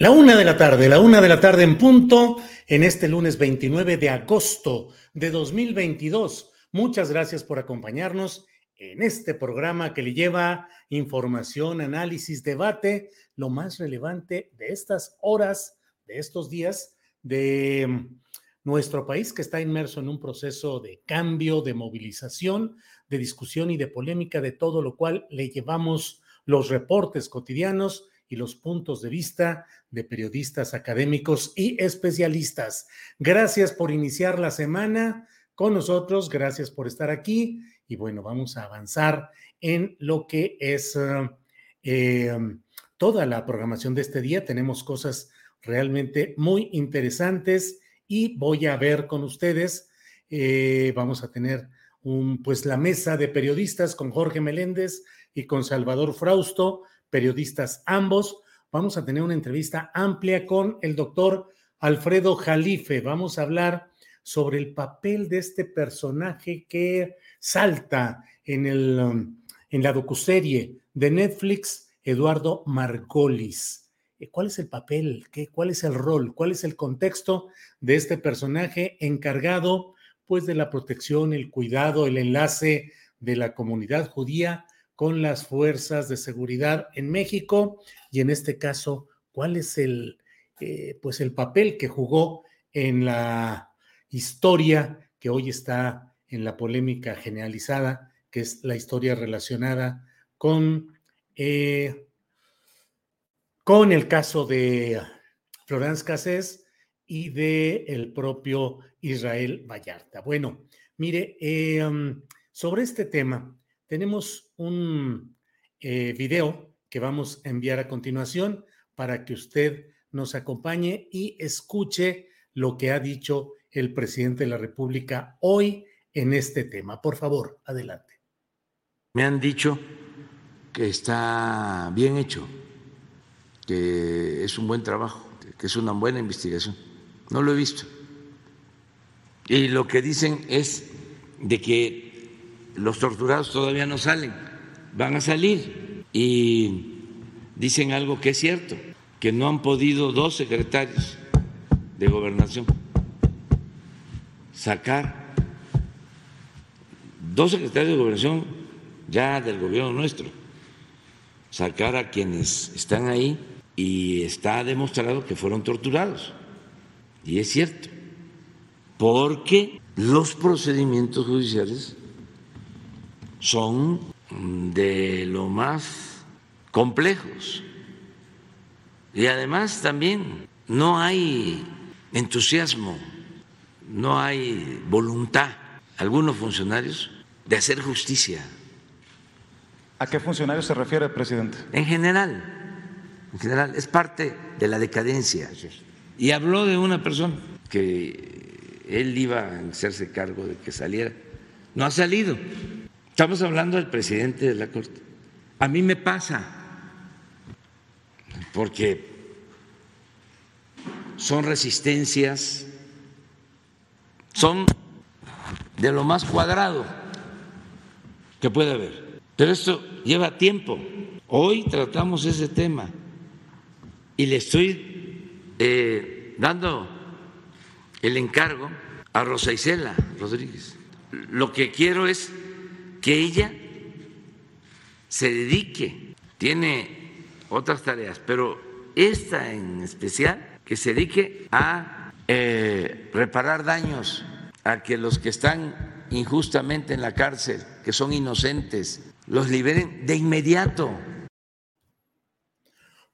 La una de la tarde, la una de la tarde en punto, en este lunes 29 de agosto de 2022. Muchas gracias por acompañarnos en este programa que le lleva información, análisis, debate, lo más relevante de estas horas, de estos días de nuestro país que está inmerso en un proceso de cambio, de movilización, de discusión y de polémica, de todo lo cual le llevamos los reportes cotidianos y los puntos de vista de periodistas académicos y especialistas. Gracias por iniciar la semana con nosotros, gracias por estar aquí y bueno, vamos a avanzar en lo que es uh, eh, toda la programación de este día. Tenemos cosas realmente muy interesantes y voy a ver con ustedes, eh, vamos a tener un, pues la mesa de periodistas con Jorge Meléndez y con Salvador Frausto periodistas ambos. Vamos a tener una entrevista amplia con el doctor Alfredo Jalife. Vamos a hablar sobre el papel de este personaje que salta en, el, um, en la docuserie de Netflix, Eduardo Margolis. Eh, ¿Cuál es el papel? ¿Qué, ¿Cuál es el rol? ¿Cuál es el contexto de este personaje encargado pues de la protección, el cuidado, el enlace de la comunidad judía con las fuerzas de seguridad en México y en este caso, cuál es el, eh, pues el papel que jugó en la historia que hoy está en la polémica generalizada, que es la historia relacionada con, eh, con el caso de Florence Cassés y de el propio Israel Vallarta. Bueno, mire, um, sobre este tema, tenemos un eh, video que vamos a enviar a continuación para que usted nos acompañe y escuche lo que ha dicho el presidente de la República hoy en este tema. Por favor, adelante. Me han dicho que está bien hecho, que es un buen trabajo, que es una buena investigación. No lo he visto. Y lo que dicen es de que los torturados todavía no salen, van a salir y dicen algo que es cierto, que no han podido dos secretarios de gobernación sacar dos secretarios de gobernación ya del gobierno nuestro, sacar a quienes están ahí y está demostrado que fueron torturados. Y es cierto, porque los procedimientos judiciales son de lo más complejos. Y además también no hay entusiasmo, no hay voluntad, algunos funcionarios, de hacer justicia. ¿A qué funcionarios se refiere, presidente? En general, en general, es parte de la decadencia Y habló de una persona que él iba a hacerse cargo de que saliera. No ha salido. Estamos hablando del presidente de la Corte. A mí me pasa, porque son resistencias, son de lo más cuadrado que puede haber. Pero esto lleva tiempo. Hoy tratamos ese tema y le estoy eh, dando el encargo a Rosa Isela Rodríguez. Lo que quiero es que ella se dedique, tiene otras tareas, pero esta en especial, que se dedique a eh, reparar daños, a que los que están injustamente en la cárcel, que son inocentes, los liberen de inmediato.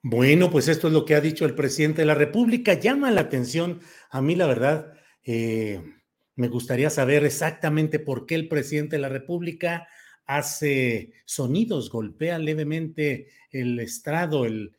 Bueno, pues esto es lo que ha dicho el presidente de la República. Llama la atención. A mí, la verdad, eh, me gustaría saber exactamente por qué el presidente de la República hace sonidos, golpea levemente el estrado, el,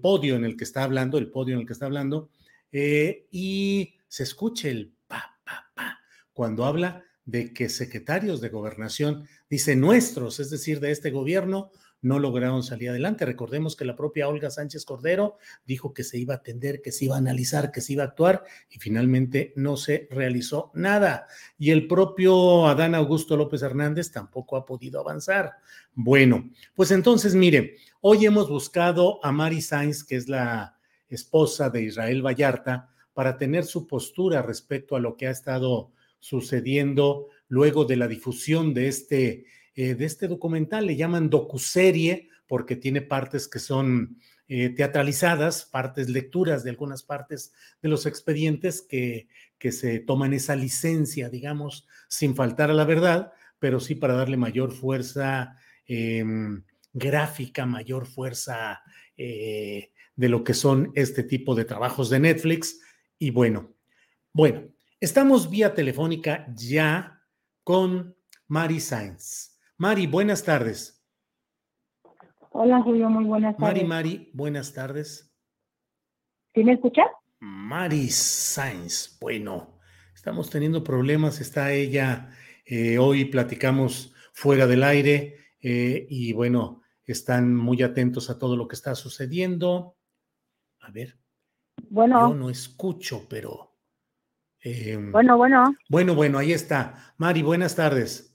podio en el que está hablando, el podio en el que está hablando, eh, y se escuche el pa, pa, pa, cuando habla de que secretarios de gobernación, dice nuestros, es decir, de este gobierno, no lograron salir adelante. Recordemos que la propia Olga Sánchez Cordero dijo que se iba a atender, que se iba a analizar, que se iba a actuar y finalmente no se realizó nada. Y el propio Adán Augusto López Hernández tampoco ha podido avanzar. Bueno, pues entonces mire, hoy hemos buscado a Mari Sainz, que es la esposa de Israel Vallarta, para tener su postura respecto a lo que ha estado sucediendo luego de la difusión de este eh, de este documental. Le llaman docuserie porque tiene partes que son eh, teatralizadas, partes, lecturas de algunas partes de los expedientes que, que se toman esa licencia, digamos, sin faltar a la verdad, pero sí para darle mayor fuerza em, gráfica, mayor fuerza eh, de lo que son este tipo de trabajos de Netflix. Y bueno, bueno, estamos vía telefónica ya con Mari Sainz. Mari, buenas tardes. Hola, Julio, muy buenas tardes. Mari, Mari, buenas tardes. ¿Sí me escuchas? Mari Sainz, bueno, estamos teniendo problemas, está ella, eh, hoy platicamos fuera del aire eh, y bueno, están muy atentos a todo lo que está sucediendo. A ver. Bueno. Yo no escucho, pero... Em, bueno, bueno. Bueno, bueno, ahí está. Mari, buenas tardes.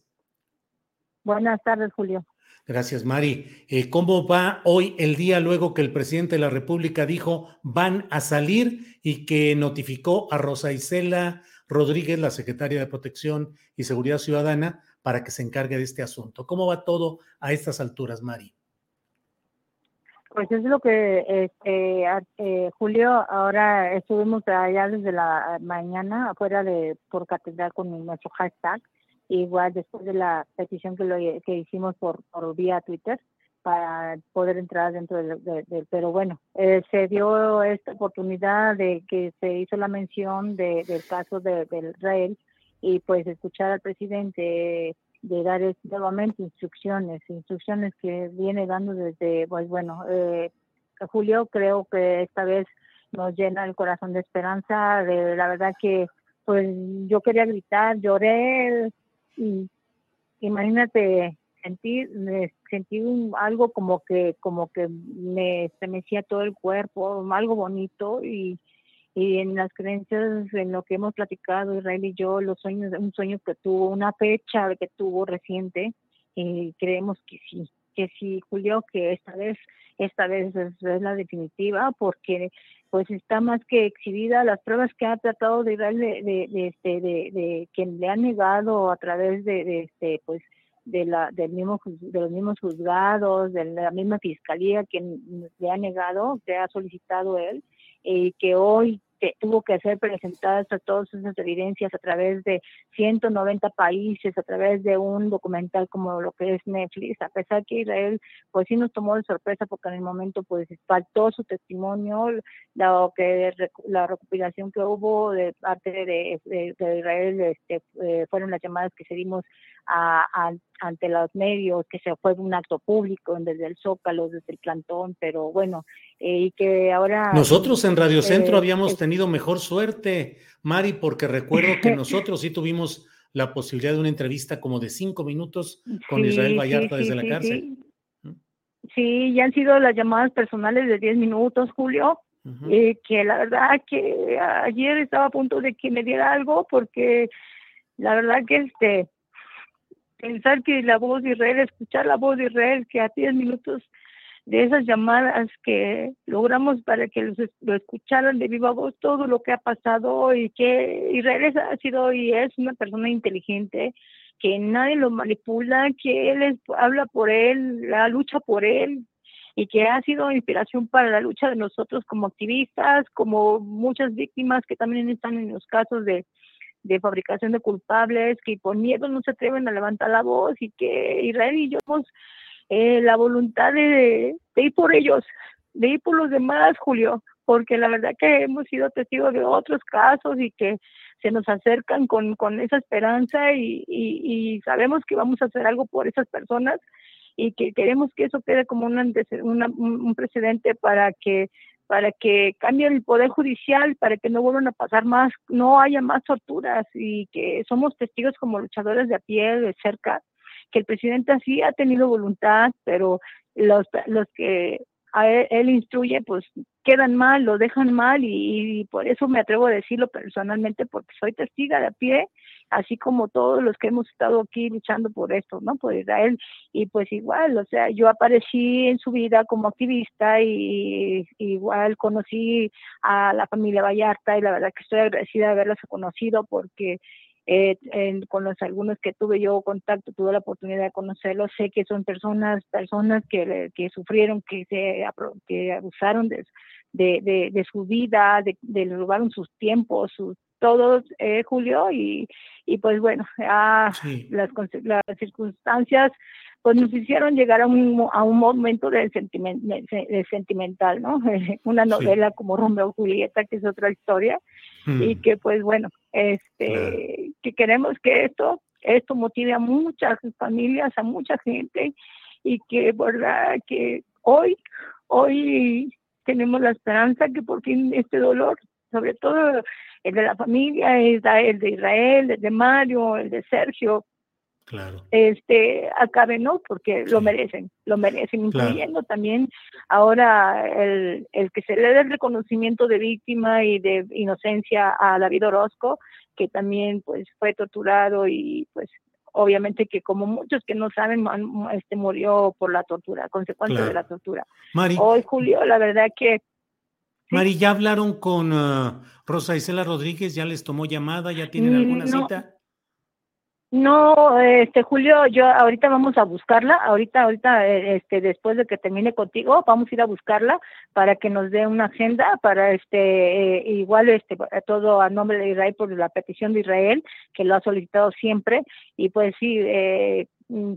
Buenas tardes, Julio. Gracias, Mari. Eh, ¿Cómo va hoy el día luego que el presidente de la República dijo van a salir y que notificó a Rosa Isela Rodríguez, la secretaria de Protección y Seguridad Ciudadana, para que se encargue de este asunto? ¿Cómo va todo a estas alturas, Mari? Pues es lo que, este, eh, Julio, ahora estuvimos allá desde la mañana afuera de por catedral con nuestro hashtag igual después de la petición que, lo, que hicimos por, por vía Twitter para poder entrar dentro del... pero bueno, eh, se dio esta oportunidad de que se hizo la mención de, del caso de, del Israel y pues escuchar al presidente de dar nuevamente instrucciones, instrucciones que viene dando desde, pues bueno, eh, Julio creo que esta vez nos llena el corazón de esperanza, de la verdad que pues yo quería gritar, lloré, y imagínate sentir sentir algo como que como que me estremecía todo el cuerpo algo bonito y, y en las creencias en lo que hemos platicado Israel y yo los sueños un sueño que tuvo una fecha que tuvo reciente y creemos que sí que sí Julio que esta vez esta vez es la definitiva porque pues está más que exhibida. Las pruebas que ha tratado de dar de, de, este, de, de, que le han negado a través de, este pues de la del mismo de los mismos juzgados de la misma fiscalía que le ha negado que ha solicitado él y que hoy este, tuvo que ser presentadas a todas esas evidencias a través de 190 países, a través de un documental como lo que es Netflix, a pesar que Israel pues sí nos tomó de sorpresa porque en el momento pues faltó su testimonio, la, que, la recopilación que hubo de parte de, Israel este, eh, fueron las llamadas que se dimos ante los medios, que se fue un acto público desde el Zócalo, desde el plantón, pero bueno, eh, y que ahora... Nosotros en Radio Centro eh, habíamos tenido mejor suerte, Mari, porque recuerdo que nosotros sí tuvimos la posibilidad de una entrevista como de cinco minutos con Israel Vallarta desde la cárcel. Sí. ya han sido las llamadas personales de diez minutos, Julio, eh, que la verdad que ayer estaba a punto de que me diera algo porque la verdad que este pensar que la voz de Israel, escuchar la voz de Israel, que a 10 minutos de esas llamadas que logramos para que los, lo escucharan de viva voz todo lo que ha pasado y que Israel ha sido y es una persona inteligente, que nadie lo manipula, que él habla por él, la lucha por él y que ha sido inspiración para la lucha de nosotros como activistas, como muchas víctimas que también están en los casos de de fabricación de culpables, que por miedo no se atreven a levantar la voz y que Israel y yo hemos eh, la voluntad de, ir por ellos, de ir por los demás, Julio, porque la verdad que hemos sido testigos de otros casos y que se nos acercan con, con esa esperanza y, y, sabemos que vamos a hacer algo por esas personas y que queremos que eso quede como un, un precedente para que para que cambie el poder judicial, para que no vuelvan a pasar más, no haya más torturas y que somos testigos como luchadores de a pie, de cerca, que el presidente así ha tenido voluntad, pero los, los que a él, instruye, pues quedan mal, lo dejan mal y, por eso me atrevo a decirlo personalmente, porque soy testiga de a pie, así como todos los que hemos estado aquí luchando por esto, ¿no? Por Israel. Y pues igual, o sea, yo aparecí en su vida como activista y, igual conocí a la familia Vallarta y la verdad que estoy agradecida de haberlos conocido porque eh, con los algunos que tuve yo contacto, tuve la oportunidad de conocerlos, sé que son personas, personas que, que sufrieron, que se que abusaron de, de, de, su vida, de, de robaron sus tiempos, sus todos, eh, Julio, y, y pues bueno, las, las circunstancias pues nos hicieron llegar a un, a un momento de, sentimental, ¿no? Una novela como Romeo y Julieta, que es otra historia, y mm. que pues bueno, este, que queremos que esto, esto motive a muchas familias, a mucha gente, y que verdad que hoy, hoy tenemos la esperanza que por fin este dolor, sobre todo el de la familia, el de Israel, el de Mario, el de Sergio, claro. este acabe no porque lo merecen lo merecen incluyendo también ahora el, el que se le dé el reconocimiento de víctima y de inocencia a David Orozco que también pues fue torturado y pues obviamente que como muchos que no saben este murió por la tortura consecuencia de la tortura hoy Julio la verdad que Mari, ¿ya hablaron con uh, Rosa Isela Rodríguez? ¿Ya les tomó llamada? ¿Ya tienen alguna cita? No, este Julio, yo ahorita vamos a buscarla, ahorita, ahorita, eh, este, después de que termine contigo, vamos a ir a buscarla para que nos dé una agenda, para este, eh, igual, este, todo a nombre de Israel por la petición de Israel, que lo ha solicitado siempre, y pues sí, eh,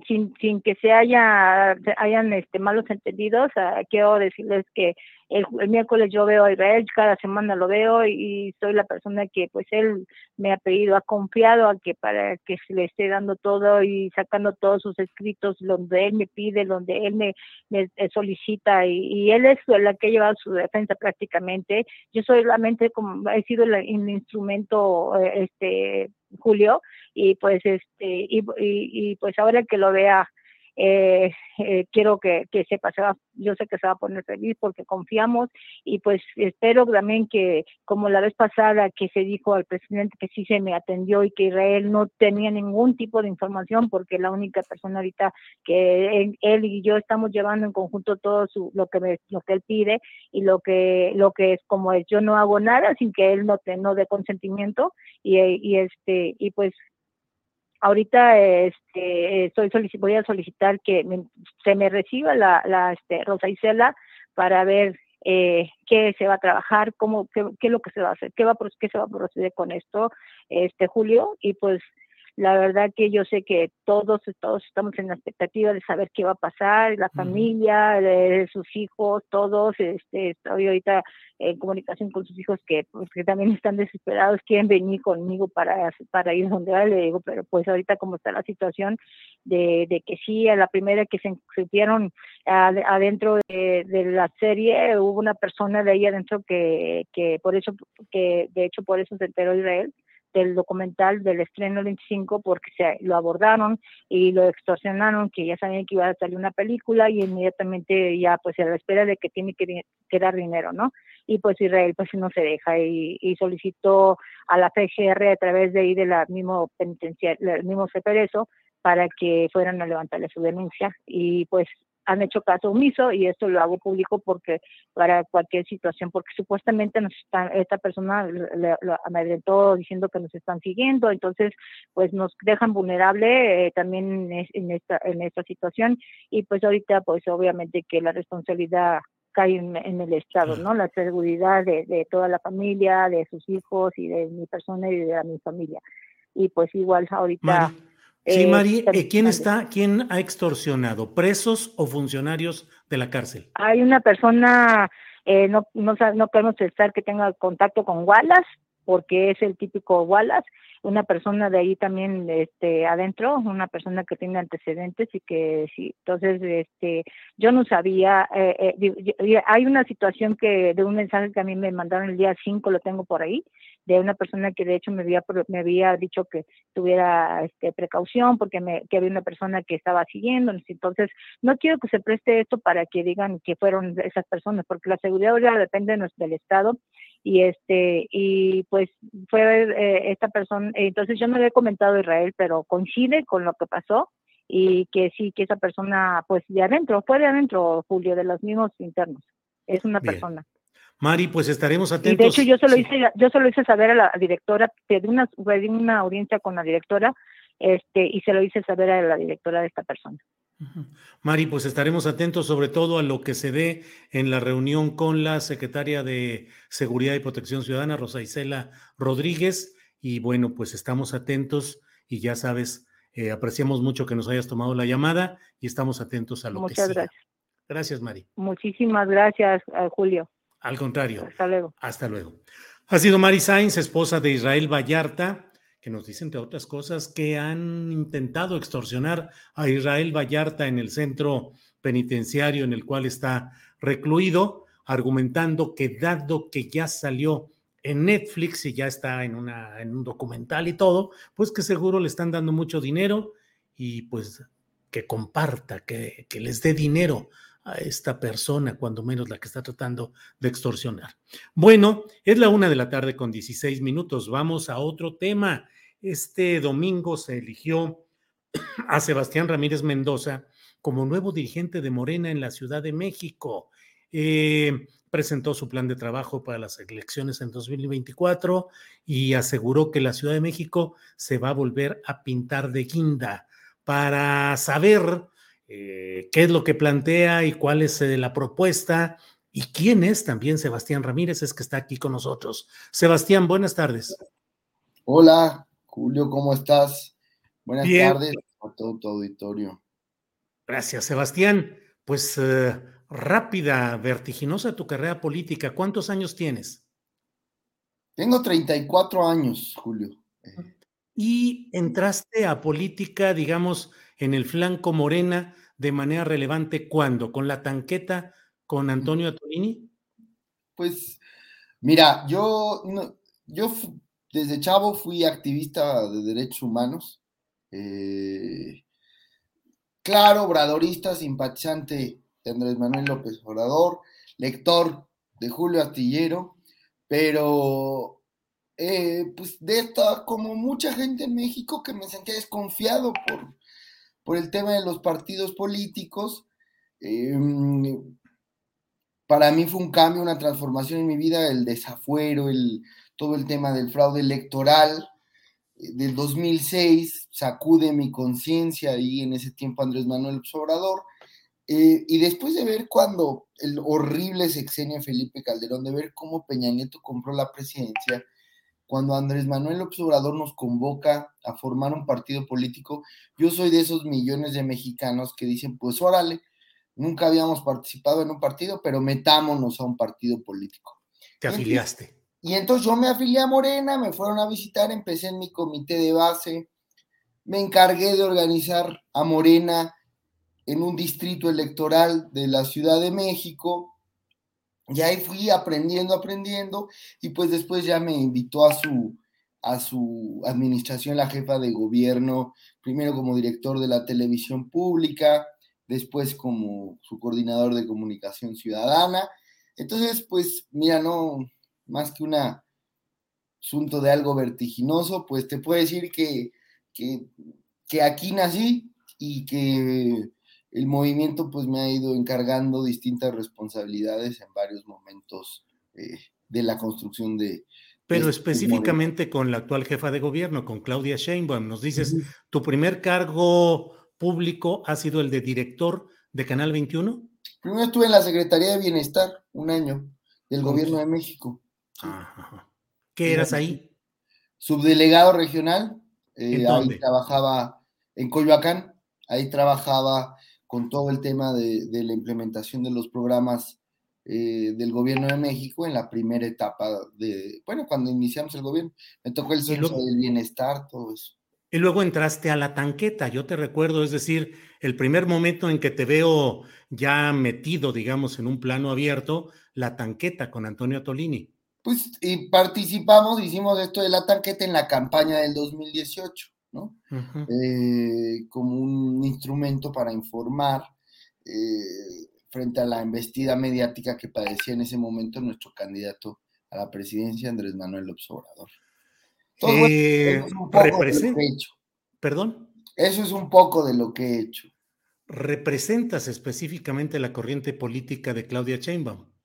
sin, sin que se haya, hayan este, malos entendidos, ah, quiero decirles que el, miércoles yo veo a Israel, cada semana lo veo y, soy la persona que pues él me ha pedido, ha confiado a que para que se le esté dando todo y sacando todos sus escritos donde él me pide, donde él me, me solicita y, él es la que ha llevado su defensa prácticamente. Yo solamente como he sido el, instrumento este Julio y pues este y, y pues ahora que lo vea eh, eh, quiero que, que sepa, se va, yo sé que se va a poner feliz porque confiamos y pues espero también que como la vez pasada que se dijo al presidente que sí se me atendió y que Israel no tenía ningún tipo de información porque la única persona ahorita que él, y yo estamos llevando en conjunto todo su, lo que me, lo que él pide y lo que lo que es como es yo no hago nada sin que él no te no dé consentimiento y, y este y pues ahorita este, estoy voy a solicitar que se me reciba la, la este, Rosa Isela para ver eh, qué se va a trabajar, cómo, qué, qué, es lo que se va a hacer, qué, va, qué se va a proceder con esto, este Julio, y pues la verdad que yo sé que todos, todos estamos en la expectativa de saber qué va a pasar, la familia, de, sus hijos, todos, este, estoy ahorita en comunicación con sus hijos que, pues, que también están desesperados, quieren venir conmigo para, para ir donde va, le digo, pero pues ahorita como está la situación de, de que sí, a la primera que se supieron adentro de, de, la serie, hubo una persona de ahí adentro que, que por eso, que de hecho por eso se enteró Israel, del documental del estreno 25 porque se lo abordaron y lo extorsionaron, que ya sabían que iba a salir una película y inmediatamente ya pues a la espera de que tiene que, dar dinero, ¿no? Y pues Israel pues no se deja y, solicitó a la FGR a través de ahí de la mismo penitenciario, el mismo CPRESO para que fueran a levantarle su denuncia y pues han hecho caso omiso y esto lo hago público porque para cualquier situación, porque supuestamente nos esta persona lo amedrentó diciendo que nos están siguiendo, entonces pues nos dejan vulnerable eh, también en esta, en esta situación y pues ahorita pues obviamente que la responsabilidad cae en, el Estado, ¿no? La seguridad de, de, toda la familia, de sus hijos y de mi persona y de mi familia. Y pues igual ahorita... Sí, eh, Mari, eh, ¿quién está, quién ha extorsionado? ¿Presos o funcionarios de la cárcel? Hay una persona, eh, no, no, no queremos estar que tenga contacto con Wallace, porque es el típico Wallace, una persona de ahí también este adentro, una persona que tiene antecedentes y que sí, entonces este yo no sabía, eh, eh, hay una situación que de un mensaje que a mí me mandaron el día 5, lo tengo por ahí, de una persona que de hecho me había me había dicho que tuviera este precaución porque me que había una persona que estaba siguiendo, entonces no quiero que se preste esto para que digan que fueron esas personas, porque la seguridad ya depende del estado y este y pues fue eh, esta persona entonces yo no le he comentado a Israel pero coincide con lo que pasó y que sí que esa persona pues de adentro fue de adentro Julio de los mismos internos es una persona Mari, pues estaremos atentos. Y de hecho yo se lo hice, yo se lo hice saber a la directora, pedí una, pedí una audiencia con la directora, este, y se lo hice saber a la directora de esta persona. Mari, pues estaremos atentos sobre todo a lo que se dé en la reunión con la secretaria de Seguridad y Protección Ciudadana, Rosa Isela Rodríguez. Y bueno, pues estamos atentos y ya sabes, eh, apreciamos mucho que nos hayas tomado la llamada y estamos atentos a lo que sea. gracias. Gracias, Mari. Muchísimas gracias, eh, Julio. Al contrario. Hasta luego. Hasta luego. Ha sido Mari Sainz, esposa de Israel Vallarta que nos dicen, entre otras cosas, que han intentado extorsionar a Israel Vallarta en el centro penitenciario en el cual está recluido, argumentando que dado que ya salió en Netflix y ya está en, una, en un documental y todo, pues que seguro le están dando mucho dinero y pues que comparta, que, que les dé dinero a esta persona, cuando menos la que está tratando de extorsionar. Bueno, es la una de la tarde con 16 minutos. Vamos a otro tema. Este domingo se eligió a Sebastián Ramírez Mendoza como nuevo dirigente de Morena en la Ciudad de México. Eh, presentó su plan de trabajo para las elecciones en 2024 y aseguró que la Ciudad de México se va a volver a pintar de guinda para saber eh, qué es lo que plantea y cuál es eh, la propuesta y quién es también Sebastián Ramírez, es que está aquí con nosotros. Sebastián, buenas tardes. Hola, Julio, ¿cómo estás? Buenas tardes a todo tu auditorio. Gracias, Sebastián. Pues eh, rápida, vertiginosa tu carrera política. ¿Cuántos años tienes? Tengo 34 años, Julio. Y entraste a política, digamos, en el flanco morena de manera relevante, ¿cuándo? ¿Con la tanqueta con Antonio Atolini? Pues, mira, yo, yo desde chavo fui activista de derechos humanos. Eh, claro, obradorista, simpatizante de Andrés Manuel López Obrador, lector de Julio Astillero, pero eh, pues de esta, como mucha gente en México que me sentía desconfiado por, por el tema de los partidos políticos. Em, para mí fue un cambio, una transformación en mi vida, el desafuero, el, todo el tema del fraude electoral eh, del 2006, sacude mi conciencia y en ese tiempo Andrés Manuel Obrador, Eh, y después de ver cuando el horrible sexenio Felipe Calderón, de ver cómo Peña Nieto compró la presidencia, cuando Andrés Manuel López Obrador nos convoca a formar un partido político, yo soy de esos millones de mexicanos que dicen, pues órale, nunca habíamos participado en un partido, pero metámonos a un partido político. Te afiliaste. Y entonces yo me afilié a Morena, me fueron a visitar, empecé en mi comité de base, me encargué de organizar a Morena en un distrito electoral de la Ciudad de México, y ahí fui aprendiendo, aprendiendo, y pues después ya me invitó a su, a su administración la jefa de gobierno, primero como director de la televisión pública, después como su coordinador de comunicación ciudadana. Entonces, pues, mira, no, más que un asunto de algo vertiginoso, pues te puedo decir que, que, que aquí nací y que el movimiento pues me ha ido encargando distintas responsabilidades en varios momentos eh, de la construcción de... Pero este específicamente con la actual jefa de gobierno, con Claudia Sheinbaum, nos dices, ¿tu primer cargo público ha sido el de director de Canal 21? Primero estuve en la Secretaría de Bienestar un año del Gobierno de México. ¿Qué eras ahí? Subdelegado regional, eh, ahí trabajaba en Coyoacán, ahí trabajaba con todo el tema de, la implementación de los programas eh, del gobierno de México en la primera etapa de, bueno, cuando iniciamos el gobierno, me tocó el censo del bienestar, todo eso. Y luego entraste a la tanqueta, yo te recuerdo, es decir, el primer momento en que te veo ya metido, digamos, en un plano abierto, la tanqueta con Antonio Tolini. Pues y participamos, hicimos esto de la tanqueta en la campaña del 2018. Eh, como un instrumento para informar eh, frente a la embestida mediática que padecía en ese momento nuestro candidato a la presidencia, Andrés Manuel López Obrador. Eh, Perdón. Eso es un poco de lo que he hecho. ¿Representas específicamente la corriente política de Claudia Sheinbaum?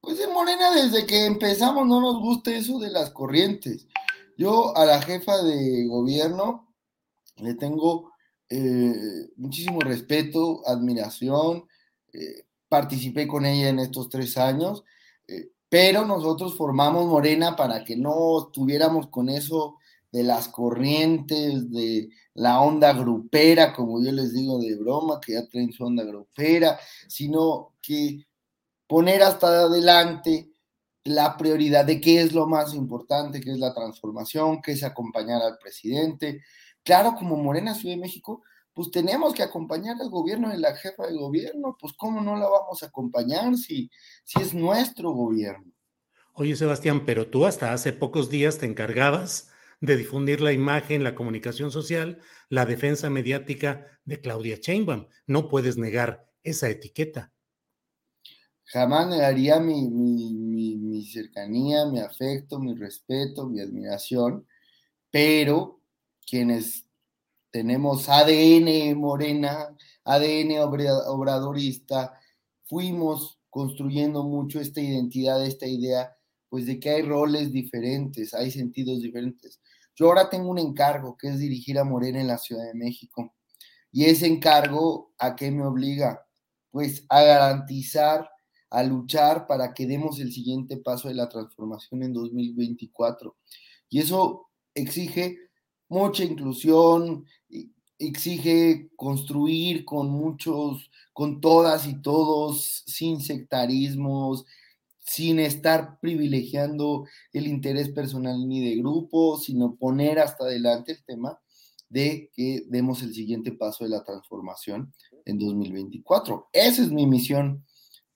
Pues en Morena, desde que empezamos, no nos gusta eso de las corrientes. Yo a la jefa de gobierno le tengo eh, muchísimo respeto, admiración, eh, participé con ella en estos tres años, eh, pero nosotros formamos Morena para que no estuviéramos con eso de las corrientes, de la onda grupera, como yo les digo de broma, que ya traen su onda grupera, sino que poner hasta adelante la prioridad de qué es lo más importante, qué es la transformación, qué es acompañar al presidente. Claro, como Morena Ciudad de México, pues tenemos que acompañar al gobierno de la jefa de gobierno, pues cómo no la vamos a acompañar si, si es nuestro gobierno. Oye, Sebastián, pero tú hasta hace pocos días te encargabas de difundir la imagen, la comunicación social, la defensa mediática de Claudia Sheinbaum. No puedes negar esa etiqueta jamás negaría mi, mi, cercanía, mi afecto, mi respeto, mi admiración, pero quienes tenemos ADN morena, ADN obradorista, fuimos construyendo mucho esta identidad, esta idea, pues de que hay roles diferentes, hay sentidos diferentes. Yo ahora tengo un encargo, que es dirigir a Morena en la Ciudad de México. Y ese encargo, ¿a qué me obliga? Pues a garantizar a luchar para que demos el siguiente paso de la transformación en 2024. Y eso exige mucha inclusión, exige construir con muchos, con todas y todos, sin sectarismos, sin estar privilegiando el interés personal ni de grupo, sino poner hasta adelante el tema de que demos el siguiente paso de la transformación en 2024. Esa es mi misión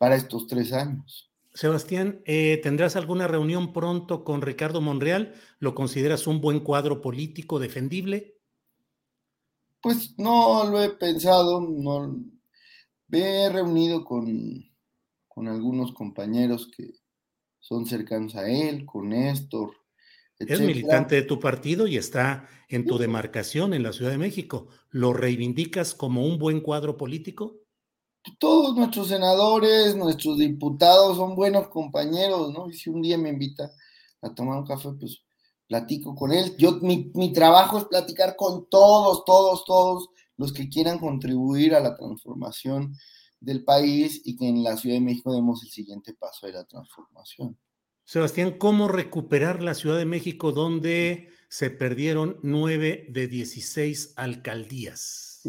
para estos tres años. Sebastián, eh, ¿tendrás alguna reunión pronto con Ricardo Monreal? ¿Lo consideras un buen cuadro político defendible? Pues no lo he pensado, no me he reunido con, con algunos compañeros que son cercanos a él, con Néstor. Es militante de tu partido y está en tu demarcación en la Ciudad de México. ¿Lo reivindicas como un buen cuadro político? Todos nuestros senadores, nuestros diputados son buenos compañeros, ¿no? Y si un día me invita a tomar un café, pues platico con él. Yo, mi, trabajo es platicar con todos, todos, todos los que quieran contribuir a la transformación del país y que en la Ciudad de México demos el siguiente paso de la transformación. Sebastián, ¿cómo recuperar la Ciudad de México donde se perdieron nueve de 16 alcaldías?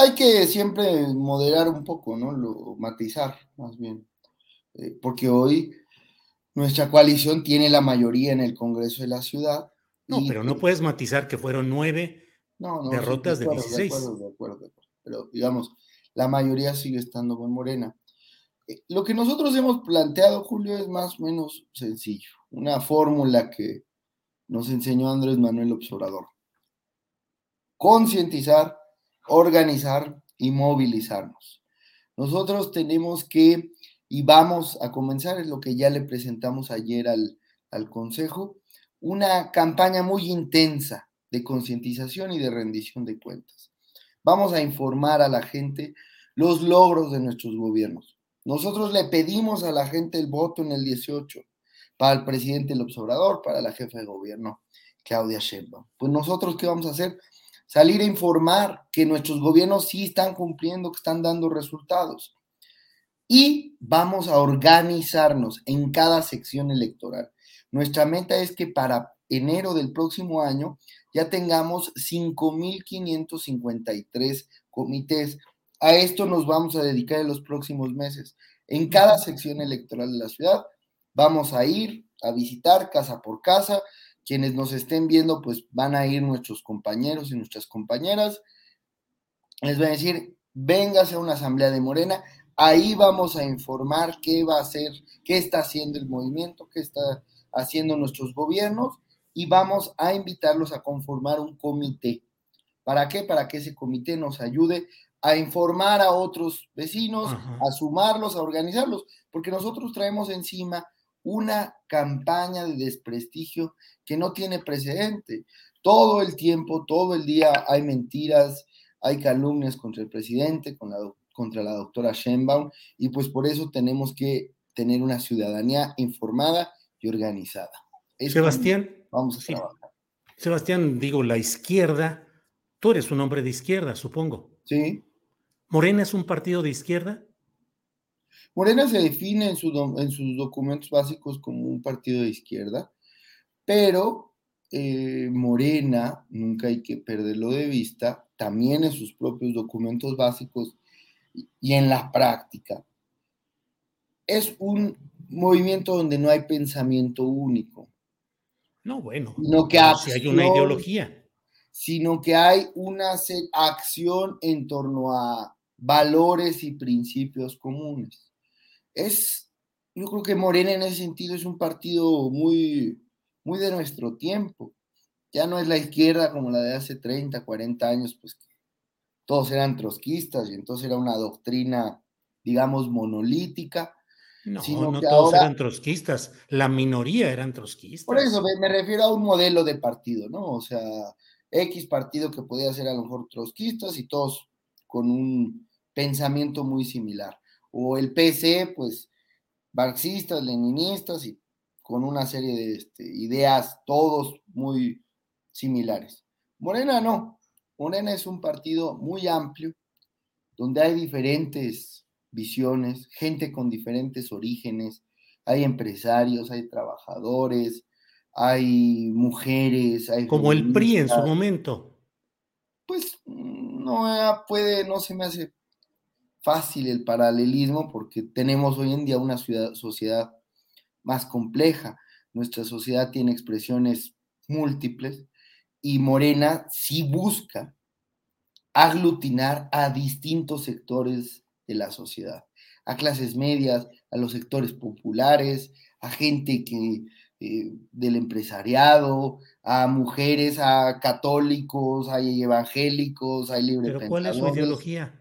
Hay que siempre moderar un poco, ¿no? Lo, matizar, más bien. Eh, porque hoy nuestra coalición tiene la mayoría en el Congreso de la ciudad. No, pero no puedes matizar que fueron nueve derrotas de, 16. de acuerdo, Pero digamos, la mayoría sigue estando con Morena. Eh, lo que nosotros hemos planteado, Julio, es más o menos sencillo. Una fórmula que nos enseñó Andrés Manuel Observador. Concientizar, organizar y movilizarnos. Nosotros tenemos que, y vamos a comenzar, es lo que ya le presentamos ayer al, al Consejo, una campaña muy intensa de concientización y de rendición de cuentas. Vamos a informar a la gente los logros de nuestros gobiernos. Nosotros le pedimos a la gente el voto en el 18 para el presidente López Obrador, para la jefa de gobierno Claudia Sheinbaum. Pues nosotros qué vamos a hacer? Salir a informar que nuestros gobiernos sí están cumpliendo, que están dando resultados. Y vamos a organizarnos en cada sección electoral. Nuestra meta es que para enero del próximo año ya tengamos 5.553 comités. A esto nos vamos a dedicar en los próximos meses. En cada sección electoral de la ciudad vamos a ir a visitar casa por casa. Quienes nos estén viendo, pues van a ir nuestros compañeros y nuestras compañeras. Les voy a decir, véngase a una asamblea de Morena. Ahí vamos a informar qué va a hacer, qué está haciendo el movimiento, qué está haciendo nuestros gobiernos y vamos a invitarlos a conformar un comité. ¿Para qué? Para que ese comité nos ayude a informar a otros vecinos, a sumarlos, a organizarlos, porque nosotros traemos encima una campaña de desprestigio que no tiene precedente. Todo el tiempo, todo el día hay mentiras, hay calumnias contra el presidente, contra la doctora Sheinbaum, y pues por eso tenemos que tener una ciudadanía informada y organizada. Sebastián, vamos a trabajar. Sebastián, digo, la izquierda, tú eres un hombre de izquierda, supongo. Sí. ¿Morena es un partido de izquierda? Morena se define en, en sus documentos básicos como un partido de izquierda, pero eh, Morena, nunca hay que perderlo de vista, también en sus propios documentos básicos y en la práctica, es un movimiento donde no hay pensamiento único. No, bueno, sino que si hay una ideología. Sino que hay una acción en torno a valores y principios comunes. Es, yo creo que Morena en ese sentido es un partido muy, muy de nuestro tiempo. Ya no es la izquierda como la de hace 30, 40 años, pues todos eran trotskistas y entonces era una doctrina, digamos, monolítica no, no todos eran trotskistas, la minoría eran trotskistas. Por eso me, refiero a un modelo de partido, ¿no? O sea, X partido que podía ser a lo mejor trotskistas y todos con un pensamiento muy similar. O el PC, pues, marxistas, leninistas y con una serie de este, ideas, todos muy similares. Morena no. Morena es un partido muy amplio, donde hay diferentes visiones, gente con diferentes orígenes, hay empresarios, hay trabajadores, hay mujeres, hay... Como el PRI en su momento. Pues no puede, no se me hace fácil el paralelismo porque tenemos hoy en día una sociedad más compleja. Nuestra sociedad tiene expresiones múltiples y Morena sí busca aglutinar a distintos sectores de la sociedad, a clases medias, a los sectores populares, a gente que, eh, del empresariado, a mujeres, a católicos, hay evangélicos, hay libre ¿Pero cuál es su ideología?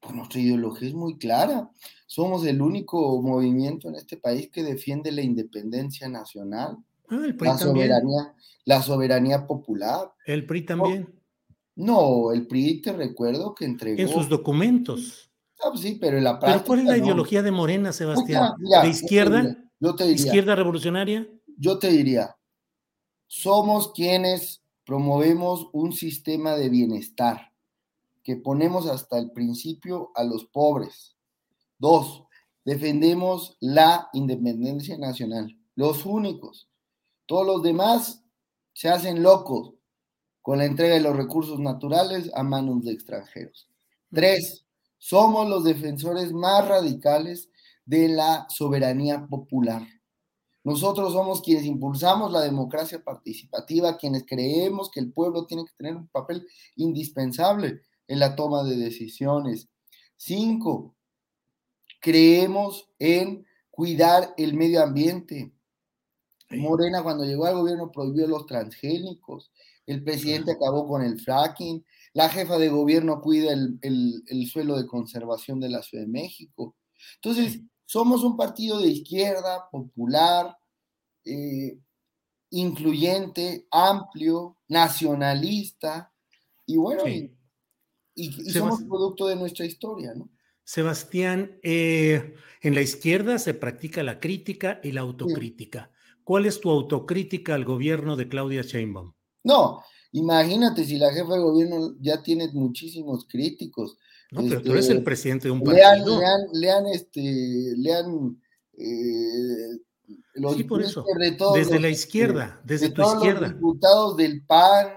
Pues nuestra ideología es muy clara. Somos el único movimiento en este país que defiende la independencia nacional. Ah, el PRI la soberanía, la soberanía popular. El PRI también. No, el PRI te recuerdo que entregó. En sus documentos. Ah, pues sí, pero en la práctica. ¿Pero cuál es la ideología de Morena, Sebastián? ¿De izquierda? Yo te diría, ¿Izquierda revolucionaria? Yo te diría, somos quienes promovemos un sistema de bienestar que ponemos hasta el principio a los pobres. Dos, defendemos la independencia nacional, los únicos. Todos los demás se hacen locos con la entrega de los recursos naturales a manos de extranjeros. Tres, somos los defensores más radicales de la soberanía popular. Nosotros somos quienes impulsamos la democracia participativa, quienes creemos que el pueblo tiene que tener un papel indispensable en la toma de decisiones. Cinco, creemos en cuidar el medio ambiente. Morena cuando llegó al gobierno prohibió los transgénicos, el presidente acabó con el fracking, la jefa de gobierno cuida el, suelo de conservación de la Ciudad de México. Entonces, somos un partido de izquierda, popular, eh, incluyente, amplio, nacionalista, y bueno, y, somos producto de nuestra historia, ¿no? Sebastián, eh, en la izquierda se practica la crítica y la autocrítica. ¿Cuál es tu autocrítica al gobierno de Claudia Sheinbaum? No, imagínate si la jefa de gobierno ya tiene muchísimos críticos. No, pero tú eres el este, presidente de un partido. Lean, lean, este, lean eh, los sí, por eso. desde la izquierda, desde tu izquierda. Los diputados del PAN,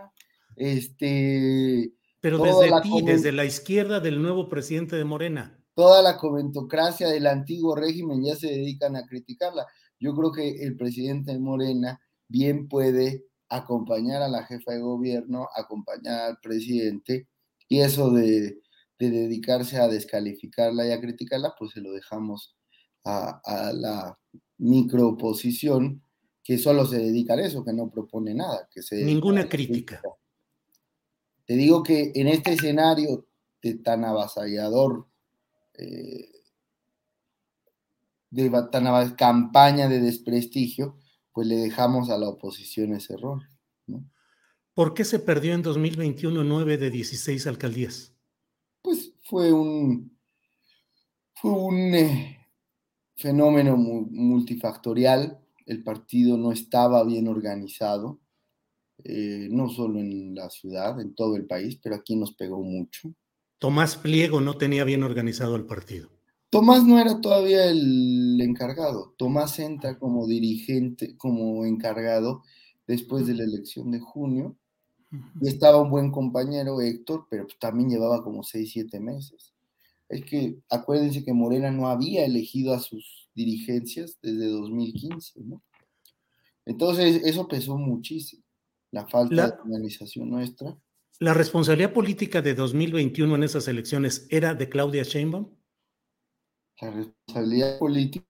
este. Pero desde ti, desde la izquierda del nuevo presidente de Morena toda la comentocracia del antiguo régimen ya se dedican a criticarla. Yo creo que el presidente Morena bien puede acompañar a la jefa de gobierno, acompañar al presidente, y eso de, dedicarse a descalificarla y a criticarla, pues se lo dejamos a, la microoposición que solo se dedica a eso, que no propone nada. Que se Ninguna crítica. Te digo que en este escenario de tan avasallador eh, de tan campaña de desprestigio, pues le dejamos a la oposición ese rol. ¿Por qué se perdió en 2021 nueve de 16 alcaldías? Pues fue un, fue un eh, fenómeno multifactorial. El partido no estaba bien organizado, eh, no solo en la ciudad, en todo el país, pero aquí nos pegó mucho. Tomás Pliego no tenía bien organizado el partido. Tomás no era todavía el encargado. Tomás entra como dirigente, como encargado después de la elección de junio. Y estaba un buen compañero, Héctor, pero pues también llevaba como seis, siete meses. Es que acuérdense que Morena no había elegido a sus dirigencias desde 2015, ¿no? Entonces, eso pesó muchísimo, la falta de organización nuestra. ¿La responsabilidad política de 2021 en esas elecciones era de Claudia Sheinbaum? La responsabilidad política.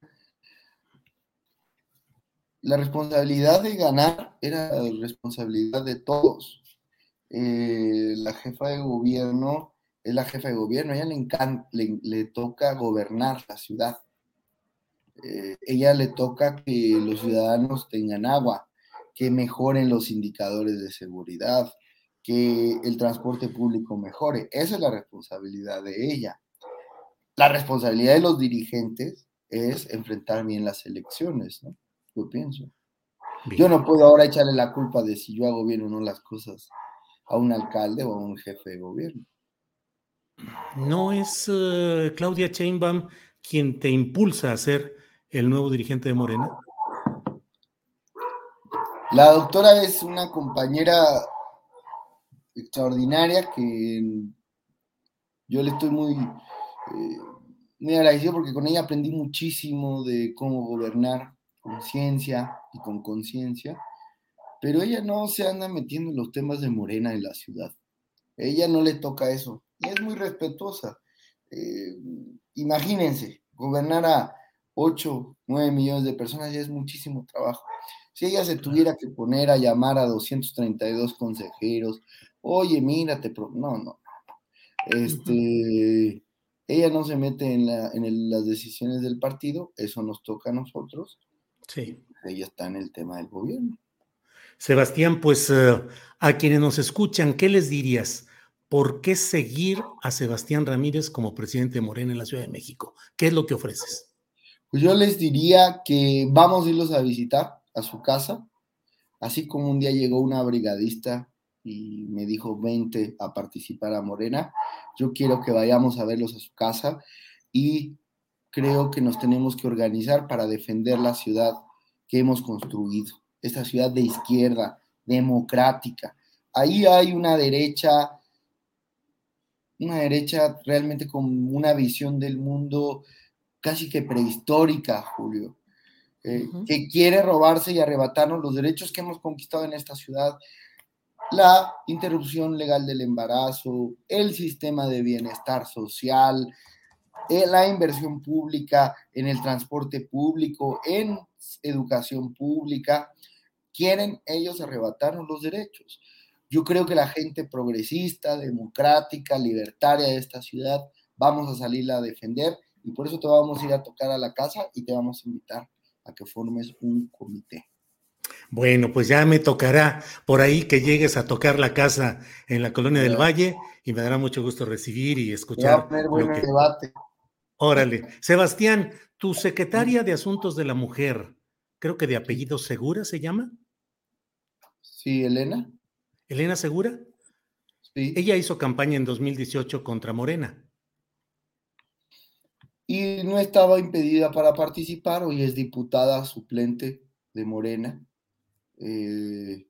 La responsabilidad de ganar era la responsabilidad de todos. Eh, la jefa de gobierno es la jefa de gobierno, a ella le, encanta, le, toca gobernar la ciudad. Eh, ella le toca que los ciudadanos tengan agua, que mejoren los indicadores de seguridad, que el transporte público mejore. Esa es la responsabilidad de ella. La responsabilidad de los dirigentes es enfrentar bien las elecciones, ¿no? Yo pienso. Yo no puedo ahora echarle la culpa de si yo hago bien o no las cosas a un alcalde o a un jefe de gobierno. ¿No es eh, Claudia Sheinbaum quien te impulsa a ser el nuevo dirigente de Morena? La doctora es una compañera extraordinaria que yo le estoy muy, eh, muy agradecido porque con ella aprendí muchísimo de cómo gobernar con ciencia y con conciencia, pero ella no se anda metiendo en los temas de Morena en la ciudad. Ella no le toca eso y es muy respetuosa. Eh, imagínense, gobernar a 8, 9 millones de personas ya es muchísimo trabajo. Si ella se tuviera que poner a llamar a 232 consejeros, oye, mírate, no, no, no. Este, ella no se mete en, las decisiones del partido, eso nos toca a nosotros. Sí. Ella está en el tema del gobierno. Sebastián, pues eh, a quienes nos escuchan, ¿qué les dirías? ¿Por qué seguir a Sebastián Ramírez como presidente de Morena en la Ciudad de México? ¿Qué es lo que ofreces? Pues yo les diría que vamos a irlos a visitar a su casa, así como un día llegó una brigadista y me dijo, vente a participar a Morena. Yo quiero que vayamos a verlos a su casa y creo que nos tenemos que organizar para defender la ciudad que hemos construido, esta ciudad de izquierda, democrática. Ahí hay una derecha, una derecha realmente con una visión del mundo casi que prehistórica, Julio, eh, que quiere robarse y arrebatarnos los derechos que hemos conquistado en esta ciudad, la interrupción legal del embarazo, el sistema de bienestar social, eh, la inversión pública en el transporte público, en educación pública, quieren ellos arrebatarnos los derechos. Yo creo que la gente progresista, democrática, libertaria de esta ciudad, vamos a salirla a defender y por eso te vamos a ir a tocar a la casa y te vamos a invitar a que formes un comité. Bueno, pues ya me tocará por ahí que llegues a tocar la casa en la colonia del Valle y me dará mucho gusto recibir y escuchar. Buen debate. Órale. Sebastián, tu secretaria de Asuntos de la Mujer, creo que de apellido Segura se llama. Sí, Elena. ¿Elena Segura? Sí. Ella hizo campaña en 2018 contra Morena. Y no estaba impedida para participar, hoy es diputada suplente de Morena. Eh,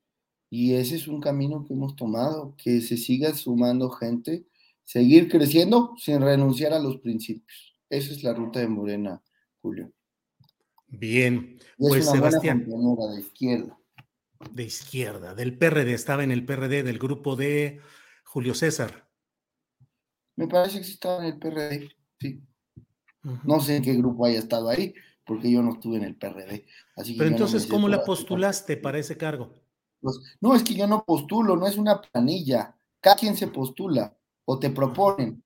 y ese es un camino que hemos tomado, que se siga sumando gente, seguir creciendo sin renunciar a los principios. Esa es la ruta de Morena, Julio. Bien, pues Sebastián. de izquierda. De izquierda, del PRD, estaba en el PRD del grupo de Julio César. Me parece que estaba en el PRD, sí. No sé en qué grupo haya estado ahí, porque yo no estuve en el PRD. Así Pero entonces, ¿cómo la postulaste para ese cargo? Pues, no, es que yo no postulo, no es una planilla. Cada quien se postula o te proponen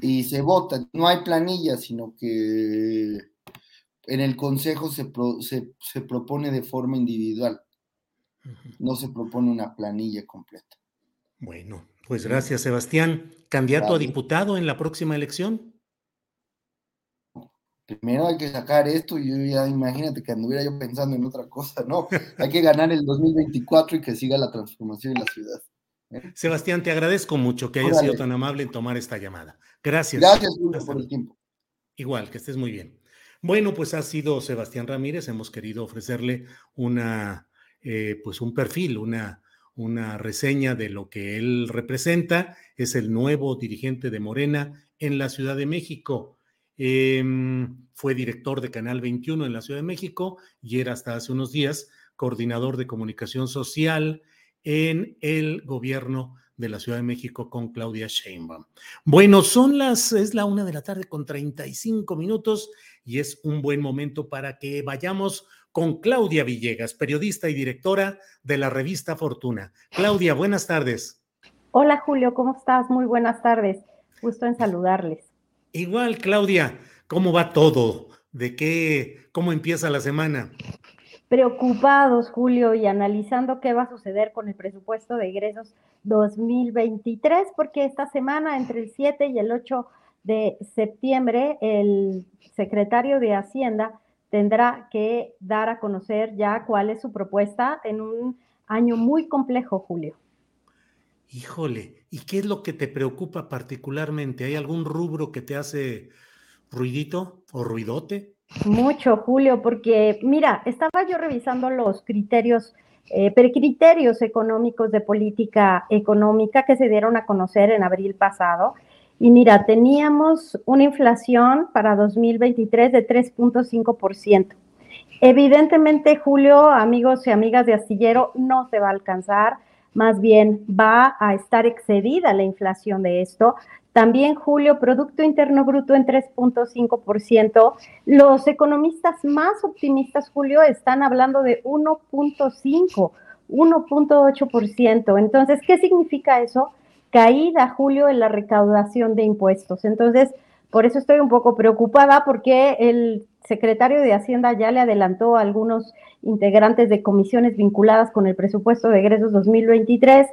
y se vota. No hay planilla, sino que en el consejo se, se, propone de forma individual. No se propone una planilla completa. Bueno, pues gracias, Sebastián. ¿Candidato a diputado en la próxima elección? Primero hay que sacar esto y yo ya imagínate que anduviera yo pensando en otra cosa, ¿no? Hay que ganar el 2024 y que siga la transformación en la ciudad. Sebastián, te agradezco mucho que hayas sido tan amable en tomar esta llamada. Gracias. Gracias por el tiempo. Igual, que estés muy bien. Bueno, pues ha sido Sebastián Ramírez. Hemos querido ofrecerle una, eh, pues un perfil, una, una reseña de lo que él representa. Es el nuevo dirigente de Morena en la Ciudad de México. Em, fue director de Canal 21 en la Ciudad de México y era hasta hace unos días coordinador de comunicación social en el gobierno de la Ciudad de México con Claudia Sheinbaum. Bueno, son las, es la una de la tarde con 35 minutos y es un buen momento para que vayamos con Claudia Villegas, periodista y directora de la revista Fortuna. Claudia, buenas tardes. Hola Julio, ¿cómo estás? Muy buenas tardes. Gusto en saludarles. Igual, Claudia, ¿cómo va todo? ¿De qué, cómo empieza la semana? preocupados, Julio, y analizando qué va a suceder con el presupuesto de egresos 2023, porque esta semana, entre el 7 y el 8 de septiembre, el secretario de Hacienda tendrá que dar a conocer ya cuál es su propuesta en un año muy complejo, Julio. Híjole, ¿y qué es lo que te preocupa particularmente? ¿Hay algún rubro que te hace ruidito o ruidote? Mucho, Julio, porque mira, estaba yo revisando los criterios, eh, criterios económicos de política económica que se dieron a conocer en abril pasado. Y mira, teníamos una inflación para 2023 de 3.5%. Evidentemente, Julio, amigos y amigas de Astillero, no se va a alcanzar, más bien va a estar excedida la inflación de esto. También, Julio, Producto Interno Bruto en 3.5%. Los economistas más optimistas, Julio, están hablando de 1.5, 1.8%. Entonces, ¿qué significa eso? Caída, Julio, en la recaudación de impuestos. Entonces, por eso estoy un poco preocupada porque el secretario de Hacienda ya le adelantó a algunos integrantes de comisiones vinculadas con el presupuesto de egresos 2023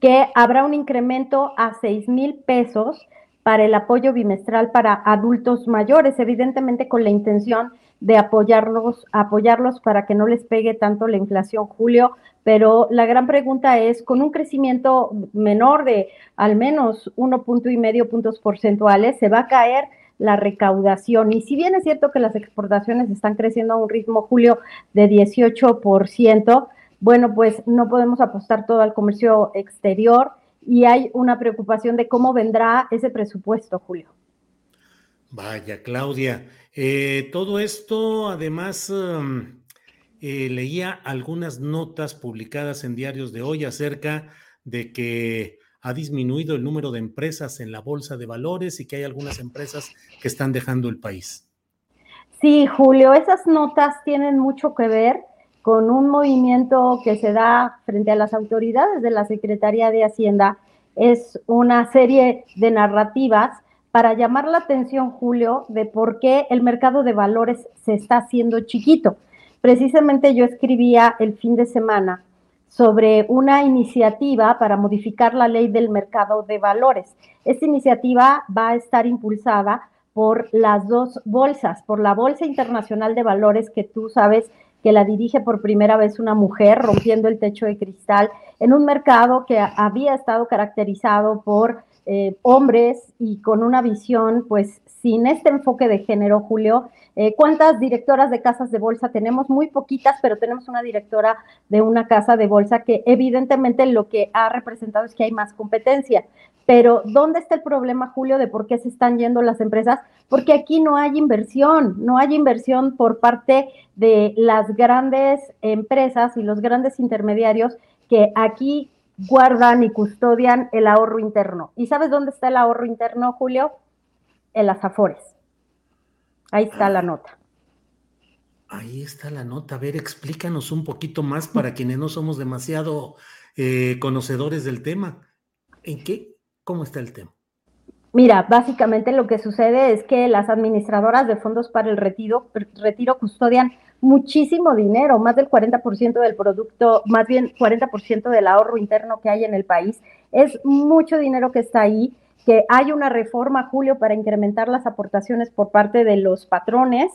que habrá un incremento a 6 mil pesos para el apoyo bimestral para adultos mayores, evidentemente con la intención de apoyarlos, apoyarlos para que no les pegue tanto la inflación, Julio. Pero la gran pregunta es, con un crecimiento menor de al menos uno punto y medio puntos porcentuales, se va a caer la recaudación. Y si bien es cierto que las exportaciones están creciendo a un ritmo, Julio, de 18%, bueno, pues no podemos apostar todo al comercio exterior y hay una preocupación de cómo vendrá ese presupuesto, Julio. Vaya, Claudia. Eh, todo esto, además, um, eh, leía algunas notas publicadas en diarios de hoy acerca de que ha disminuido el número de empresas en la bolsa de valores y que hay algunas empresas que están dejando el país. Sí, Julio, esas notas tienen mucho que ver con un movimiento que se da frente a las autoridades de la Secretaría de Hacienda. Es una serie de narrativas para llamar la atención, Julio, de por qué el mercado de valores se está haciendo chiquito. Precisamente yo escribía el fin de semana sobre una iniciativa para modificar la ley del mercado de valores. Esta iniciativa va a estar impulsada por las dos bolsas, por la Bolsa Internacional de Valores que tú sabes que la dirige por primera vez una mujer, rompiendo el techo de cristal, en un mercado que había estado caracterizado por eh, hombres y con una visión, pues, sin este enfoque de género, Julio. Eh, ¿Cuántas directoras de casas de bolsa tenemos? Muy poquitas, pero tenemos una directora de una casa de bolsa que evidentemente lo que ha representado es que hay más competencia. Pero ¿dónde está el problema, Julio, de por qué se están yendo las empresas? Porque aquí no hay inversión, no hay inversión por parte de las grandes empresas y los grandes intermediarios que aquí guardan y custodian el ahorro interno. ¿Y sabes dónde está el ahorro interno, Julio? En las Afores. Ahí está la nota. Ahí está la nota. A ver, explícanos un poquito más para quienes no somos demasiado eh, conocedores del tema. ¿En qué ¿Cómo está el tema? Mira, básicamente lo que sucede es que las administradoras de fondos para el retiro, retiro custodian muchísimo dinero, más del 40% del producto, más bien 40% del ahorro interno que hay en el país. Es mucho dinero que está ahí, que hay una reforma, Julio, para incrementar las aportaciones por parte de los patrones.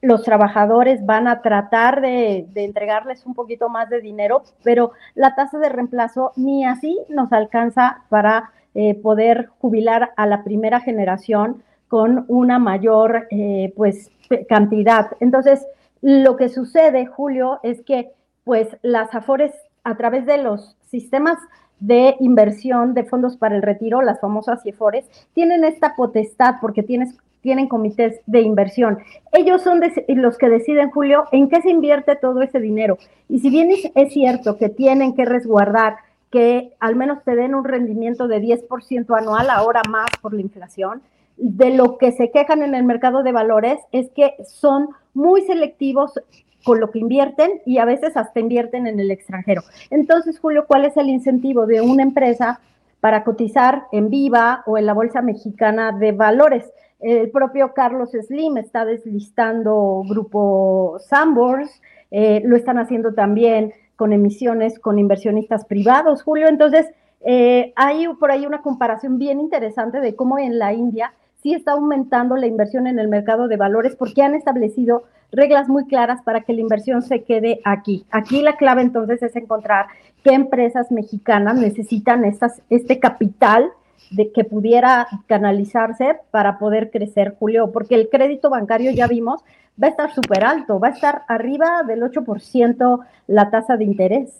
Los trabajadores van a tratar de, entregarles un poquito más de dinero, pero la tasa de reemplazo ni así nos alcanza para eh, poder jubilar a la primera generación con una mayor eh, pues cantidad. Entonces, lo que sucede, Julio, es que pues las AFORES a través de los sistemas de inversión de fondos para el retiro, las famosas CIFORES, tienen esta potestad porque tienes, tienen comités de inversión. Ellos son los que deciden, Julio, en qué se invierte todo ese dinero. Y si bien es cierto que tienen que resguardar que al menos te den un rendimiento de 10% anual, ahora más por la inflación. De lo que se quejan en el mercado de valores es que son muy selectivos con lo que invierten y a veces hasta invierten en el extranjero. Entonces, Julio, ¿cuál es el incentivo de una empresa para cotizar en Viva o en la Bolsa Mexicana de Valores? El propio Carlos Slim está deslistando grupo Sambors, eh, lo están haciendo también con emisiones con inversionistas privados, Julio. Entonces, eh, hay por ahí una comparación bien interesante de cómo en la India sí está aumentando la inversión en el mercado de valores porque han establecido reglas muy claras para que la inversión se quede aquí. Aquí la clave entonces es encontrar qué empresas mexicanas necesitan estas, este capital de que pudiera canalizarse para poder crecer, Julio, porque el crédito bancario ya vimos va a estar súper alto, va a estar arriba del 8% la tasa de interés.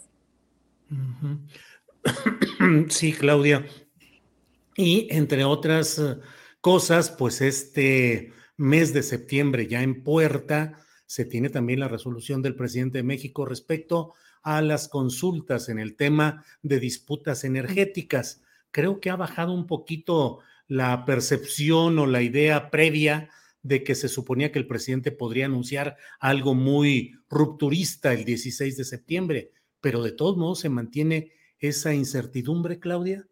Sí, Claudia. Y entre otras eh, cosas, pues este mes de septiembre ya en puerta, se tiene también la resolución del presidente de México respecto a las consultas en el tema de disputas energéticas. Creo que ha bajado un poquito la percepción o la idea previa de que se suponía que el presidente podría anunciar algo muy rupturista el 16 de septiembre, pero de todos modos se mantiene esa incertidumbre, Claudia.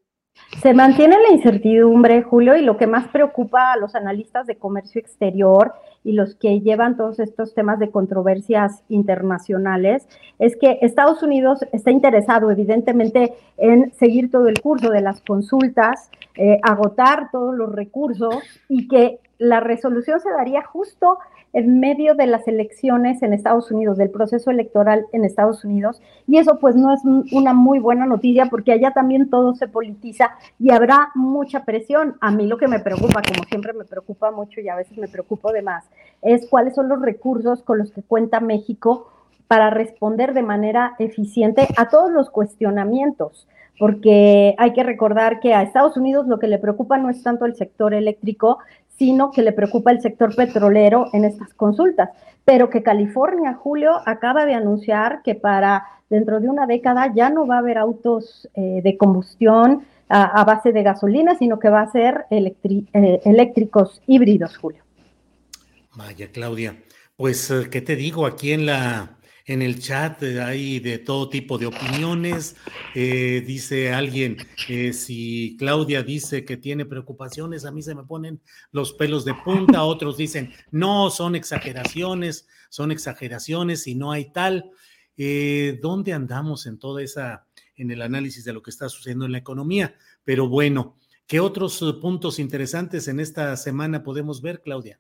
Se mantiene la incertidumbre, Julio, y lo que más preocupa a los analistas de comercio exterior y los que llevan todos estos temas de controversias internacionales es que Estados Unidos está interesado, evidentemente, en seguir todo el curso de las consultas, eh, agotar todos los recursos y que la resolución se daría justo en medio de las elecciones en Estados Unidos, del proceso electoral en Estados Unidos, y eso pues no es una muy buena noticia porque allá también todo se politiza y habrá mucha presión. A mí lo que me preocupa, como siempre me preocupa mucho y a veces me preocupo de más, es cuáles son los recursos con los que cuenta México para responder de manera eficiente a todos los cuestionamientos porque hay que recordar que a Estados Unidos lo que le preocupa no es tanto el sector eléctrico, sino que le preocupa el sector petrolero en estas consultas. Pero que California, Julio, acaba de anunciar que para dentro de una década ya no va a haber autos eh, de combustión a, base de gasolina, sino que va a ser eh, eléctricos híbridos, Julio. Vaya, Claudia. Pues, eh, ¿qué te digo? Aquí en la en el chat eh, hay de todo tipo de opiniones. Eh, dice alguien, eh, si Claudia dice que tiene preocupaciones, a mí se me ponen los pelos de punta. Otros dicen, no, son exageraciones, son exageraciones y no hay tal. ¿Dónde andamos en toda esa, en el análisis de lo que está sucediendo en la economía? Pero bueno, ¿qué otros puntos interesantes en esta semana podemos ver, Claudia?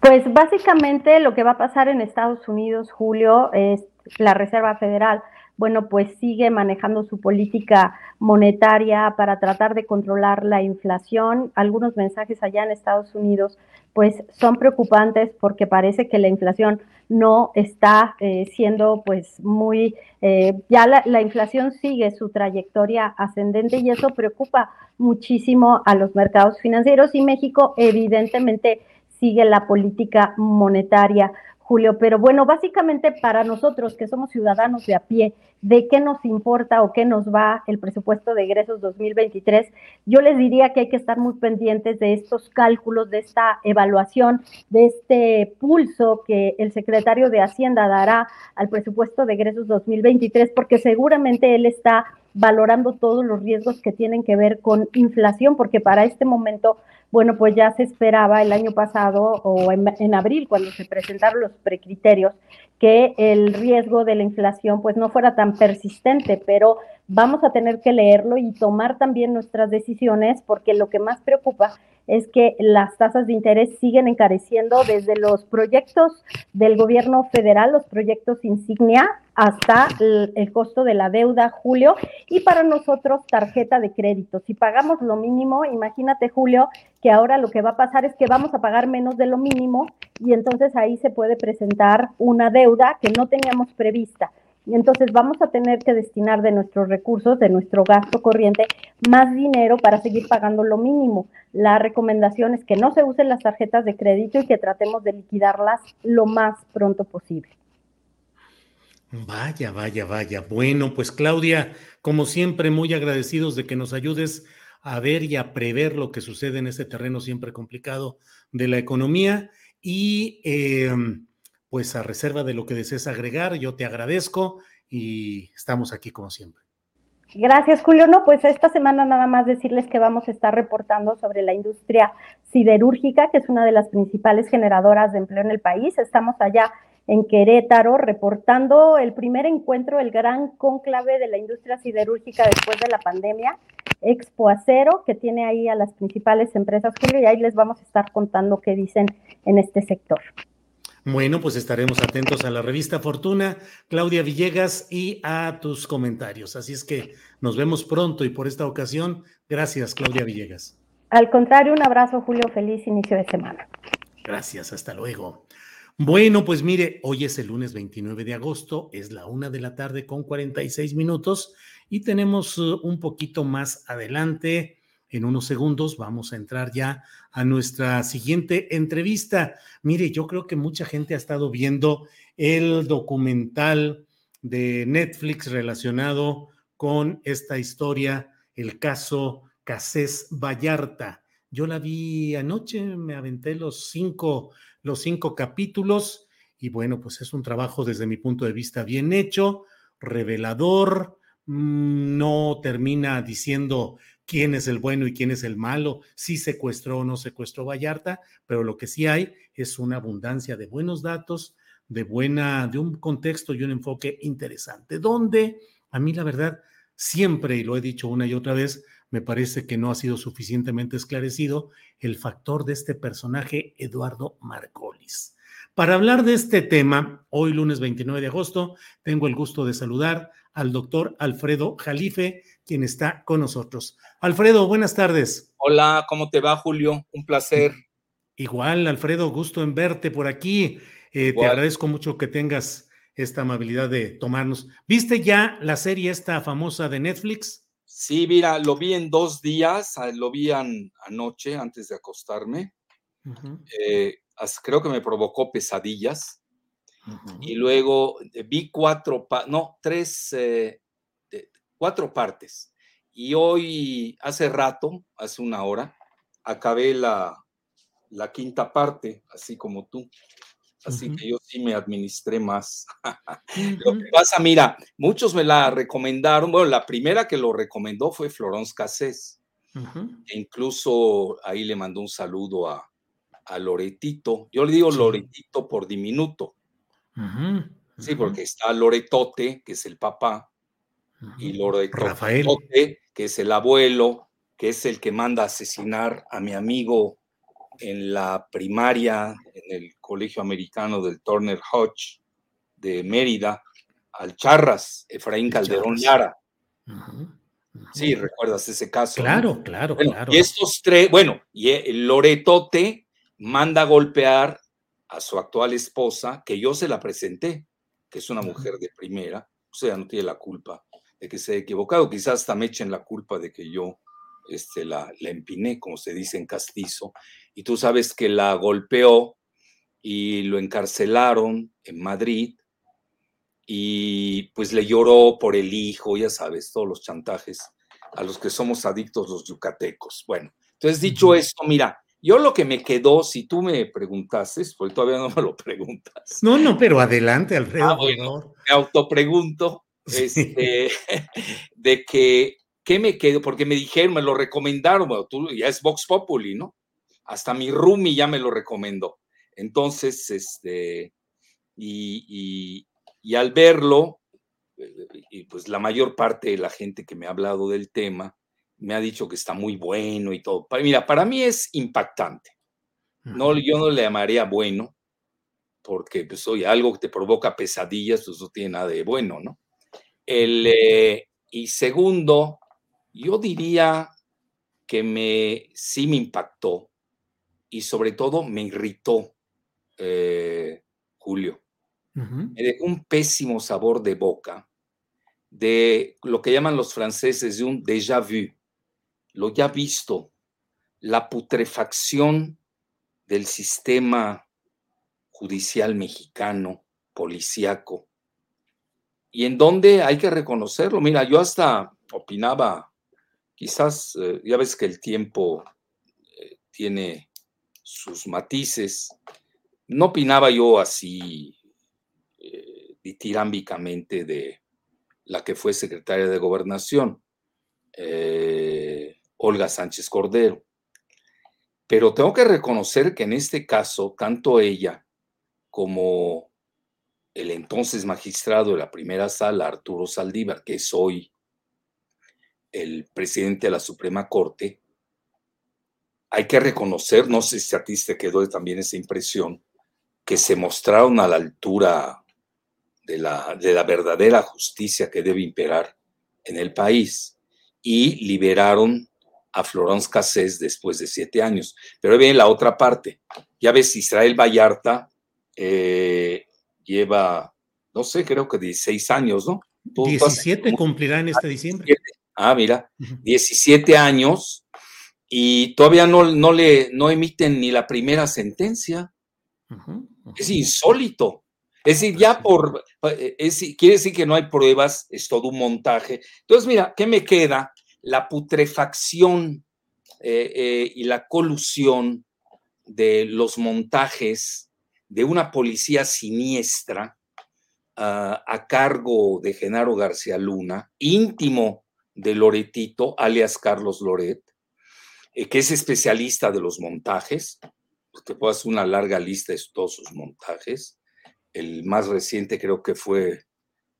Pues básicamente lo que va a pasar en Estados Unidos, Julio, es la Reserva Federal, bueno, pues sigue manejando su política monetaria para tratar de controlar la inflación. Algunos mensajes allá en Estados Unidos, pues son preocupantes porque parece que la inflación no está eh, siendo pues muy, eh, ya la, la inflación sigue su trayectoria ascendente y eso preocupa muchísimo a los mercados financieros y México evidentemente sigue la política monetaria, Julio. Pero bueno, básicamente para nosotros que somos ciudadanos de a pie, de qué nos importa o qué nos va el presupuesto de egresos 2023, yo les diría que hay que estar muy pendientes de estos cálculos, de esta evaluación, de este pulso que el secretario de Hacienda dará al presupuesto de egresos 2023, porque seguramente él está valorando todos los riesgos que tienen que ver con inflación, porque para este momento bueno, pues ya se esperaba el año pasado o en, abril, cuando se presentaron los precriterios, que el riesgo de la inflación pues no fuera tan persistente, pero vamos a tener que leerlo y tomar también nuestras decisiones porque lo que más preocupa es que las tasas de interés siguen encareciendo desde los proyectos del gobierno federal, los proyectos insignia, hasta el, costo de la deuda, Julio, y para nosotros tarjeta de crédito. Si pagamos lo mínimo, imagínate, Julio, que ahora lo que va a pasar es que vamos a pagar menos de lo mínimo y entonces ahí se puede presentar una deuda que no teníamos prevista. Y entonces vamos a tener que destinar de nuestros recursos, de nuestro gasto corriente, más dinero para seguir pagando lo mínimo. La recomendación es que no se usen las tarjetas de crédito y que tratemos de liquidarlas lo más pronto posible. Vaya, vaya, vaya. Bueno, pues Claudia, como siempre, muy agradecidos de que nos ayudes a ver y a prever lo que sucede en este terreno siempre complicado de la economía. Y em, pues a reserva de lo que desees agregar, yo te agradezco y estamos aquí como siempre. Gracias, Julio. No, pues esta semana nada más decirles que vamos a estar reportando sobre la industria siderúrgica, que es una de las principales generadoras de empleo en el país. Estamos allá en Querétaro reportando el primer encuentro, el gran conclave de la industria siderúrgica después de la pandemia, Expo Acero, que tiene ahí a las principales empresas, Julio, y ahí les vamos a estar contando qué dicen en este sector. Bueno, pues estaremos atentos a la revista Fortuna, Claudia Villegas, y a tus comentarios. Así es que nos vemos pronto y por esta ocasión, gracias, Claudia Villegas. Al contrario, un abrazo, Julio. Feliz inicio de semana. Gracias, hasta luego. Bueno, pues mire, hoy es el lunes 29 de agosto, es la una de la tarde con 46 minutos y tenemos uh, un poquito más adelante en unos segundos vamos a entrar ya a nuestra siguiente entrevista. Mire, yo creo que mucha gente ha estado viendo el documental de Netflix relacionado con esta historia, el caso Casés Vallarta. Yo la vi anoche, me aventé los cinco, los cinco capítulos y bueno, pues es un trabajo desde mi punto de vista bien hecho, revelador, mm, no termina diciendo quién es el bueno y quién es el malo, si secuestró o no secuestró Vallarta, pero lo que sí hay es una abundancia de buenos datos, de buena, de un contexto y un enfoque interesante, donde a mí la verdad siempre, y lo he dicho una y otra vez, me parece que no ha sido suficientemente esclarecido el factor de este personaje, Eduardo Margolis. Para hablar de este tema, hoy lunes 29 de agosto, tengo el gusto de saludar al doctor Alfredo Jalife, quien está con nosotros. Alfredo, buenas tardes. Hola, ¿cómo te va, Julio? Un placer. Igual, Alfredo, gusto en verte por aquí. Eh, te agradezco mucho que tengas esta amabilidad de tomarnos. ¿Viste ya la serie esta famosa de Netflix? Sí, mira, lo vi en dos días, ah, lo vi anoche antes de acostarme. Eh, creo que me provocó pesadillas. Y luego eh, vi cuatro, no, tres, cuatro partes. Y hoy, hace rato, hace una hora, acabé la, la quinta parte, así como tú. Así que yo sí me administré más. lo que pasa, mira, muchos me la recomendaron. Bueno, la primera que lo recomendó fue Florence Cassés. e incluso ahí le mandó un saludo a, a Loretito. Yo le digo Loretito por diminuto. Sí, porque está Loretote, que es el papá, y Loretote, que es el abuelo, que es el que manda a asesinar a mi amigo en la primaria, en el Colegio Americano del Turner Hodge de Mérida, al Charras, Efraín Calderón Lara. Sí, recuerdas ese caso. Claro, claro, claro. Y estos tres, bueno, y el Loretote manda a golpear a su actual esposa, que yo se la presenté, que es una mujer de primera, o sea, no tiene la culpa de que se haya equivocado, quizás hasta me echen la culpa de que yo este, la, la empiné, como se dice en castizo, y tú sabes que la golpeó y lo encarcelaron en Madrid y pues le lloró por el hijo, ya sabes, todos los chantajes a los que somos adictos los yucatecos. Bueno, entonces dicho esto, mira, yo lo que me quedó, si tú me preguntases, porque todavía no me lo preguntas. No, no, pero adelante, Alfredo. Ah, bueno, me autopregunto este, de que, ¿qué me quedo? Porque me dijeron, me lo recomendaron, bueno, tú ya es Vox Populi, ¿no? hasta mi Rumi ya me lo recomendó. Entonces, este, y, al verlo, eh, y pues la mayor parte de la gente que me ha hablado del tema me ha dicho que está muy bueno y todo. Mira, para mí es impactante. No, yo no le llamaría bueno, porque pues oye, algo que te provoca pesadillas, pues no tiene nada de bueno, ¿no? El, eh, y segundo, yo diría que me, sí me impactó y sobre todo me irritó, eh, Julio. Me dejó un pésimo sabor de boca de lo que llaman los franceses de un déjà vu, lo ya visto, la putrefacción del sistema judicial mexicano, policíaco, y en donde hay que reconocerlo. Mira, yo hasta opinaba, quizás, eh, ya ves que el tiempo eh, tiene sus matices. No opinaba yo así eh, ditirámbicamente de la que fue secretaria de gobernación, eh, Olga Sánchez Cordero. Pero tengo que reconocer que en este caso, tanto ella como el entonces magistrado de la primera sala, Arturo Saldívar, que es hoy el presidente de la Suprema Corte, hay que reconocer, no sé si a ti te quedó también esa impresión, que se mostraron a la altura de la, de la verdadera justicia que debe imperar en el país y liberaron a Florence Cassés después de siete años. Pero ahí viene la otra parte. Ya ves, Israel Vallarta eh, lleva, no sé, creo que 16 años, ¿no? 17 cumplirá en este diciembre. Ah, mira, 17 años y todavía no, no le no emiten ni la primera sentencia. Es insólito. Es decir, ya por, eh, es, quiere decir que no hay pruebas, es todo un montaje. Entonces, mira, ¿qué me queda? La putrefacción eh, eh, y la colusión de los montajes de una policía siniestra ah, a cargo de Genaro García Luna, íntimo de Loretito, alias Carlos Loret, eh, que es especialista de los montajes, porque puedo hacer una larga lista de todos sus montajes. El más reciente creo que fue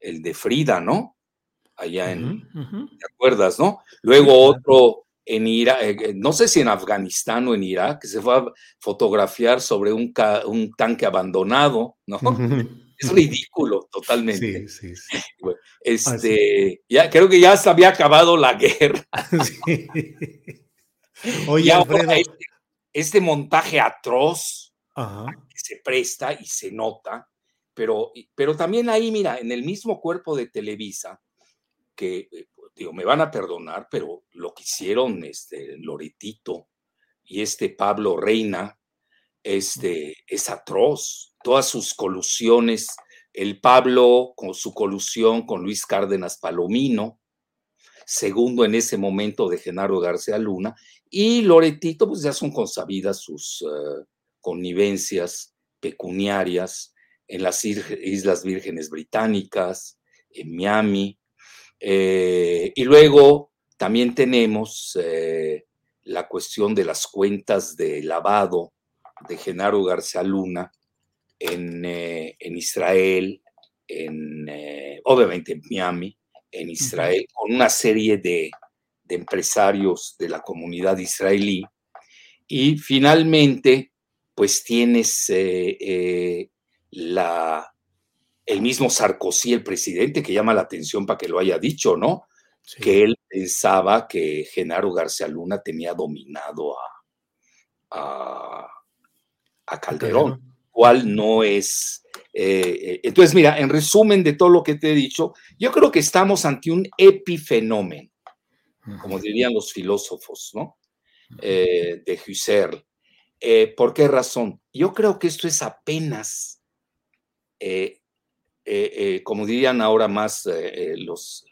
el de Frida, ¿no? Allá en, ¿te acuerdas, no? Luego otro en Irak, eh, no sé si en Afganistán o en Irak, que se fue a fotografiar sobre un, un tanque abandonado, ¿no? Es ridículo totalmente. Sí, sí, sí. Este, ya creo que ya se había acabado la guerra. Oye, Alfredo. Este, este, montaje atroz que se presta y se nota, pero, pero también ahí, mira, en el mismo cuerpo de Televisa, que eh, digo, me van a perdonar, pero lo que hicieron este Loretito y este Pablo Reina, este, es atroz. Todas sus colusiones, el Pablo con su colusión con Luis Cárdenas Palomino, segundo en ese momento de Genaro García Luna, y Loretito, pues ya son consabidas sus uh, connivencias pecuniarias en las Islas Vírgenes Británicas, en Miami, eh, y luego también tenemos eh, la cuestión de las cuentas de lavado de Genaro García Luna en, eh, en Israel, en, obviamente en Miami, en Israel, con una serie de, de, empresarios de la comunidad israelí. Y finalmente, pues tienes la, el mismo Sarkozy, el presidente, que llama la atención para que lo haya dicho, ¿no? Que él pensaba que Genaro García Luna tenía dominado a, a, Calderón, cual no es. Eh, eh, entonces, mira, en resumen de todo lo que te he dicho, yo creo que estamos ante un epifenómeno, como dirían los filósofos, ¿no? Eh, de Husserl. ¿Por qué razón? Yo creo que esto es apenas como dirían ahora más los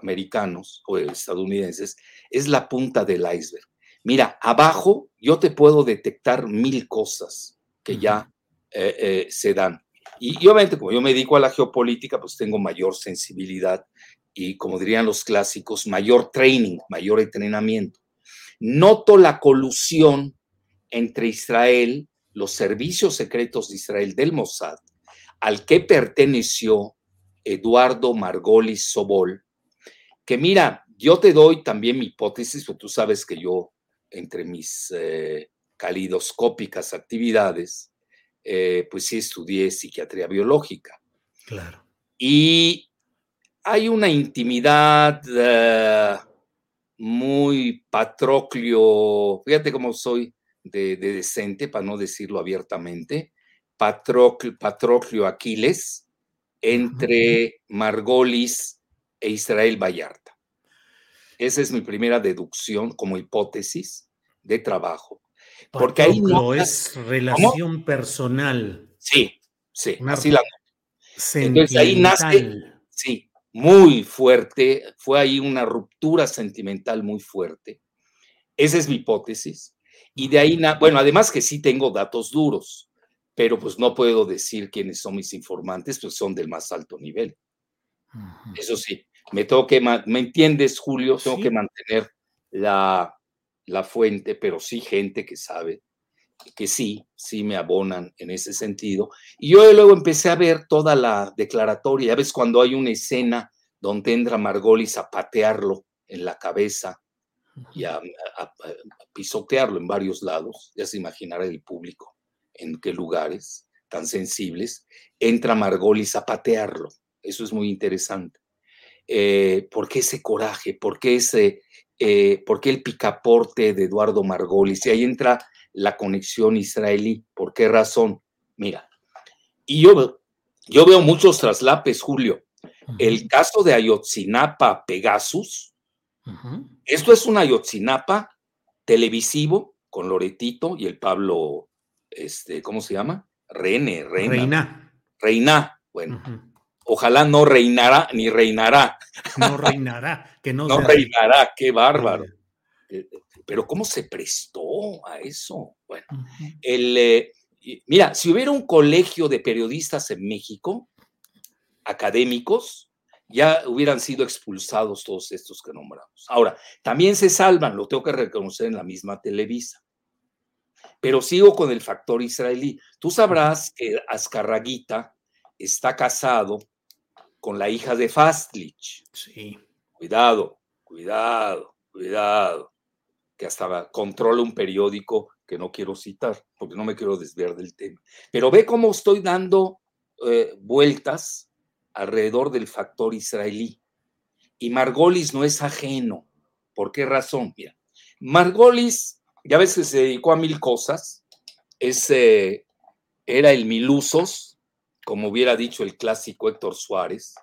americanos o estadounidenses, es la punta del iceberg. Mira, abajo yo te puedo detectar mil cosas que ya se dan. Y, obviamente como yo me dedico a la geopolítica, pues tengo mayor sensibilidad y como dirían los clásicos, mayor training, mayor entrenamiento. Noto la colusión entre Israel, los servicios secretos de Israel del Mossad al que perteneció Eduardo Margolis Sobol, que mira, yo te doy también mi hipótesis, porque tú sabes que yo, entre mis eh, calidoscópicas actividades, eh, pues sí estudié psiquiatría biológica. Claro. Y hay una intimidad eh, muy patroclio, fíjate cómo soy de, decente, para no decirlo abiertamente, Patroclio Aquiles entre Margolis e Israel Vallarta. Esa es mi primera deducción como hipótesis de trabajo. Porque ahí no es relación personal. Sí, sí, así la Entonces ahí nace, sí, muy fuerte, fue ahí una ruptura sentimental muy fuerte. Esa es mi hipótesis. Y de ahí, bueno, además que sí tengo datos duros pero pues no puedo decir quiénes son mis informantes, pues son del más alto nivel. Eso sí, me tengo que, ¿me entiendes, Julio? Tengo que mantener la, la fuente, pero sí gente que sabe que sí, sí me abonan en ese sentido. Y yo luego empecé a ver toda la declaratoria. Ya ves cuando hay una escena donde entra Margolis a patearlo en la cabeza y a, pisotearlo en varios lados, ya se imaginará el público en qué lugares tan sensibles, entra Margolis a patearlo. Eso es muy interesante. Eh, ¿Por qué ese coraje? ¿Por qué, ese, eh, ¿Por qué el picaporte de Eduardo Margolis? Y ahí entra la conexión israelí. ¿Por qué razón? Mira, y yo, yo veo muchos traslapes, Julio. El caso de Ayotzinapa Pegasus, esto es un Ayotzinapa televisivo con Loretito y el Pablo este, ¿cómo se llama? Rene, Reina. Reina. Reina. Bueno, ojalá no reinará ni reinará. No reinará, que no. no reinará, qué bárbaro. Eh, pero ¿cómo se prestó a eso? Bueno, el, eh, mira, si hubiera un colegio de periodistas en México, académicos, ya hubieran sido expulsados todos estos que nombramos. Ahora, también se salvan, lo tengo que reconocer en la misma Televisa. Pero sigo con el factor israelí. Tú sabrás que Azcarraguita está casado con la hija de Fastlich. Sí. Cuidado, cuidado, cuidado. que hasta controla un periódico que no quiero citar, porque no me quiero desviar del tema. Pero ve cómo estoy dando eh, vueltas alrededor del factor israelí. Y Margolis no es ajeno. ¿Por qué razón? Mira, Margolis, ya ves que se dedicó a mil cosas. Ese era el milusos, como hubiera dicho el clásico Héctor Suárez.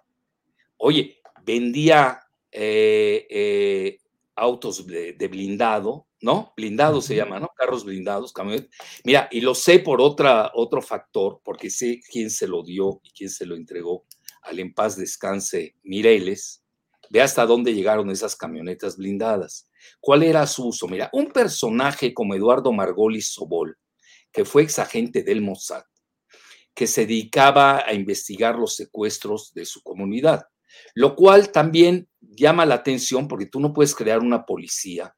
Oye, vendía eh, eh, autos de, blindado, ¿no? Blindado se llama, ¿no? Carros blindados, camionetas. Mira, y lo sé por otra, otro factor, porque sé quién se lo dio y quién se lo entregó al en paz descanse Mireles. Ve hasta dónde llegaron esas camionetas blindadas. ¿Cuál era su uso? Mira, un personaje como Eduardo Margolis Sobol, que fue exagente del Mossad, que se dedicaba a investigar los secuestros de su comunidad, lo cual también llama la atención porque tú no puedes crear una policía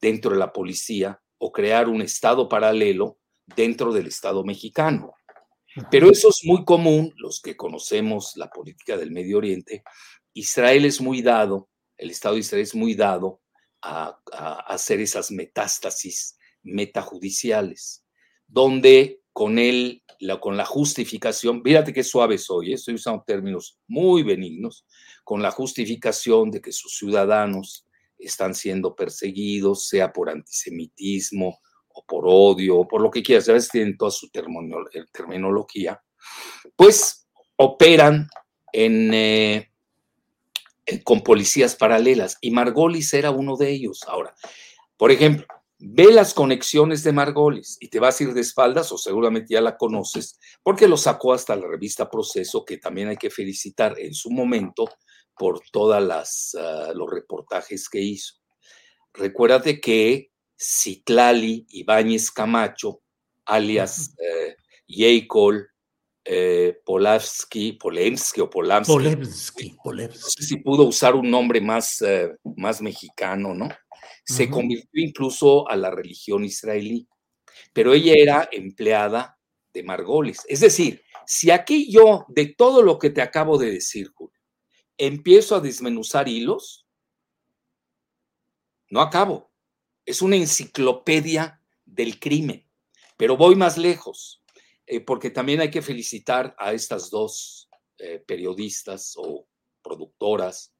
dentro de la policía o crear un estado paralelo dentro del estado mexicano. Pero eso es muy común, los que conocemos la política del Medio Oriente. Israel es muy dado, el Estado de Israel es muy dado a, hacer esas metástasis metajudiciales, donde con él, la, con la justificación, fíjate qué suave soy, ¿eh? estoy usando términos muy benignos, con la justificación de que sus ciudadanos están siendo perseguidos, sea por antisemitismo o por odio o por lo que quieras, a veces tienen toda su eh, terminología, pues operan en, eh, con policías paralelas y Margolis era uno de ellos. Ahora, por ejemplo, ve las conexiones de Margolis y te vas a ir de espaldas o seguramente ya la conoces porque lo sacó hasta la revista Proceso, que también hay que felicitar en su momento por todos ah, los reportajes que hizo. Recuérdate que Citlali Ibáñez Camacho, alias eh, eh, Polavsky, Polemsky o Polamsky. No sé si pudo usar un nombre más, eh, más mexicano, ¿no? Se convirtió incluso a la religión israelí, pero ella era empleada de Margolis. Es decir, si aquí yo, de todo lo que te acabo de decir, Julio, empiezo a desmenuzar hilos, no acabo. Es una enciclopedia del crimen, pero voy más lejos, eh, porque también hay que felicitar a estas dos eh, periodistas o productoras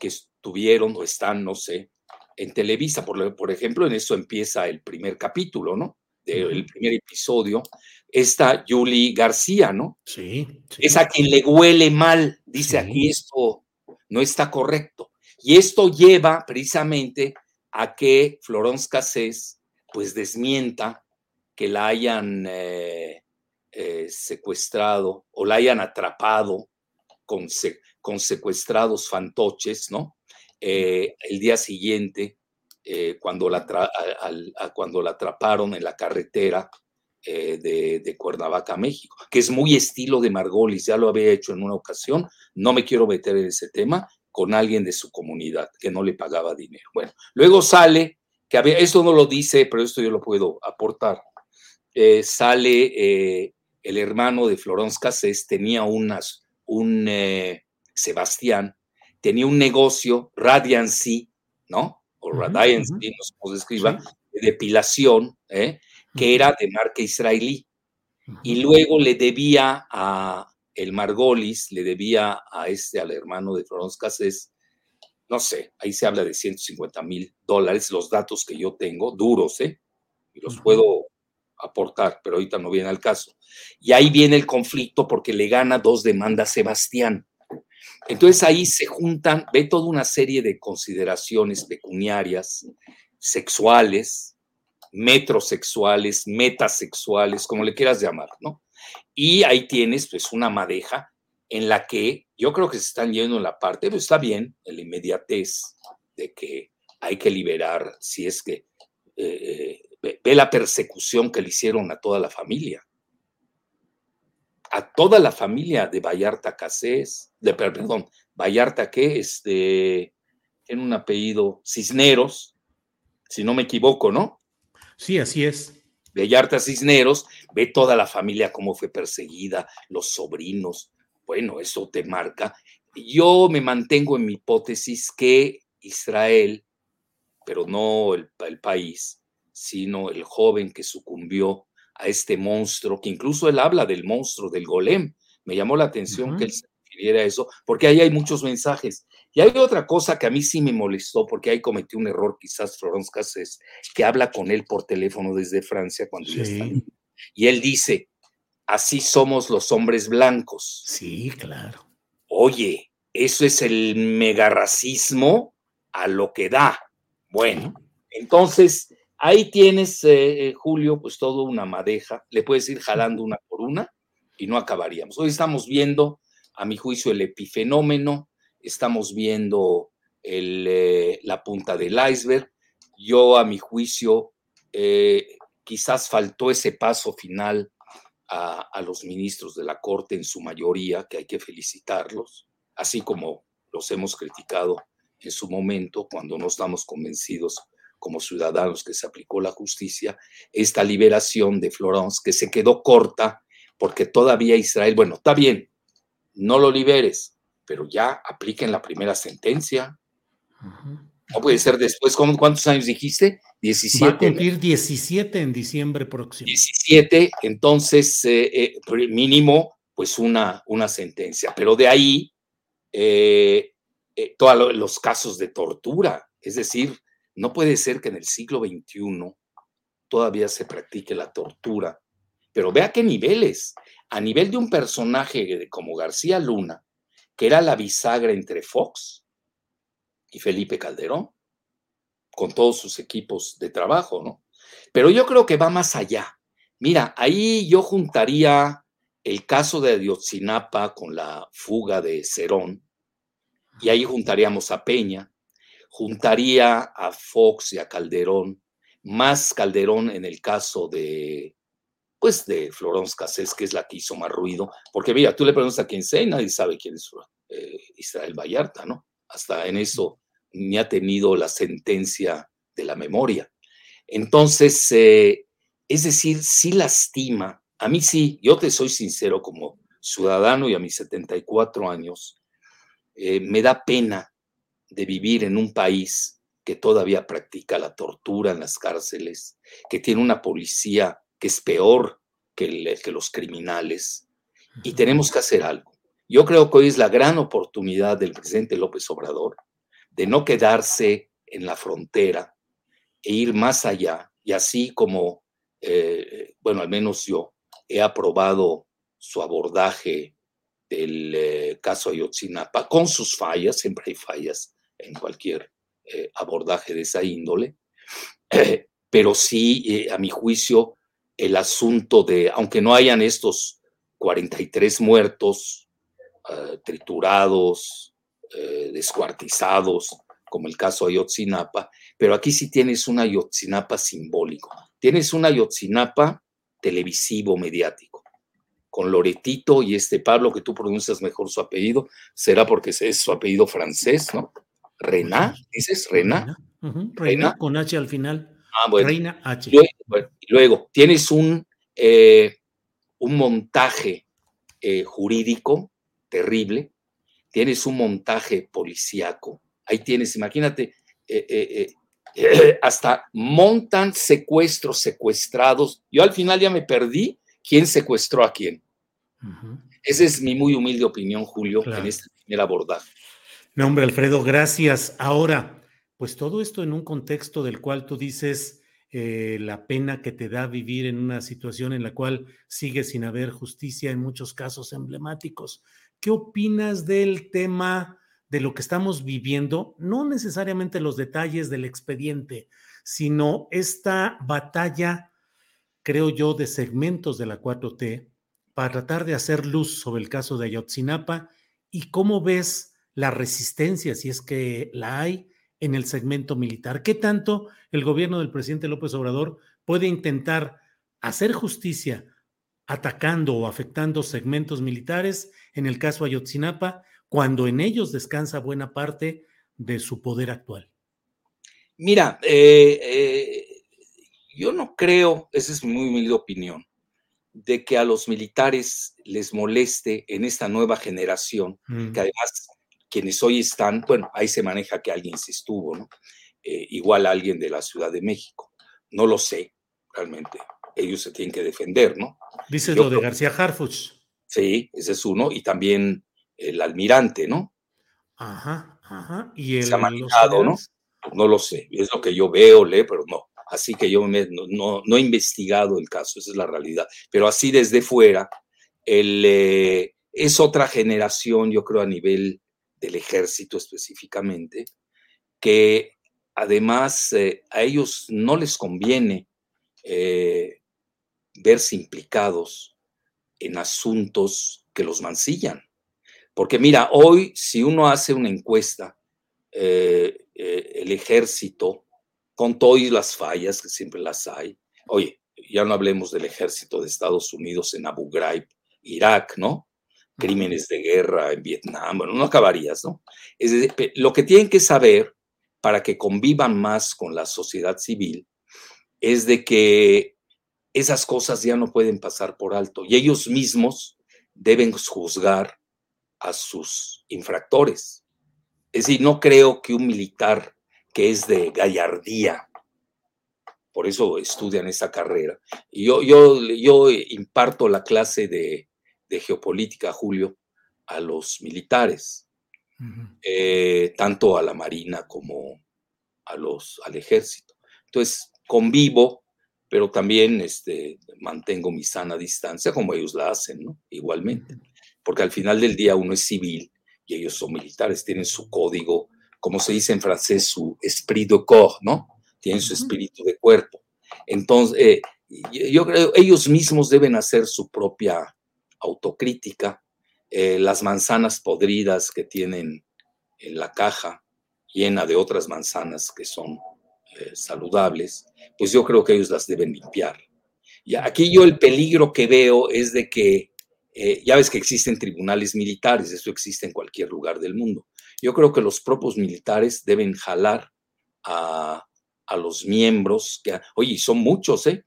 que estuvieron o están, no sé, en Televisa, por, por ejemplo, en eso empieza el primer capítulo, ¿no? el primer episodio, está Julie García, ¿no? Sí, Es a quien le huele mal, dice aquí esto no está correcto. Y esto lleva precisamente a que Florence Cassés pues desmienta que la hayan eh, eh, secuestrado o la hayan atrapado con, con secuestrados fantoches, ¿no? Eh, el día siguiente eh, cuando, la cuando la atraparon en la carretera de, Cuernavaca, México, que es muy estilo de Margolis, ya lo había hecho en una ocasión, no me quiero meter en ese tema, con alguien de su comunidad que no le pagaba dinero. Bueno, luego sale, que había, esto no lo dice, pero esto yo lo puedo aportar, sale el hermano de Florence Cassés, tenía unas, un Sebastián, tenía un negocio, Radiancy, ¿no? o Radiance, no sé cómo se escriba, de depilación, ¿eh? que era de marca israelí. Y luego le debía a el Margolis, le debía a este, al hermano de Florence Cassés, no sé, ahí se habla de 150 mil dólares, los datos que yo tengo, duros, ¿eh? Y los puedo aportar, pero ahorita no viene al caso. Y ahí viene el conflicto porque le gana dos demandas Sebastián. Entonces ahí se juntan, ve toda una serie de consideraciones pecuniarias, sexuales, metrosexuales, metasexuales, como le quieras llamar, ¿no? Y ahí tienes pues una madeja en la que yo creo que se están yendo en la parte, pero está bien, la inmediatez de que hay que liberar, si es que eh, ve la persecución que le hicieron a toda la familia a toda la familia de Vallarta Casés, de, perdón, Vallarta que este, tiene un apellido Cisneros, si no me equivoco, ¿no? Sí, así es. Vallarta Cisneros, ve toda la familia cómo fue perseguida, los sobrinos, bueno, eso te marca. Yo me mantengo en mi hipótesis que Israel pero no el, el país, sino el joven que sucumbió a este monstruo, que incluso él habla del monstruo, del golem. Me llamó la atención que él se refiriera a eso, porque ahí hay muchos mensajes. Y hay otra cosa que a mí sí me molestó, porque ahí cometí un error quizás Florence Cassés, que habla con él por teléfono desde Francia cuando ya está. Y él dice, así somos los hombres blancos. Sí, claro. Oye, eso es el megarracismo a lo que da. Bueno, entonces ahí tienes, eh, eh, Julio, pues todo una madeja. Le puedes ir jalando una por una y no acabaríamos. Hoy estamos viendo, a mi juicio, el epifenómeno estamos viendo eh, la punta del iceberg. Yo, a mi juicio, eh, quizás faltó ese paso final a, a, los ministros de la Corte en su mayoría, que hay que felicitarlos, así como los hemos criticado en su momento cuando no estamos convencidos como ciudadanos que se aplicó la justicia, esta liberación de Florence que se quedó corta porque todavía Israel, bueno, está bien, no lo liberes, pero ya apliquen la primera sentencia. No puede ser después, ¿cuántos años dijiste? 17. Va a cumplir 17 en diciembre próximo. 17, entonces eh, eh, mínimo, pues una, una sentencia. Pero de ahí, eh, eh todos los casos de tortura, es decir, no puede ser que en el siglo XXI todavía se practique la tortura. Pero vea qué niveles. A nivel de un personaje como García Luna, que era la bisagra entre Fox y Felipe Calderón, con todos sus equipos de trabajo, ¿no? Pero yo creo que va más allá. Mira, ahí yo juntaría el caso de Ayotzinapa con la fuga de Cerón, y ahí juntaríamos a Peña, juntaría a Fox y a Calderón, más Calderón en el caso de, pues, de Florence Cassés, que es la que hizo más ruido, porque mira, tú le preguntas a quien sea y nadie sabe quién es eh, Israel Vallarta, ¿no? Hasta en eso ni ha tenido la sentencia de la memoria. Entonces, eh, es decir, sí lastima, a mí sí, yo te soy sincero como ciudadano y a mis 74 años, eh, me da pena de vivir en un país que todavía practica la tortura en las cárceles, que tiene una policía que es peor que, que los criminales, y tenemos que hacer algo. Yo creo que hoy es la gran oportunidad del presidente López Obrador de no quedarse en la frontera e ir más allá, y así como, eh, bueno, al menos yo he aprobado su abordaje del eh, caso Ayotzinapa, con sus fallas, siempre hay fallas, en cualquier eh, abordaje de esa índole, pero sí, eh, a mi juicio, el asunto de, aunque no hayan estos 43 muertos, uh, triturados, descuartizados, como el caso Ayotzinapa, pero aquí sí tienes una Ayotzinapa simbólico, tienes una Ayotzinapa televisivo, mediático, con Loretito y este Pablo, que tú pronuncias mejor su apellido, será porque es su apellido francés, ¿no? Reina, dices Reina. Reina, con H al final. Ah, bueno. Reina H. Luego, luego tienes un, eh, un montaje eh, jurídico terrible, tienes un montaje policíaco, ahí tienes, imagínate, eh, hasta montan secuestros, secuestrados. Yo al final ya me perdí quién secuestró a quién. Uh -huh. Esa es mi muy humilde opinión, Julio, claro. en este primer abordaje. No, hombre, Alfredo, gracias. Ahora, pues todo esto en un contexto del cual tú dices eh, la pena que te da vivir en una situación en la cual sigue sin haber justicia en muchos casos emblemáticos. ¿Qué opinas del tema de lo que estamos viviendo? No necesariamente los detalles del expediente, sino esta batalla, creo yo, de segmentos de la 4T para tratar de hacer luz sobre el caso de Ayotzinapa y cómo ves la resistencia, si es que la hay, en el segmento militar. ¿Qué tanto el gobierno del presidente López Obrador puede intentar hacer justicia atacando o afectando segmentos militares, en el caso Ayotzinapa, cuando en ellos descansa buena parte de su poder actual? Mira, eh, eh, yo no creo, esa es mi muy humilde opinión, de que a los militares les moleste en esta nueva generación, mm. que además quienes hoy están, bueno, ahí se maneja que alguien se estuvo, ¿no? eh, igual alguien de la Ciudad de México. No lo sé, realmente. Ellos se tienen que defender, ¿no? Dices lo de García Harfuch. Sí, ese es uno, y también el almirante, ¿no? Ajá, ajá. Y el se ha manejado, ¿no? No lo sé, es lo que yo veo, leo, pero no. Así que yo no, no, he investigado el caso, esa es la realidad. Pero así desde fuera, el, eh, es otra generación, yo creo, a nivel del ejército específicamente, que además eh, a ellos no les conviene eh, verse implicados en asuntos que los mancillan. Porque mira, hoy si uno hace una encuesta, eh, el ejército, con todas las fallas, que siempre las hay, oye, ya no hablemos del ejército de Estados Unidos en Abu Ghraib, Irak, ¿no? Crímenes de guerra en Vietnam, bueno, no acabarías, ¿no? Es lo que tienen que saber para que convivan más con la sociedad civil es de que esas cosas ya no pueden pasar por alto y ellos mismos deben juzgar a sus infractores. Es decir, no creo que un militar que es de gallardía, por eso estudian esa carrera. Yo, yo, yo imparto la clase de, de geopolítica, Julio, a los militares, eh, tanto a la Marina como a los, al ejército. Entonces, convivo, pero también este, mantengo mi sana distancia, como ellos la hacen, ¿no? Igualmente. Porque al final del día uno es civil y ellos son militares, tienen su código, como se dice en francés, su esprit de corps, ¿no? Tienen su espíritu de cuerpo. Entonces, eh, yo creo, ellos mismos deben hacer su propia autocrítica, eh, las manzanas podridas que tienen en la caja llena de otras manzanas que son eh, saludables, pues yo creo que ellos las deben limpiar. Y aquí yo el peligro que veo es de que, eh, ya ves que existen tribunales militares, eso existe en cualquier lugar del mundo. Yo creo que los propios militares deben jalar a, los miembros, que, oye, son muchos, ¿eh?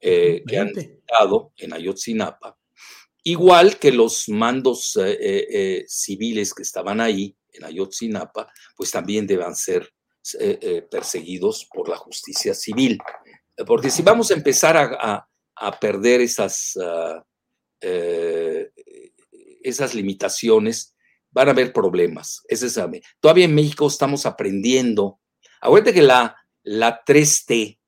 que han estado en Ayotzinapa, Igual que los mandos eh, eh, eh, civiles que estaban ahí en Ayotzinapa, pues también deban ser perseguidos por la justicia civil. Porque si vamos a empezar a, perder esas, ah, esas limitaciones, van a haber problemas. Es Todavía en México estamos aprendiendo. Acuérdate que la, la 3T,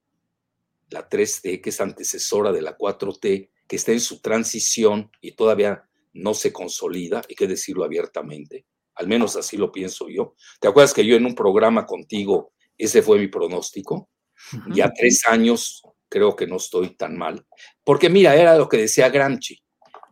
la 3T, que es antecesora de la 4T, que está en su transición y todavía no se consolida, hay que decirlo abiertamente, al menos así lo pienso yo. ¿Te acuerdas que yo en un programa contigo, ese fue mi pronóstico? Ya tres años creo que no estoy tan mal, porque mira, era lo que decía Gramsci,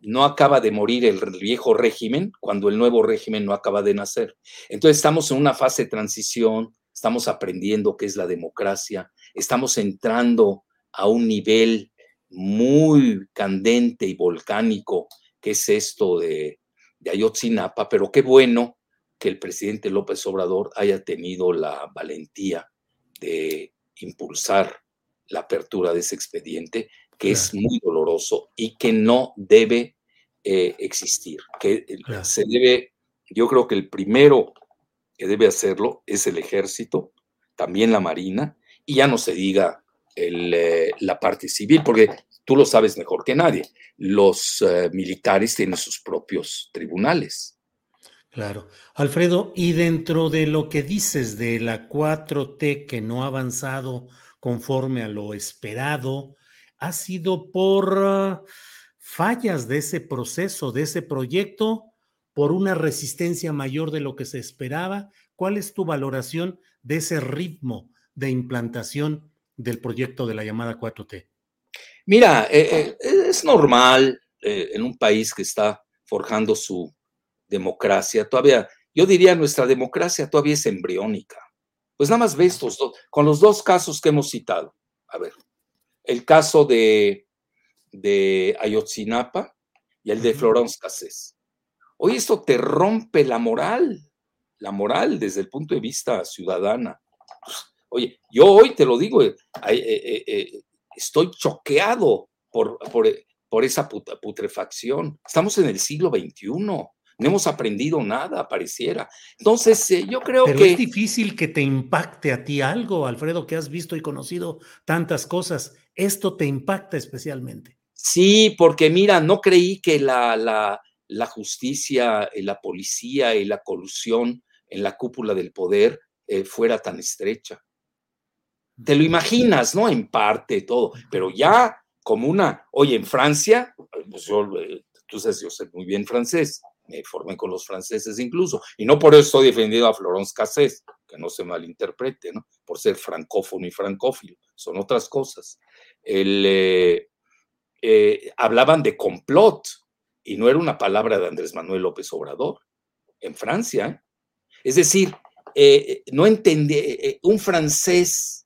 no acaba de morir el viejo régimen cuando el nuevo régimen no acaba de nacer. Entonces estamos en una fase de transición, estamos aprendiendo qué es la democracia, estamos entrando a un nivel muy candente y volcánico que es esto de, de Ayotzinapa, pero qué bueno que el presidente López Obrador haya tenido la valentía de impulsar la apertura de ese expediente, que es muy doloroso y que no debe eh, existir, que se debe, yo creo que el primero que debe hacerlo es el ejército, también la marina, y ya no se diga eh, la parte civil, porque tú lo sabes mejor que nadie, los eh, militares tienen sus propios tribunales. Claro. Alfredo, y dentro de lo que dices de la 4T que no ha avanzado conforme a lo esperado, ha sido por ah, fallas de ese proceso, de ese proyecto, por una resistencia mayor de lo que se esperaba. ¿Cuál es tu valoración de ese ritmo de implantación del proyecto de la llamada 4T? Mira, eh, eh, es normal eh, en un país que está forjando su democracia, todavía, yo diría nuestra democracia todavía es embriónica. Pues nada más ve estos dos, con los dos casos que hemos citado. A ver, el caso de, de Ayotzinapa y el de Florence Cassés. Hoy esto te rompe la moral, la moral desde el punto de vista ciudadana. Oye, yo hoy te lo digo, eh, eh, eh, estoy choqueado por, por, esa putrefacción. Estamos en el siglo XXI. no hemos aprendido nada, pareciera. Entonces, yo creo Pero que... es difícil que te impacte a ti algo, Alfredo, que has visto y conocido tantas cosas. Esto te impacta especialmente. Sí, porque mira, no creí que la, la, la justicia, la policía y la colusión en la cúpula del poder eh, fuera tan estrecha. Te lo imaginas, ¿no? En parte, todo, pero ya como una, oye, en Francia, pues yo, eh, tú sabes, yo sé muy bien francés, me formé con los franceses incluso, y no por eso estoy defendiendo a Florence Cassés, que no se malinterprete, ¿no? Por ser francófono y francófilo, son otras cosas. El, eh, eh, hablaban de complot, y no era una palabra de Andrés Manuel López Obrador, en Francia. Es decir, no entendí, un francés,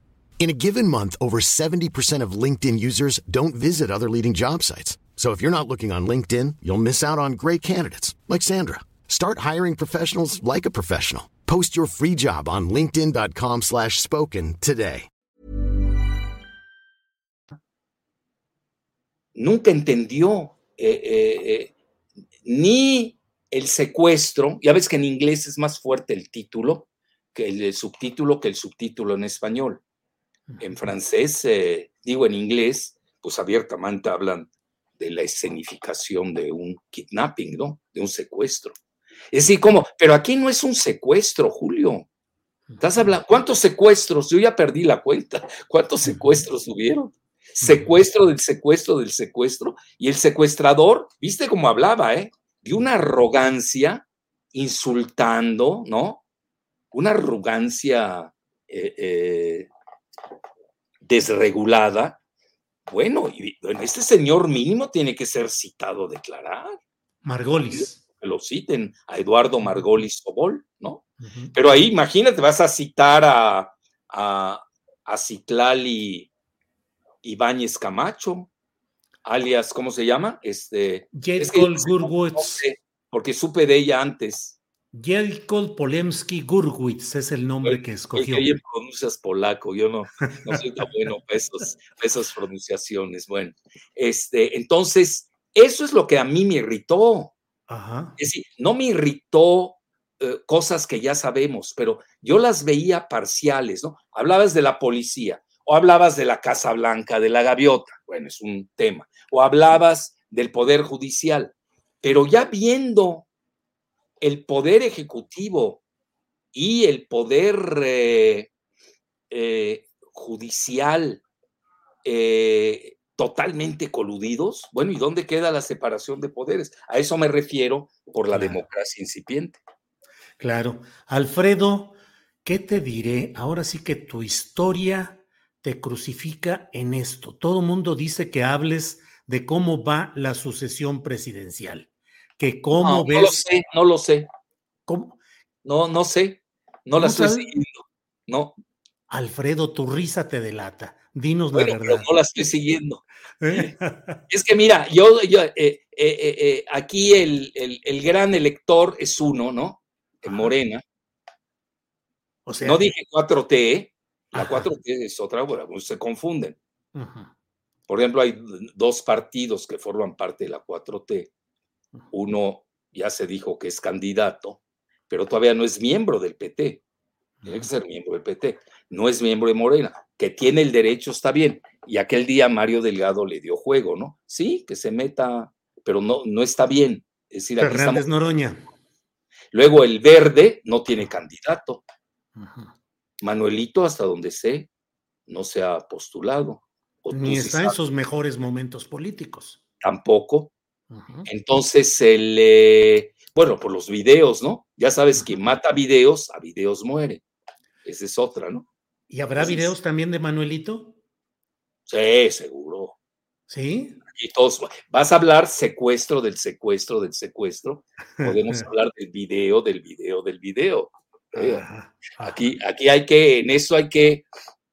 In a given month, over 70% of LinkedIn users don't visit other leading job sites. So if you're not looking on LinkedIn, you'll miss out on great candidates like Sandra. Start hiring professionals like a professional. Post your free job on linkedin.com/spoken today. nunca entendió eh, eh, eh, ni el secuestro, ya ves que en inglés es más fuerte el título que el, el subtítulo que el subtítulo en español. En francés, eh, digo en inglés, pues abiertamente hablan de la escenificación de un kidnapping, ¿no? De un secuestro. Es decir, como, pero aquí no es un secuestro, Julio. Estás hablando, ¿cuántos secuestros? Yo ya perdí la cuenta. ¿Cuántos secuestros hubieron? Secuestro del secuestro del secuestro. Y el secuestrador, viste cómo hablaba, ¿eh? De una arrogancia, insultando, ¿no? Una arrogancia eh, eh, desregulada. Bueno, y, bueno, este señor mínimo tiene que ser citado a declarar. Margolis. Que lo citen a Eduardo Margolis Sobol, ¿no? Pero ahí, imagínate, vas a citar a, a, a Citlali Ibáñez Camacho, alias, ¿cómo se llama? Este, es que no- Gurwitz. sé, porque supe de ella antes. Jelkol Polemski Gurwitz es el nombre que Que escogió. bien pronuncias polaco, yo no, no soy tan bueno para esos- para esas pronunciaciones. Bueno, este, entonces, eso es lo que a mí me irritó. Ajá. Es decir, no me irritó eh, cosas que ya sabemos, pero yo las veía parciales, ¿no? Hablabas de la policía, o hablabas de la Casa Blanca, de la gaviota, bueno, es un tema, o hablabas del Poder Judicial, pero ya viendo el Poder Ejecutivo y el Poder eh, eh, Judicial eh, totalmente coludidos, bueno, ¿y dónde queda la separación de poderes? A eso me refiero por la Claro. democracia incipiente. Claro. Alfredo, ¿qué te diré? Ahora sí que tu historia te crucifica en esto. Todo mundo dice que hables de cómo va la sucesión presidencial. Que cómo No, no lo sé, no lo sé. ¿Cómo? No, no sé. No la ¿No estoy sabes? siguiendo. No, Alfredo, tu risa te delata. Dinos bueno, la pero verdad. no la estoy siguiendo. ¿Eh? Es que mira, yo, yo eh, eh, aquí el, el- el gran elector es uno, ¿no? En Morena. O sea, no dije 4T, ¿eh? La Ajá. 4T es otra, bueno, pues se confunden. Por ejemplo, hay dos partidos que forman parte de la 4T. Uno ya se dijo que es candidato, pero todavía no es miembro del PT. Tiene que ser miembro del PT. No es miembro de Morena. Que tiene el derecho, está bien. Y aquel día Mario Delgado le dio juego, ¿no? Sí, que se meta, pero no, no está bien. Es decir, aquí Fernández estamos- Noroña. Luego el verde no tiene candidato. Manuelito, hasta donde sé, no se ha postulado. Ni está en sus mejores momentos políticos. Tampoco. Entonces, el, eh, bueno, por los videos, ¿no? Ya sabes que mata videos, a videos muere. Esa es otra, ¿no? ¿Y habrá videos también de Manuelito? Sí, seguro. ¿Sí? Y todos, vas a hablar secuestro del secuestro del secuestro. Podemos hablar del video, del video, del video. Aquí, aquí hay que, en eso hay que,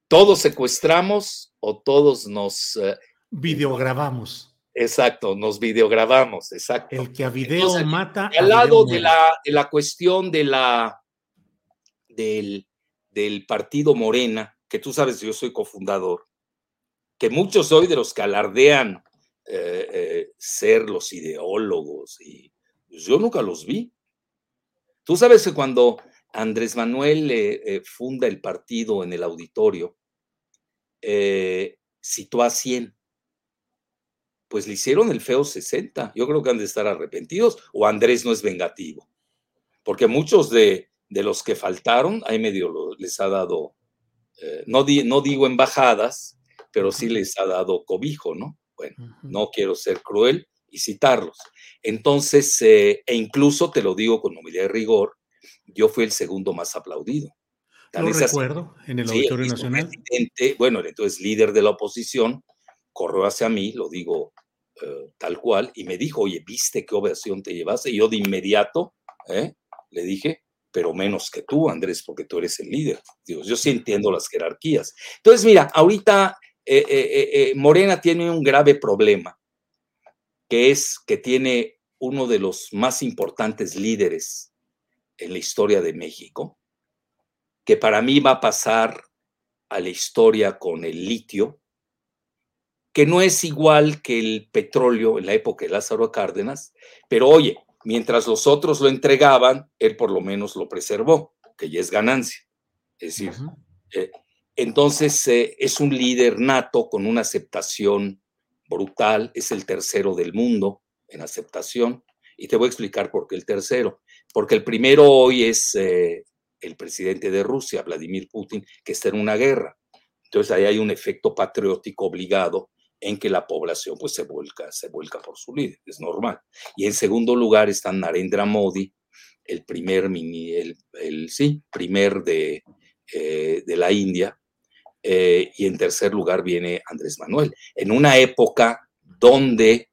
todos secuestramos o todos nos... Eh, Videograbamos. Exacto, nos videograbamos, exacto. El que a video mata. Al lado de la, de la cuestión de la, del, del partido Morena, que tú sabes, yo soy cofundador, que muchos hoy de los que alardean eh, eh, ser los ideólogos, y pues, yo nunca los vi. Tú sabes que cuando Andrés Manuel eh, funda el partido en el auditorio, citó a 100. Pues le hicieron el feo 60. Yo creo que han de estar arrepentidos o Andrés no es vengativo. Porque muchos de, los que faltaron, ahí medio les ha dado, no, no digo embajadas, pero sí les ha dado cobijo, ¿no? Bueno, no quiero ser cruel y citarlos. Entonces, eh, e incluso te lo digo con humildad y rigor, yo fui el segundo más aplaudido. lo recuerdo, en el Auditorio Nacional. Bueno, entonces líder de la oposición, corrió hacia mí, lo digo eh, tal cual, y me dijo, oye, ¿viste qué ovación te llevaste? Y yo de inmediato ¿eh? le dije, pero menos que tú, Andrés, porque tú eres el líder. Digo, yo sí entiendo las jerarquías. Entonces, mira, ahorita eh, Morena tiene un grave problema, que es que tiene uno de los más importantes líderes en la historia de México, que para mí va a pasar a la historia con el litio, que no es igual que el petróleo en la época de Lázaro Cárdenas, pero oye, mientras los otros lo entregaban, él por lo menos lo preservó, que ya es ganancia. Es decir, entonces eh, es un líder nato con una aceptación brutal, es el tercero del mundo en aceptación. Y te voy a explicar por qué el tercero. Porque el primero hoy es eh, el presidente de Rusia, Vladimir Putin, que está en una guerra. Entonces ahí hay un efecto patriótico obligado en que la población pues se vuelca, se vuelca por su líder, es normal. Y en segundo lugar está Narendra Modi, el primer mini, el, sí, primer de, eh, de la India, eh, y en tercer lugar viene Andrés Manuel, en una época donde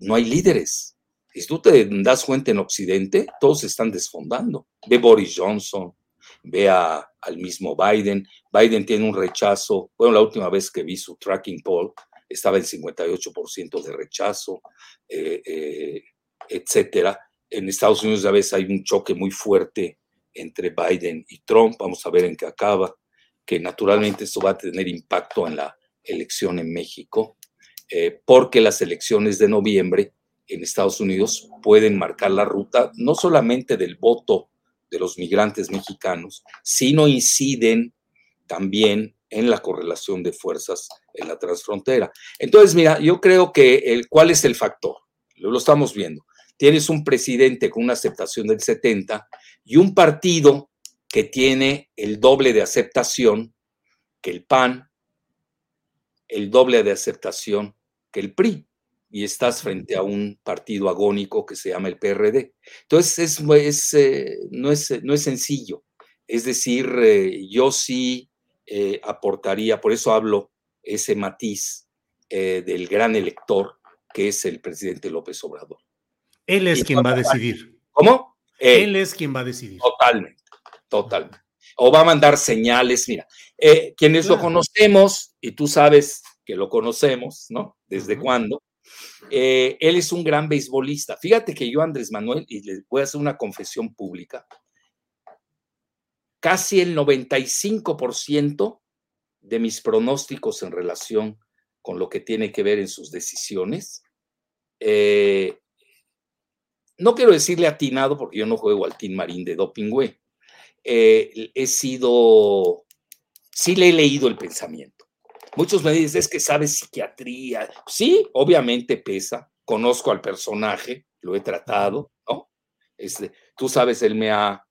no hay líderes. Si tú te das cuenta en Occidente, todos están desfondando. Ve Boris Johnson, ve al mismo Biden. Biden tiene un rechazo. Bueno, la última vez que vi su tracking poll estaba en 58% de rechazo, eh, eh, etcétera. En Estados Unidos a veces hay un choque muy fuerte entre Biden y Trump. Vamos a ver en qué acaba que naturalmente esto va a tener impacto en la elección en México, eh, porque las elecciones de noviembre en Estados Unidos pueden marcar la ruta no solamente del voto de los migrantes mexicanos, sino inciden también en la correlación de fuerzas en la transfrontera. Entonces, mira, yo creo que el, ¿cuál es el factor? Lo, estamos viendo. Tienes un presidente con una aceptación del 70 y un partido que tiene el doble de aceptación que el PAN, el doble de aceptación que el PRI, y estás frente a un partido agónico que se llama el PRD. Entonces, es, eh, no, es, no es sencillo. Es decir, eh, yo sí eh, aportaría, por eso hablo ese matiz del gran elector que es el presidente López Obrador. Él es quien va a decidir. ¿Cómo? Él es quien va a decidir. Totalmente. Totalmente. O va a mandar señales, mira, eh, quienes lo conocemos, y tú sabes que lo conocemos, ¿no? ¿Desde cuándo? Eh, él es un gran beisbolista. Fíjate que yo, Andrés Manuel, y les voy a hacer una confesión pública, casi el 95% de mis pronósticos en relación con lo que tiene que ver en sus decisiones, eh, no quiero decirle atinado porque yo no juego al Team Marín de Doping eh, he sido, sí le he leído el pensamiento. Muchos me dicen, es que sabes psiquiatría. Sí, obviamente pesa. Conozco al personaje, lo he tratado, ¿no? Este, tú sabes, él me ha,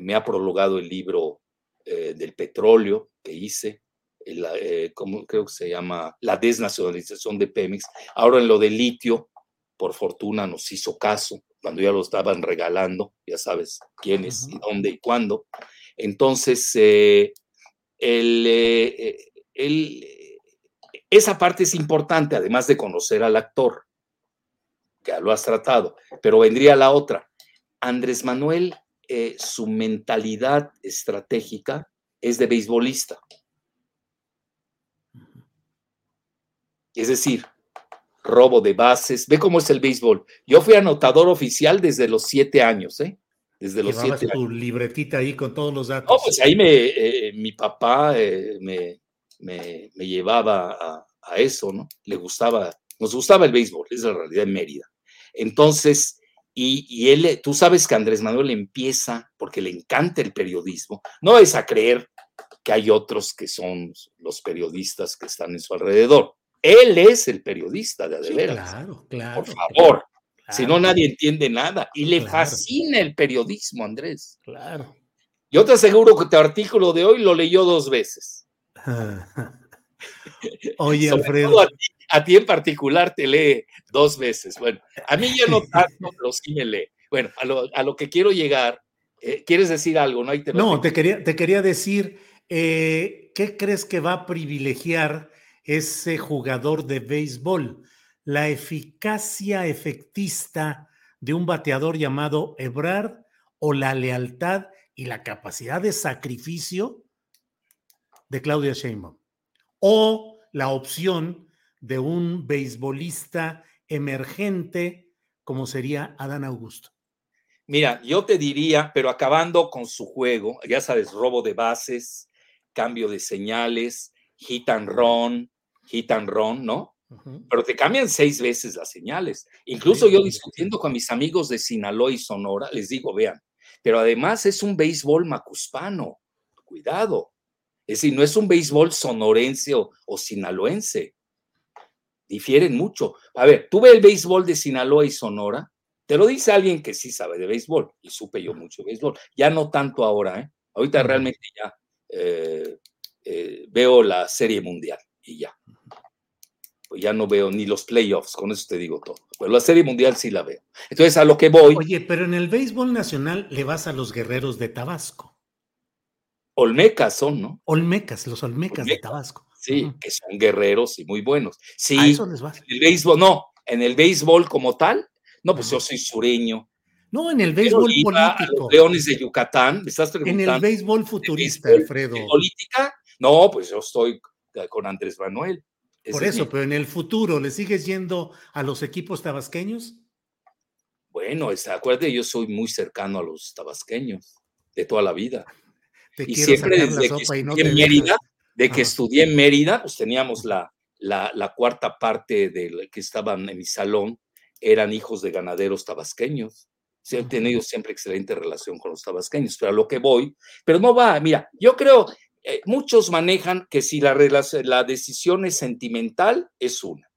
me ha prologado el libro eh, del petróleo que hice. Eh, como creo que se llama, la desnacionalización de Pemex. Ahora en lo del litio, por fortuna nos hizo caso, cuando ya lo estaban regalando, ya sabes quiénes y dónde y cuándo. Entonces, eh, el, esa parte es importante, además de conocer al actor, que lo has tratado, pero vendría la otra. Andrés Manuel, su mentalidad estratégica es de beisbolista. Es decir, robo de bases. Ve cómo es el béisbol. Yo fui anotador oficial desde los siete años, ¿eh? Desde los siete tu libretita ahí con todos los datos. No, pues ahí me, eh, mi papá eh, me, me, llevaba a, a, eso, ¿no? Le gustaba, nos gustaba el béisbol, es la realidad en Mérida. Entonces, y, y, él, tú sabes que Andrés Manuel empieza, porque le encanta el periodismo, no es a creer que hay otros que son los periodistas que están en su alrededor. Él es el periodista de veras. claro, claro. Por favor. Si no, nadie entiende nada. Y le fascina el periodismo, Andrés. Claro. Yo te aseguro que tu artículo de hoy lo leyó dos veces. Oye, Alfredo. A ti, en particular te lee dos veces. Bueno, a mí ya no tanto, pero sí me lee. Bueno, a lo, que quiero llegar, eh, ¿quieres decir algo? No, te, no te, quería, te quería decir, eh, ¿qué crees que va a privilegiar ese jugador de béisbol, la eficacia efectista de un bateador llamado Ebrard o la lealtad y la capacidad de sacrificio de Claudia Sheinbaum o la opción de un beisbolista emergente como sería Adán Augusto. Mira, yo te diría, pero acabando con su juego, ya sabes, robo de bases, cambio de señales, hit and run, hit and run, ¿no? Pero te cambian seis veces las señales. Incluso yo discutiendo con mis amigos de Sinaloa y Sonora, les digo, vean, pero además es un béisbol macuspano, cuidado. Es decir, no es un béisbol sonorense o, sinaloense. Difieren mucho. A ver, tú ves el béisbol de Sinaloa y Sonora, te lo dice alguien que sí sabe de béisbol, y supe yo mucho de béisbol. Ya no tanto ahora, ¿eh? Ahorita realmente ya eh, eh, veo la serie mundial y ya. Pues ya no veo ni los playoffs, con eso te digo todo. Pero la Serie Mundial sí la veo. Entonces, a lo que voy. Oye, pero en el béisbol nacional le vas a los guerreros de Tabasco. Olmecas son, ¿no? Olmecas, los Olmecas, de Tabasco. Sí, que son guerreros y muy buenos. Sí, a eso les vas. En el béisbol, no, en el béisbol como tal, no, pues yo soy sureño. No, en el béisbol político. los Leones de Yucatán, me estás preguntando. En el béisbol futurista, Alfredo. política? No, pues yo estoy con Andrés Manuel. Por eso, pero en el futuro, ¿le sigues yendo a los equipos tabasqueños? Bueno, acuérdate, yo soy muy cercano a los tabasqueños de toda la vida. y siempre desde que estudié en Mérida, de que estudié en Mérida, pues teníamos la, la, cuarta parte de que estaban en mi salón, eran hijos de ganaderos tabasqueños. he tenido siempre excelente relación con los tabasqueños, pero a lo que voy, pero no va, mira, yo creo, eh, muchos manejan que si la, decisión es sentimental, es una.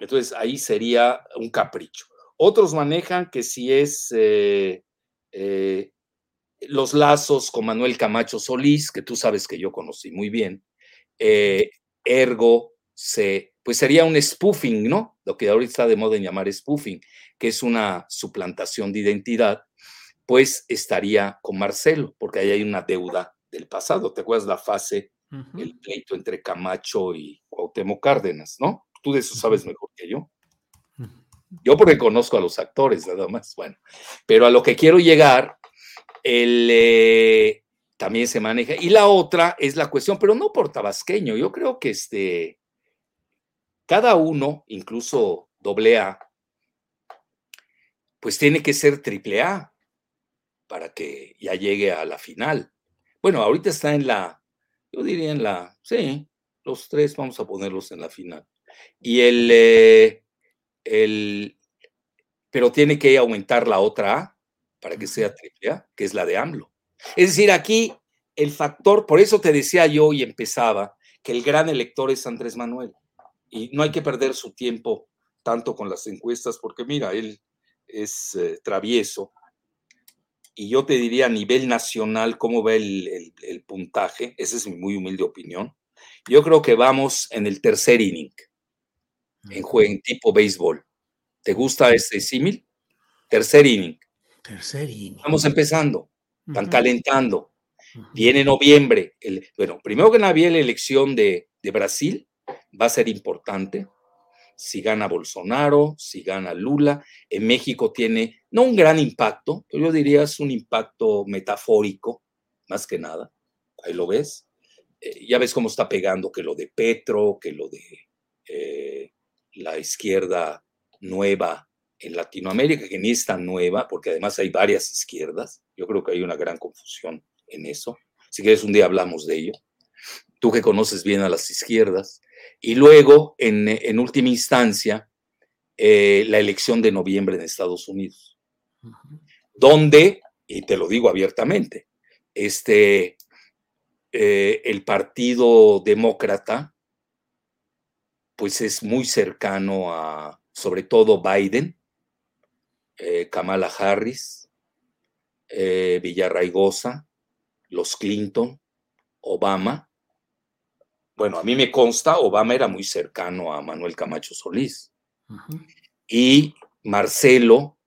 Entonces ahí sería un capricho. Otros manejan que si es eh, eh, los lazos con Manuel Camacho Solís, que tú sabes que yo conocí muy bien, ergo se, pues sería un spoofing, ¿no? Lo que ahorita está de moda en llamar spoofing, que es una suplantación de identidad, pues estaría con Marcelo, porque ahí hay una deuda del pasado. ¿Te acuerdas la fase, el pleito entre Camacho y Cuauhtémoc Cárdenas, no? Tú de eso sabes mejor que yo. Yo porque conozco a los actores, nada más. Bueno, pero a lo que quiero llegar, el, eh, también se maneja. Y la otra es la cuestión, pero no por tabasqueño. Yo creo que este, cada uno, incluso doble A, pues tiene que ser triple A para que ya llegue a la final. Bueno, ahorita está en la, yo diría en la, sí, los tres vamos a ponerlos en la final. Y el, eh, el, pero tiene que aumentar la otra A para que sea triple A, que es la de AMLO. Es decir, aquí el factor, por eso te decía yo y empezaba, que el gran elector es Andrés Manuel. Y no hay que perder su tiempo tanto con las encuestas, porque mira, él es eh, travieso y yo te diría a nivel nacional cómo va el, el, puntaje, esa es mi muy humilde opinión. Yo creo que vamos en el tercer inning, en, juego, en tipo béisbol. ¿Te gusta este símil? Tercer inning. Tercer inning. Estamos empezando, están calentando. Viene noviembre. El, bueno, primero que nada, viene la elección de, de Brasil, va a ser importante si gana Bolsonaro, si gana Lula. En México tiene no un gran impacto, pero yo diría es un impacto metafórico, más que nada. Ahí lo ves. Eh, ya ves cómo está pegando que lo de Petro, que lo de eh, la izquierda nueva en Latinoamérica, que ni es tan nueva, porque además hay varias izquierdas. Yo creo que hay una gran confusión en eso. Si quieres, un día hablamos de ello. Tú que conoces bien a las izquierdas, y luego, en, última instancia, eh, la elección de noviembre en Estados Unidos, donde, y te lo digo abiertamente, este, eh, el Partido Demócrata, pues es muy cercano a, sobre todo, Biden, eh, Kamala Harris, Villarraigosa, los Clinton, Obama, bueno, a mí me consta, Obama era muy cercano a Manuel Camacho Solís. Y Marcelo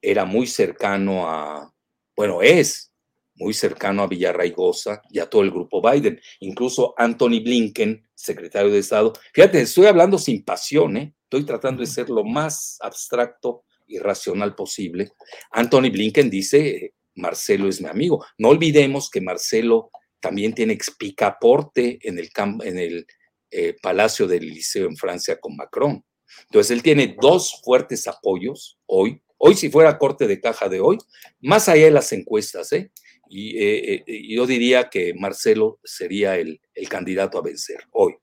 era muy cercano a, bueno, es muy cercano a Villarraigosa y a todo el grupo Biden. Incluso Anthony Blinken, secretario de Estado. Fíjate, estoy hablando sin pasión, ¿eh? estoy tratando de ser lo más abstracto y racional posible. Anthony Blinken dice, Marcelo es mi amigo. No olvidemos que Marcelo también tiene expicaporte en el, en el eh, Palacio del Liceo en Francia con Macron. Entonces, él tiene dos fuertes apoyos hoy. Hoy, si fuera corte de caja de hoy, más allá de las encuestas, ¿eh? Y eh, yo diría que Marcelo sería el, el, candidato a vencer hoy.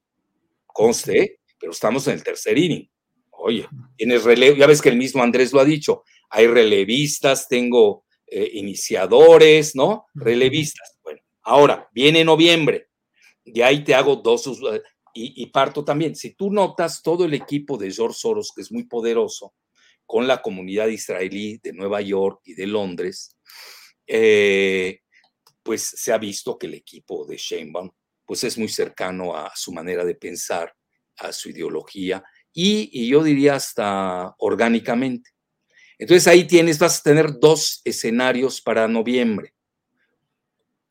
Conste, pero estamos en el tercer inning. Oye, tienes relevo, ya ves que el mismo Andrés lo ha dicho, hay relevistas, tengo iniciadores, ¿no? Relevistas. Bueno, Ahora, viene noviembre, de ahí te hago dos eh, y, parto también. Si tú notas todo el equipo de George Soros, que es muy poderoso, con la comunidad israelí de Nueva York y de Londres, eh, pues se ha visto que el equipo de Sheinbaum pues es muy cercano a su manera de pensar, a su ideología y, y yo diría hasta orgánicamente. Entonces ahí tienes, vas a tener dos escenarios para noviembre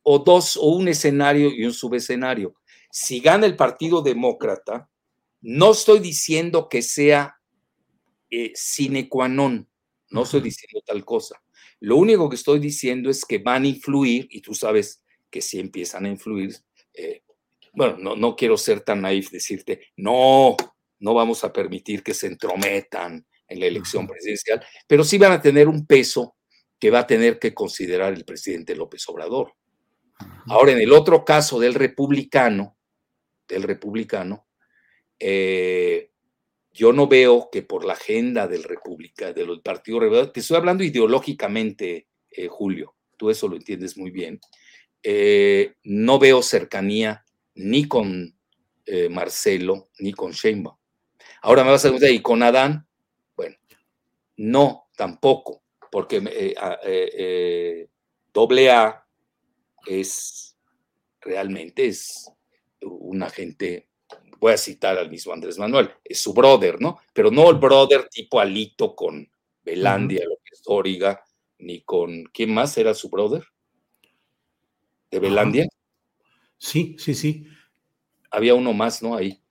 o dos o un escenario y un subescenario. Si gana el Partido Demócrata, no estoy diciendo que sea eh, sine qua non, no estoy diciendo tal cosa. Lo único que estoy diciendo es que van a influir, y tú sabes que si empiezan a influir, eh, bueno, no, no quiero ser tan naif decirte, no, no vamos a permitir que se entrometan en la elección presidencial, pero sí van a tener un peso que va a tener que considerar el presidente López Obrador. Ahora, en el otro caso del republicano, del republicano, eh, yo no veo que por la agenda del República, del Partido Republicano, te estoy hablando ideológicamente, eh, Julio, tú eso lo entiendes muy bien, eh, no veo cercanía ni con Marcelo ni con Sheinbaum. Ahora me vas a preguntar, ¿y con Adán? Bueno, no, tampoco, porque doble A es realmente es un agente, voy a citar al mismo Andrés Manuel, es su brother, ¿no? Pero no el brother tipo Alito con Belandia, lo que es Dóriga, ni con, ¿quién más era su brother? ¿De Belandia? Sí, sí, sí. Había uno más, ¿no? Ahí.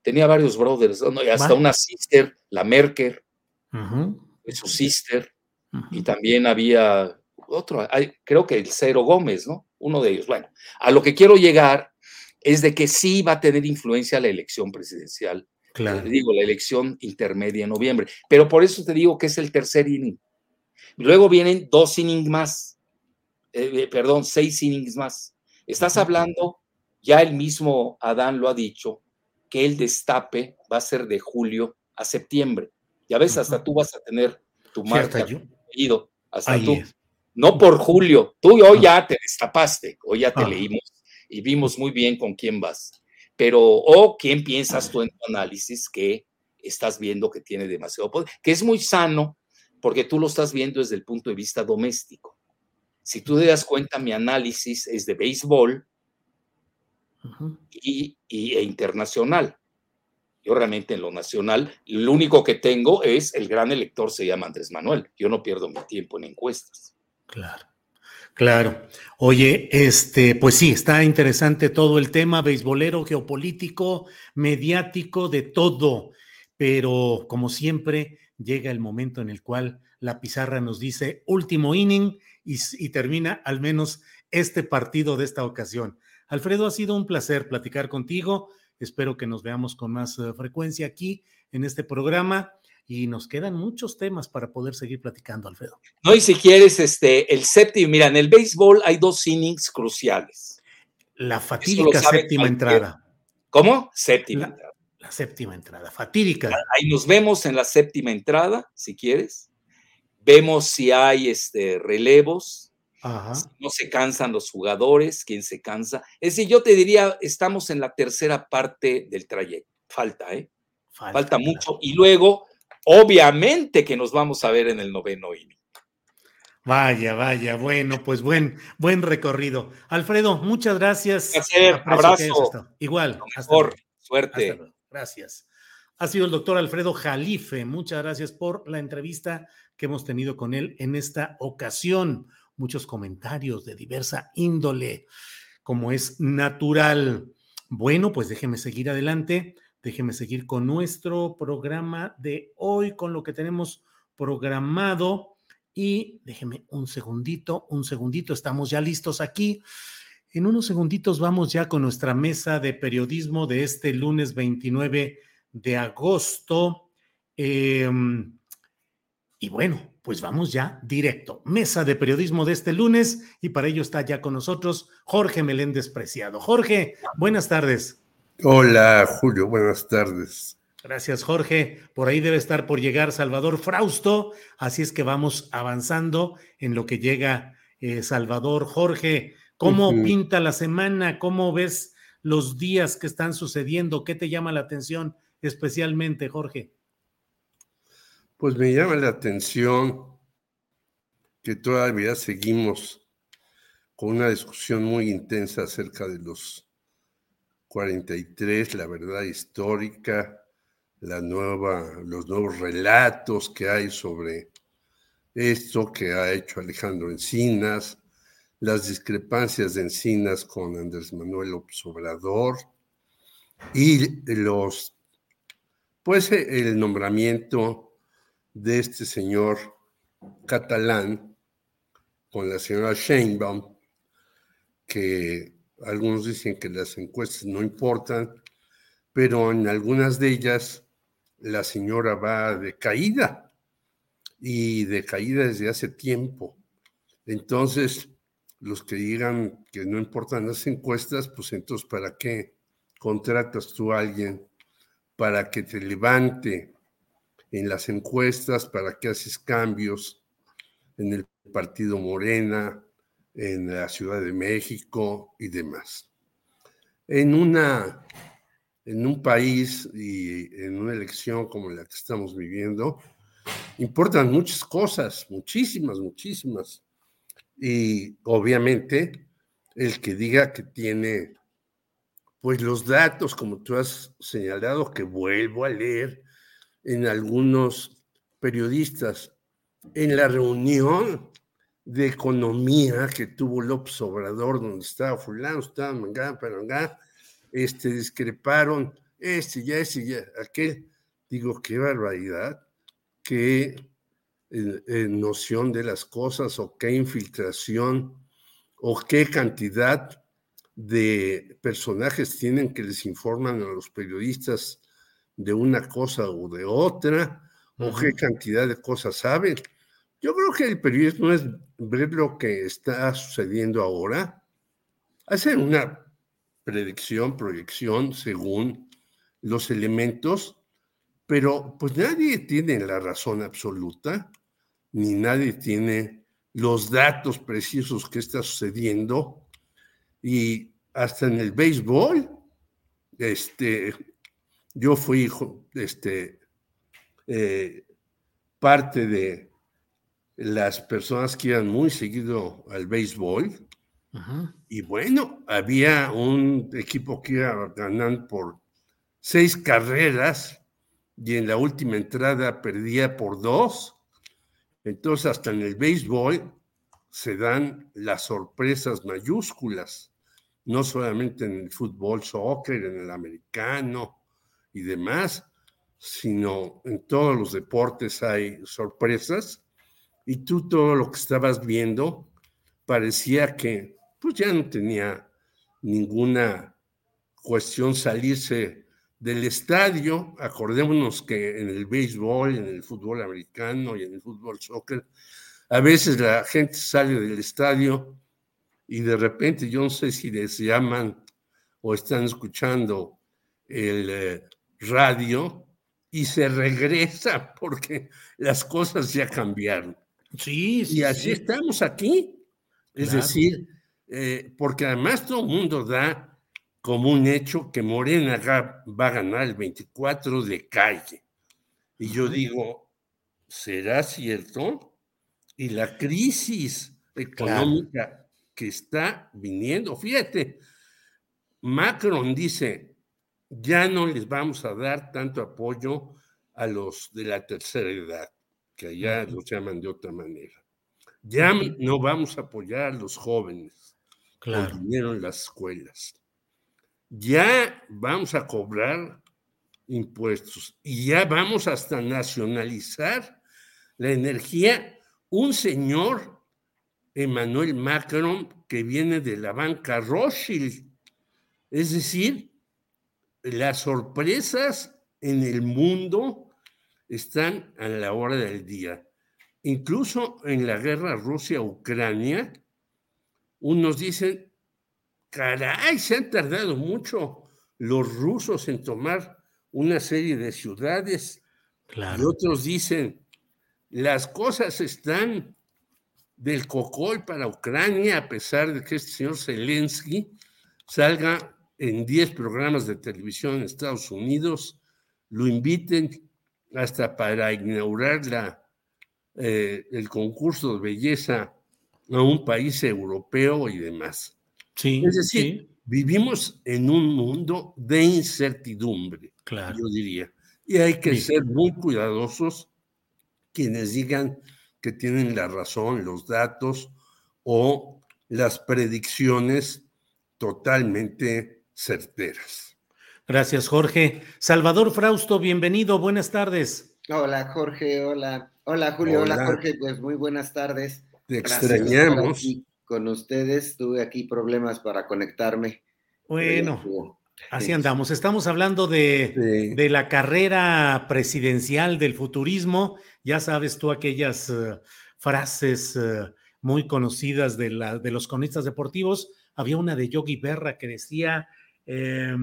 Tenía varios brothers, hasta una sister, la Merker, su sister, y también había otro, creo que el Cero Gómez, ¿no? Uno de ellos. Bueno, a lo que quiero llegar es de que sí va a tener influencia la elección presidencial. Claro. Te digo, la elección intermedia en noviembre. Pero por eso te digo que es el tercer inning. Luego vienen dos innings más. Eh, eh, perdón, seis innings más. Estás hablando, ya el mismo Adán lo ha dicho, que el destape va a ser de julio a septiembre. Ya ves, hasta tú vas a tener tu marca, hasta tú. No por Julio, tú hoy ya te destapaste, hoy ya te leímos y vimos muy bien con quién vas. Pero, o quién piensas tú en tu análisis que estás viendo que tiene demasiado poder, que es muy sano porque tú lo estás viendo desde el punto de vista doméstico. Si tú te das cuenta, mi análisis es de béisbol y, e internacional. Yo realmente en lo nacional, lo único que tengo es el gran elector se llama Andrés Manuel. Yo no pierdo mi tiempo en encuestas. Claro. Claro. Oye, este, pues sí, está interesante todo el tema beisbolero, geopolítico, mediático, de todo. Pero como siempre, llega el momento en el cual la pizarra nos dice último inning y, termina al menos este partido de esta ocasión. Alfredo, ha sido un placer platicar contigo. Espero que nos veamos con más eh, frecuencia aquí en este programa y nos quedan muchos temas para poder seguir platicando, Alfredo. No, y si quieres, este, el séptimo, mira, en el béisbol hay dos innings cruciales. La fatídica séptima entrada. ¿Cómo? Séptima la, entrada. La séptima entrada, fatídica. Ahí nos vemos en la séptima entrada, si quieres. Vemos si hay este, relevos, no se cansan los jugadores, quién se cansa. Es decir, yo te diría, estamos en la tercera parte del trayecto. Falta, ¿eh? Falta, mucho. Y luego obviamente que nos vamos a ver en el noveno inning. Vaya, vaya, bueno, pues buen, buen recorrido. Alfredo, muchas gracias. Un abrazo. Igual. Mejor, suerte. Gracias. Ha sido el doctor Alfredo Jalife. Muchas gracias por la entrevista que hemos tenido con él en esta ocasión. Muchos comentarios de diversa índole, como es natural. Bueno, pues déjeme seguir adelante. Déjeme seguir con nuestro programa de hoy, con lo que tenemos programado. Y déjeme un segundito, un segundito, estamos ya listos aquí. En unos segunditos vamos ya con nuestra mesa de periodismo de este lunes 29 de agosto. Em, y bueno, pues vamos ya directo. Mesa de periodismo de este lunes y para ello está ya con nosotros Jorge Meléndez Preciado. Jorge, buenas tardes. Hola, Julio, buenas tardes. Gracias, Jorge. Por ahí debe estar por llegar Salvador Frausto, así es que vamos avanzando en lo que llega eh, Salvador. Jorge, ¿cómo pinta la semana? ¿Cómo ves los días que están sucediendo? ¿Qué te llama la atención especialmente, Jorge? Pues me llama la atención que todavía seguimos con una discusión muy intensa acerca de los 43, la verdad histórica, la nueva, los nuevos relatos que hay sobre esto que ha hecho Alejandro Encinas, las discrepancias de Encinas con Andrés Manuel López Obrador y los, pues el nombramiento de este señor catalán con la señora Sheinbaum, que algunos dicen que las encuestas no importan, pero en algunas de ellas la señora va de caída y de caída desde hace tiempo. Entonces, los que digan que no importan las encuestas, pues entonces, ¿para qué contratas tú a alguien para que te levante en las encuestas? ¿Para qué haces cambios en el partido Morena? En la Ciudad de México y demás. En, una, en un país y en una elección como la que estamos viviendo, importan muchas cosas, muchísimas, muchísimas. Y obviamente el que diga que tiene, pues los datos, como tú has señalado, que vuelvo a leer en algunos periodistas, en la reunión de economía que tuvo López Obrador, donde estaba fulano, estaba mangá, perangá, este, discreparon, este, ya, ese, ya, aquel. Digo, qué barbaridad, qué eh, eh, noción de las cosas o qué infiltración o qué cantidad de personajes tienen que les informan a los periodistas de una cosa o de otra, o qué cantidad de cosas saben. Yo creo que el periodismo es ver lo que está sucediendo ahora, hacer una predicción, proyección según los elementos, pero pues nadie tiene la razón absoluta, ni nadie tiene los datos precisos que está sucediendo, y hasta en el béisbol, este, yo fui este, eh, parte de las personas que iban muy seguido al béisbol. Y bueno, había un equipo que iba ganando por seis carreras y en la última entrada perdía por dos. Entonces, hasta en el béisbol se dan las sorpresas mayúsculas, no solamente en el fútbol, soccer, en el americano y demás, sino en todos los deportes hay sorpresas. Y tú todo lo que estabas viendo parecía que pues ya no tenía ninguna cuestión salirse del estadio. Acordémonos que en el béisbol, en el fútbol americano y en el fútbol soccer, a veces la gente sale del estadio y de repente, yo no sé si les llaman o están escuchando el eh, radio y se regresa porque las cosas ya cambiaron. Sí, Y así estamos aquí. Es decir, eh, porque además todo el mundo da como un hecho que Morena va a ganar el 24 de calle. Y yo digo, ¿será cierto? Y la crisis económica que está viniendo, fíjate, Macron dice, ya no les vamos a dar tanto apoyo a los de la tercera edad, que allá los llaman de otra manera. Ya no vamos a apoyar a los jóvenes Claro. con dinero en las escuelas. Ya vamos a cobrar impuestos y ya vamos hasta nacionalizar la energía. Un señor, Emmanuel Macron, que viene de la banca Rothschild. Es decir, las sorpresas en el mundo están a la hora del día. Incluso en la guerra Rusia-Ucrania, unos dicen, caray, se han tardado mucho los rusos en tomar una serie de ciudades. Y otros dicen, las cosas están del cocol para Ucrania, a pesar de que este señor Zelensky salga en 10 programas de televisión en Estados Unidos, lo inviten hasta para inaugurar la, eh, el concurso de belleza a un país europeo y demás. Sí, es decir, vivimos en un mundo de incertidumbre, yo diría. Y hay que ser muy cuidadosos quienes digan que tienen la razón, los datos o las predicciones totalmente certeras. Gracias, Jorge. Salvador Frausto, bienvenido, buenas tardes. Hola, Jorge, hola. Hola, Julio, hola, Hola. Jorge, pues muy buenas tardes. Te extrañamos. aquí Con ustedes tuve aquí problemas para conectarme. Bueno, Pero así sí. andamos. Estamos hablando de, de la carrera presidencial del futurismo. Ya sabes tú aquellas eh, frases eh, muy conocidas de, la, de los cronistas deportivos. Había una de Yogi Berra que decía, eh,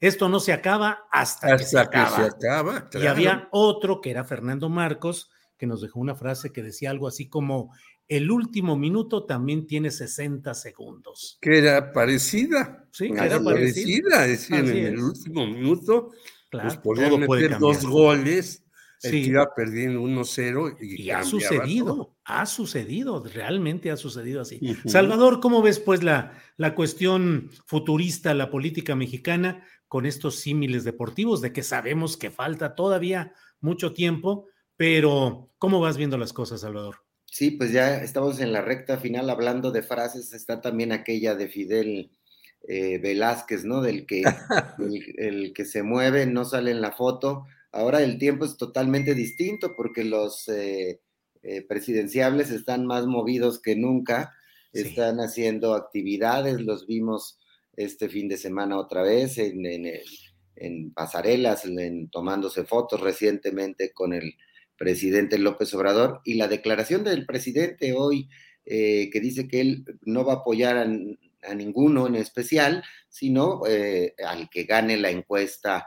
esto no se acaba hasta, que se que acaba. se acaba, Y claro. había otro que era Fernando Marcos, que nos dejó una frase que decía algo así como, el último minuto también tiene 60 segundos. Que era parecida. Sí, que Era era parecida. parecida. Es decir, Así en es. el último minuto, Claro, pues podían meter dos goles, Sí. que iba perdiendo 1-0 y, Y ha sucedido, todo. ha sucedido, realmente ha sucedido así. Salvador, ¿cómo ves pues la, la cuestión futurista, la política mexicana con estos símiles deportivos de que sabemos que falta todavía mucho tiempo, pero ¿cómo vas viendo las cosas, Salvador? Sí, pues ya estamos en la recta final hablando de frases. Está también aquella de Fidel eh, Velázquez, ¿no? Del que el, el que se mueve no sale en la foto. Ahora el tiempo es totalmente distinto porque los eh, eh, presidenciables están más movidos que nunca. Están haciendo actividades, los vimos este fin de semana otra vez en, en, el- en pasarelas, en- tomándose fotos recientemente con el presidente López Obrador y la declaración del presidente hoy eh, que dice que él no va a apoyar a, a ninguno en especial, sino eh, al que gane la encuesta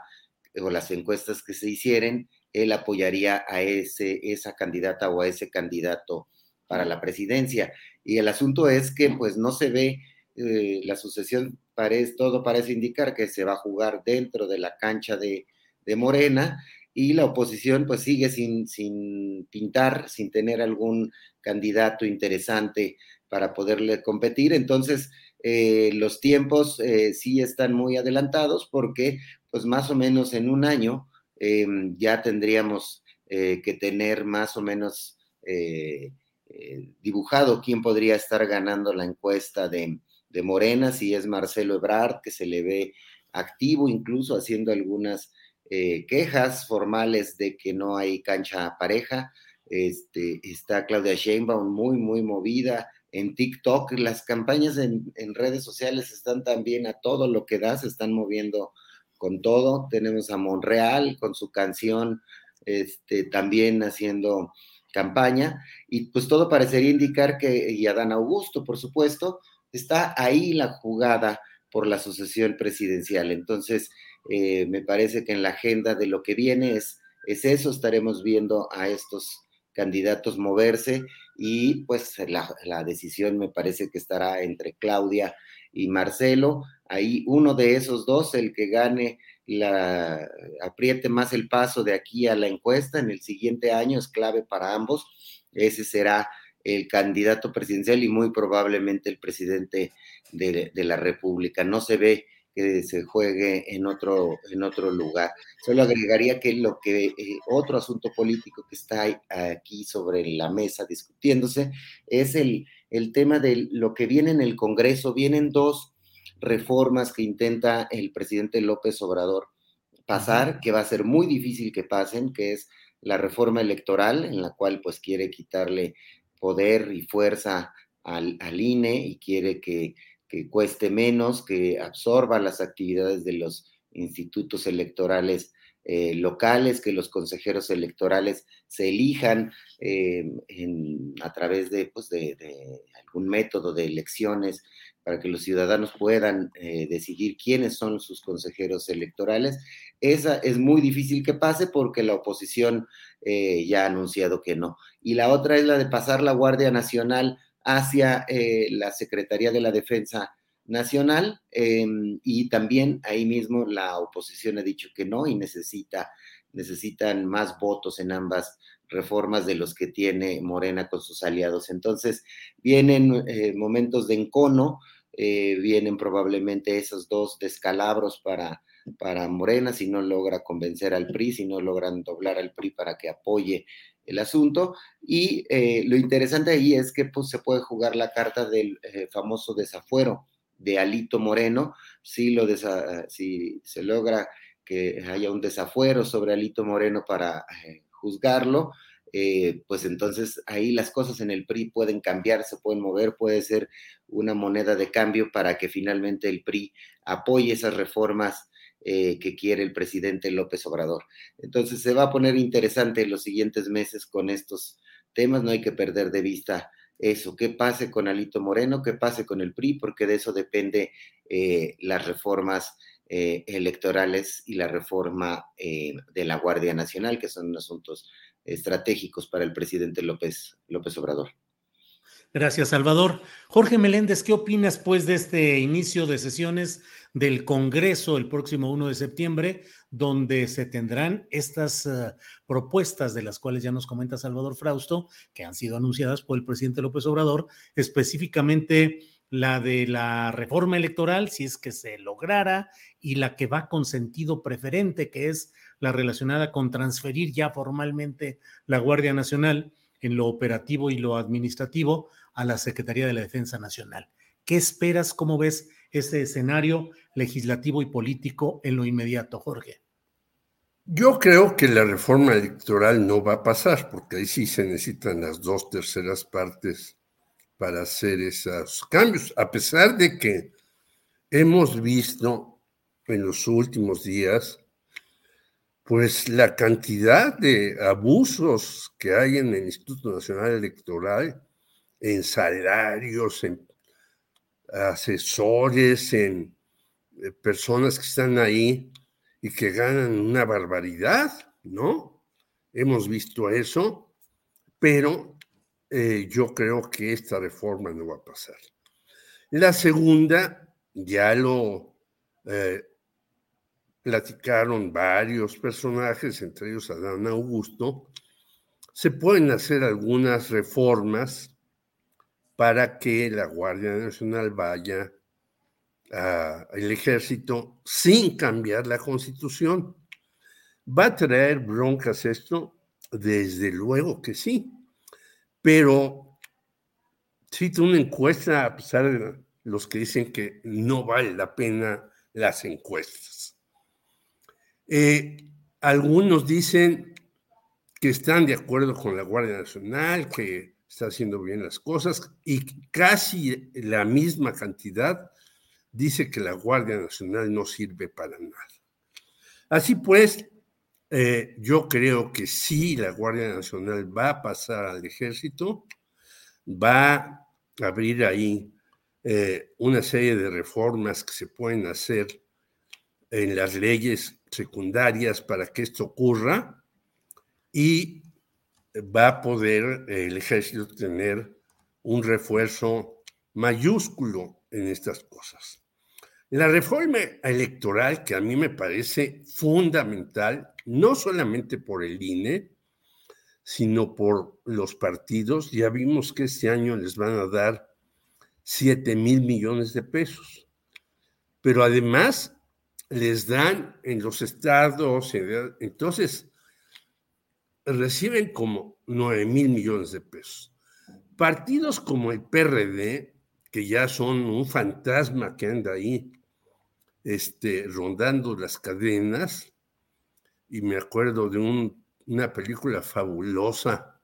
o las encuestas que se hicieren, él apoyaría a ese, esa candidata o a ese candidato para la presidencia. Y el asunto es que pues no se ve eh, la sucesión, parece, todo parece indicar que se va a jugar dentro de la cancha de, de Morena y la oposición pues sigue sin, sin pintar, sin tener algún candidato interesante para poderle competir. Entonces, eh, los tiempos eh, sí están muy adelantados porque pues más o menos en un año em, ya tendríamos eh, que tener más o menos dibujado quién podría estar ganando la encuesta de, de Morena, si es Marcelo Ebrard, que se le ve activo, incluso haciendo algunas quejas formales de que no hay cancha pareja. Este, está Claudia Sheinbaum muy, muy movida en TikTok. Las campañas en, redes sociales están también a todo lo que da, se están moviendo con todo. Tenemos a Monreal con su canción este, también haciendo campaña y pues todo parecería indicar que, y Adán Augusto, por supuesto, está ahí la jugada por la sucesión presidencial. Entonces, eh, me parece que en la agenda de lo que viene es, es eso, estaremos viendo a estos candidatos moverse y pues la, decisión me parece que estará entre Claudia y Marcelo. Ahí uno de esos dos, el que gane, la, apriete más el paso de aquí a la encuesta en el siguiente año es clave para ambos. Ese será el candidato presidencial y muy probablemente el presidente de, de la República. No se ve que se juegue en otro, en otro lugar. Solo agregaría que lo que eh, otro asunto político que está aquí sobre la mesa discutiéndose es el, el tema de lo que viene en el Congreso. Vienen dos reformas que intenta el presidente López Obrador pasar, que va a ser muy difícil que pasen, que es la reforma electoral, en la cual pues quiere quitarle poder y fuerza al, al INE y quiere que que cueste menos, que absorba las actividades de los institutos electorales eh, locales, que los consejeros electorales se elijan eh, a través de, pues de, algún método de elecciones para que los ciudadanos puedan eh, decidir quiénes son sus consejeros electorales. Esa es muy difícil que pase porque la oposición ya ha anunciado que no. Y la otra es la de pasar la Guardia Nacional hacia eh, la Secretaría de la Defensa Nacional em, y también ahí mismo la oposición ha dicho que no y necesita, necesitan más votos en ambas reformas de los que tiene Morena con sus aliados. Entonces, vienen eh, momentos de encono, eh, vienen probablemente esos dos descalabros para, para Morena si no logra convencer al PRI, si no logran doblar al PRI para que apoye el asunto. Y eh, lo interesante ahí es que pues, se puede jugar la carta del eh, famoso desafuero de Alito Moreno, si, lo si se logra que haya un desafuero sobre Alito Moreno para eh, juzgarlo, pues entonces ahí las cosas en el PRI pueden cambiar, se pueden mover, puede ser una moneda de cambio para que finalmente el PRI apoye esas reformas eh, que quiere el presidente López Obrador. Entonces se va a poner interesante en los siguientes meses con estos temas, no hay que perder de vista eso, qué pase con Alito Moreno, qué pase con el PRI, porque de eso depende eh, las reformas eh, electorales y la reforma de la Guardia Nacional, que son asuntos estratégicos para el presidente López, López Obrador. Gracias, Salvador. Jorge Meléndez, ¿qué opinas pues de este inicio de sesiones del Congreso el próximo 1 de septiembre, donde se tendrán estas uh, propuestas de las cuales ya nos comenta Salvador Frausto, que han sido anunciadas por el presidente López Obrador, específicamente la de la reforma electoral, si es que se lograra, y la que va con sentido preferente, que es la relacionada con transferir ya formalmente la Guardia Nacional en lo operativo y lo administrativo a la Secretaría de la Defensa Nacional. ¿Qué esperas? ¿Cómo ves este escenario legislativo y político en lo inmediato, Jorge? Yo creo que la reforma electoral no va a pasar, porque ahí sí se necesitan las dos terceras partes para hacer esos cambios, a pesar de que hemos visto en los últimos días, pues la cantidad de abusos que hay en el Instituto Nacional Electoral, en salarios, en asesores, en eh, personas que están ahí y que ganan una barbaridad, ¿no? Hemos visto eso, pero eh, yo creo que esta reforma no va a pasar. La segunda, ya lo eh, platicaron varios personajes, entre ellos Adán Augusto, se pueden hacer algunas reformas para que la Guardia Nacional vaya al ejército sin cambiar la constitución. ¿Va a traer broncas esto? Desde luego que sí, pero si una encuesta, a pesar de los que dicen que no vale la pena las encuestas. Eh, algunos dicen que están de acuerdo con la Guardia Nacional, que está haciendo bien las cosas, y casi la misma cantidad dice que la Guardia Nacional no sirve para nada. Así pues, eh, yo creo que sí, la Guardia Nacional va a pasar al ejército, va a abrir ahí eh, una serie de reformas que se pueden hacer en las leyes secundarias para que esto ocurra y va a poder el ejército tener un refuerzo mayúsculo en estas cosas. La reforma electoral, que a mí me parece fundamental, no solamente por el INE, sino por los partidos, ya vimos que este año les van a dar 7 mil millones de pesos. Pero además les dan en los estados, entonces reciben como 9 mil millones de pesos. Partidos como el PRD, que ya son un fantasma que anda ahí este, rondando las cadenas, y me acuerdo de una película fabulosa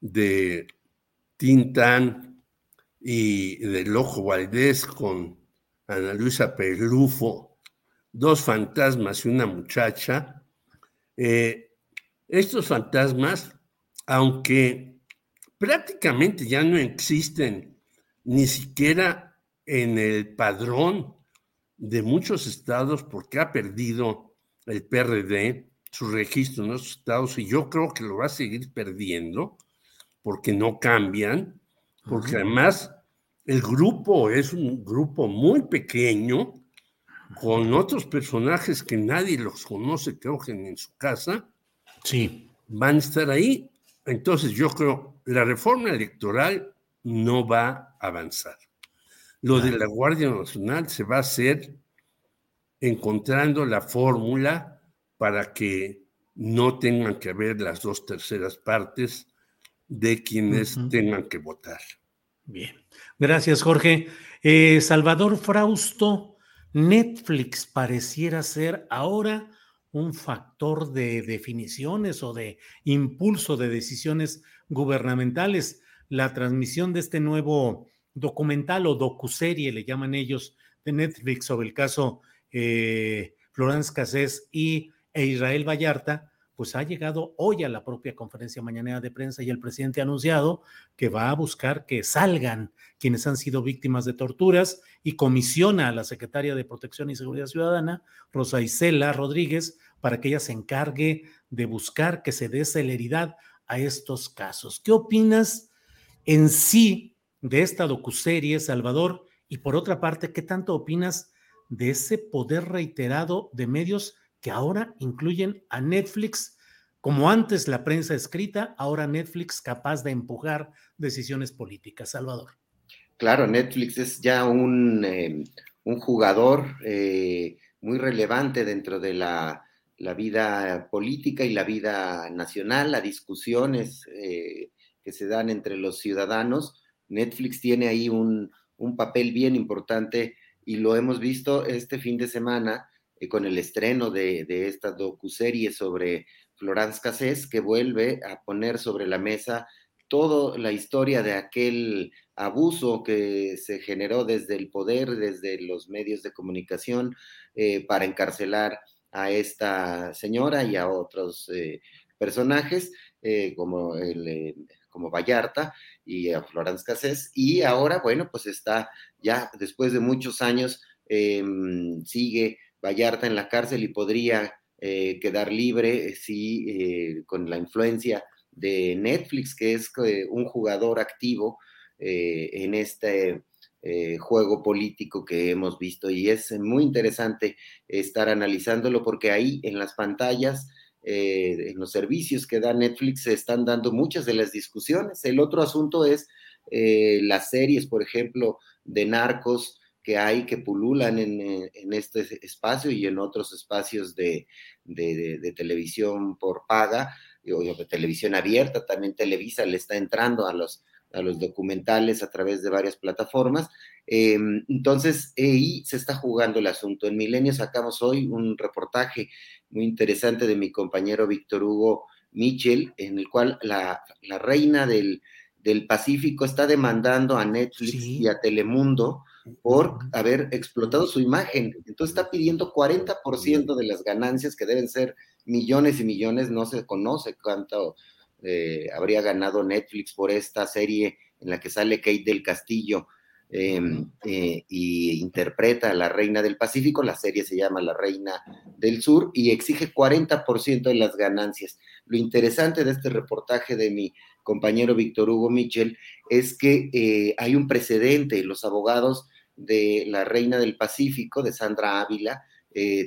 de Tintán y de Lojo Valdés con Ana Luisa Pelufo, dos fantasmas y una muchacha. Eh, estos fantasmas, aunque prácticamente ya no existen ni siquiera en el padrón de muchos estados porque ha perdido el PRD su registro en esos estados y yo creo que lo va a seguir perdiendo porque no cambian, porque además el grupo es un grupo muy pequeño con otros personajes que nadie los conoce, creo que en su casa. Sí. Van a estar ahí. Entonces yo creo la reforma electoral no va a avanzar. Lo de la Guardia Nacional se va a hacer encontrando la fórmula para que no tengan que haber las dos terceras partes de quienes tengan que votar. Bien, gracias Jorge. Eh, Salvador Frausto, Netflix pareciera ser ahora un factor de definiciones o de impulso de decisiones gubernamentales. La transmisión de este nuevo documental o docuserie, le llaman ellos, de Netflix sobre el caso eh, Florence Cassés y e Israel Vallarta, pues ha llegado hoy a la propia conferencia mañanera de prensa y el presidente ha anunciado que va a buscar que salgan quienes han sido víctimas de torturas y comisiona a la secretaria de Protección y Seguridad Ciudadana, Rosa Isela Rodríguez, para que ella se encargue de buscar que se dé celeridad a estos casos. ¿Qué opinas en sí de esta docuserie, Salvador? Y por otra parte, ¿qué tanto opinas de ese poder reiterado de medios que ahora incluyen a Netflix, como antes la prensa escrita, ahora Netflix capaz de empujar decisiones políticas. Salvador. Claro, Netflix es ya un, eh, un jugador eh, muy relevante dentro de la, la, vida política y la vida nacional, las discusiones eh, que se dan entre los ciudadanos. Netflix tiene ahí un, un papel bien importante y lo hemos visto este fin de semana eh, con el estreno de, esta docuserie sobre Florence Cassés, que vuelve a poner sobre la mesa toda la historia de aquel abuso que se generó desde el poder, desde los medios de comunicación, eh, para encarcelar a esta señora y a otros eh, personajes, como como Vallarta y a Florence Cassés. Y ahora, bueno, pues está ya después de muchos años, em, sigue Vallarta en la cárcel y podría eh, quedar libre si eh, con la influencia de Netflix, que es eh, un jugador activo en este eh, juego político que hemos visto y es muy interesante estar analizándolo porque ahí en las pantallas, eh, en los servicios que da Netflix se están dando muchas de las discusiones. El otro asunto es eh, las series, por ejemplo, de narcos que hay que pululan en, este espacio y en otros espacios de, de televisión por paga o de televisión abierta, también Televisa le está entrando a los a los documentales a través de varias plataformas. Em, entonces, ahí se está jugando el asunto. En Milenio sacamos hoy un reportaje muy interesante de mi compañero Víctor Hugo Mitchell, en el cual la, reina del, Pacífico está demandando a Netflix y a Telemundo por haber explotado su imagen. Entonces está pidiendo 40% de las ganancias que deben ser millones y millones, no se conoce cuánto eh, habría ganado Netflix por esta serie en la que sale Kate del Castillo em, eh, y interpreta a la Reina del Pacífico. La serie se llama La Reina del Sur y exige 40% de las ganancias. Lo interesante de este reportaje de mi compañero Víctor Hugo Mitchell es que eh, hay un precedente. Los abogados de la Reina del Pacífico, de Sandra Ávila,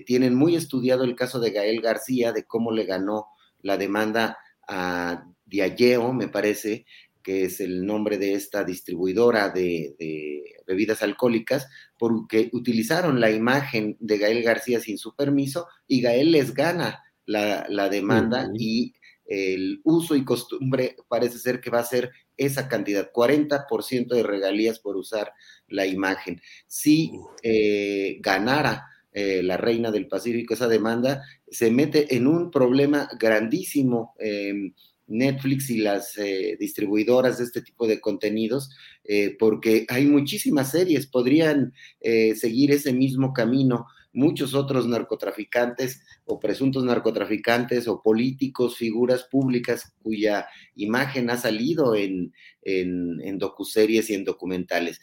tienen muy estudiado el caso de Gael García, de cómo le ganó la demanda a Diageo, me parece, que es el nombre de esta distribuidora de, bebidas alcohólicas, porque utilizaron la imagen de Gael García sin su permiso y Gael les gana la, demanda y el uso y costumbre parece ser que va a ser esa cantidad, 40% de regalías por usar la imagen. Si eh, ganara eh, la reina del Pacífico esa demanda, se mete en un problema grandísimo. Em, Netflix y las eh, distribuidoras de este tipo de contenidos, eh, porque hay muchísimas series, podrían seguir ese mismo camino. Muchos otros narcotraficantes o presuntos narcotraficantes o políticos, figuras públicas cuya imagen ha salido en, en, docuseries y en documentales.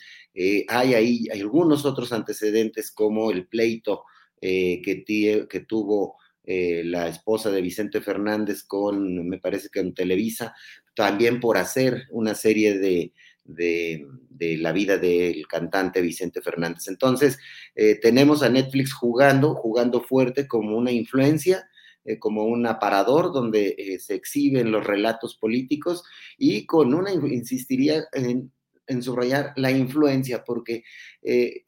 hay ahí algunos otros antecedentes como el pleito que, que tuvo eh, la esposa de Vicente Fernández con, me parece que en Televisa, también por hacer una serie de, de, la vida del cantante Vicente Fernández. Entonces, eh, tenemos a Netflix jugando, jugando fuerte como una influencia, eh, como un aparador donde se exhiben los relatos políticos y con una, insistiría en, subrayar la influencia, porque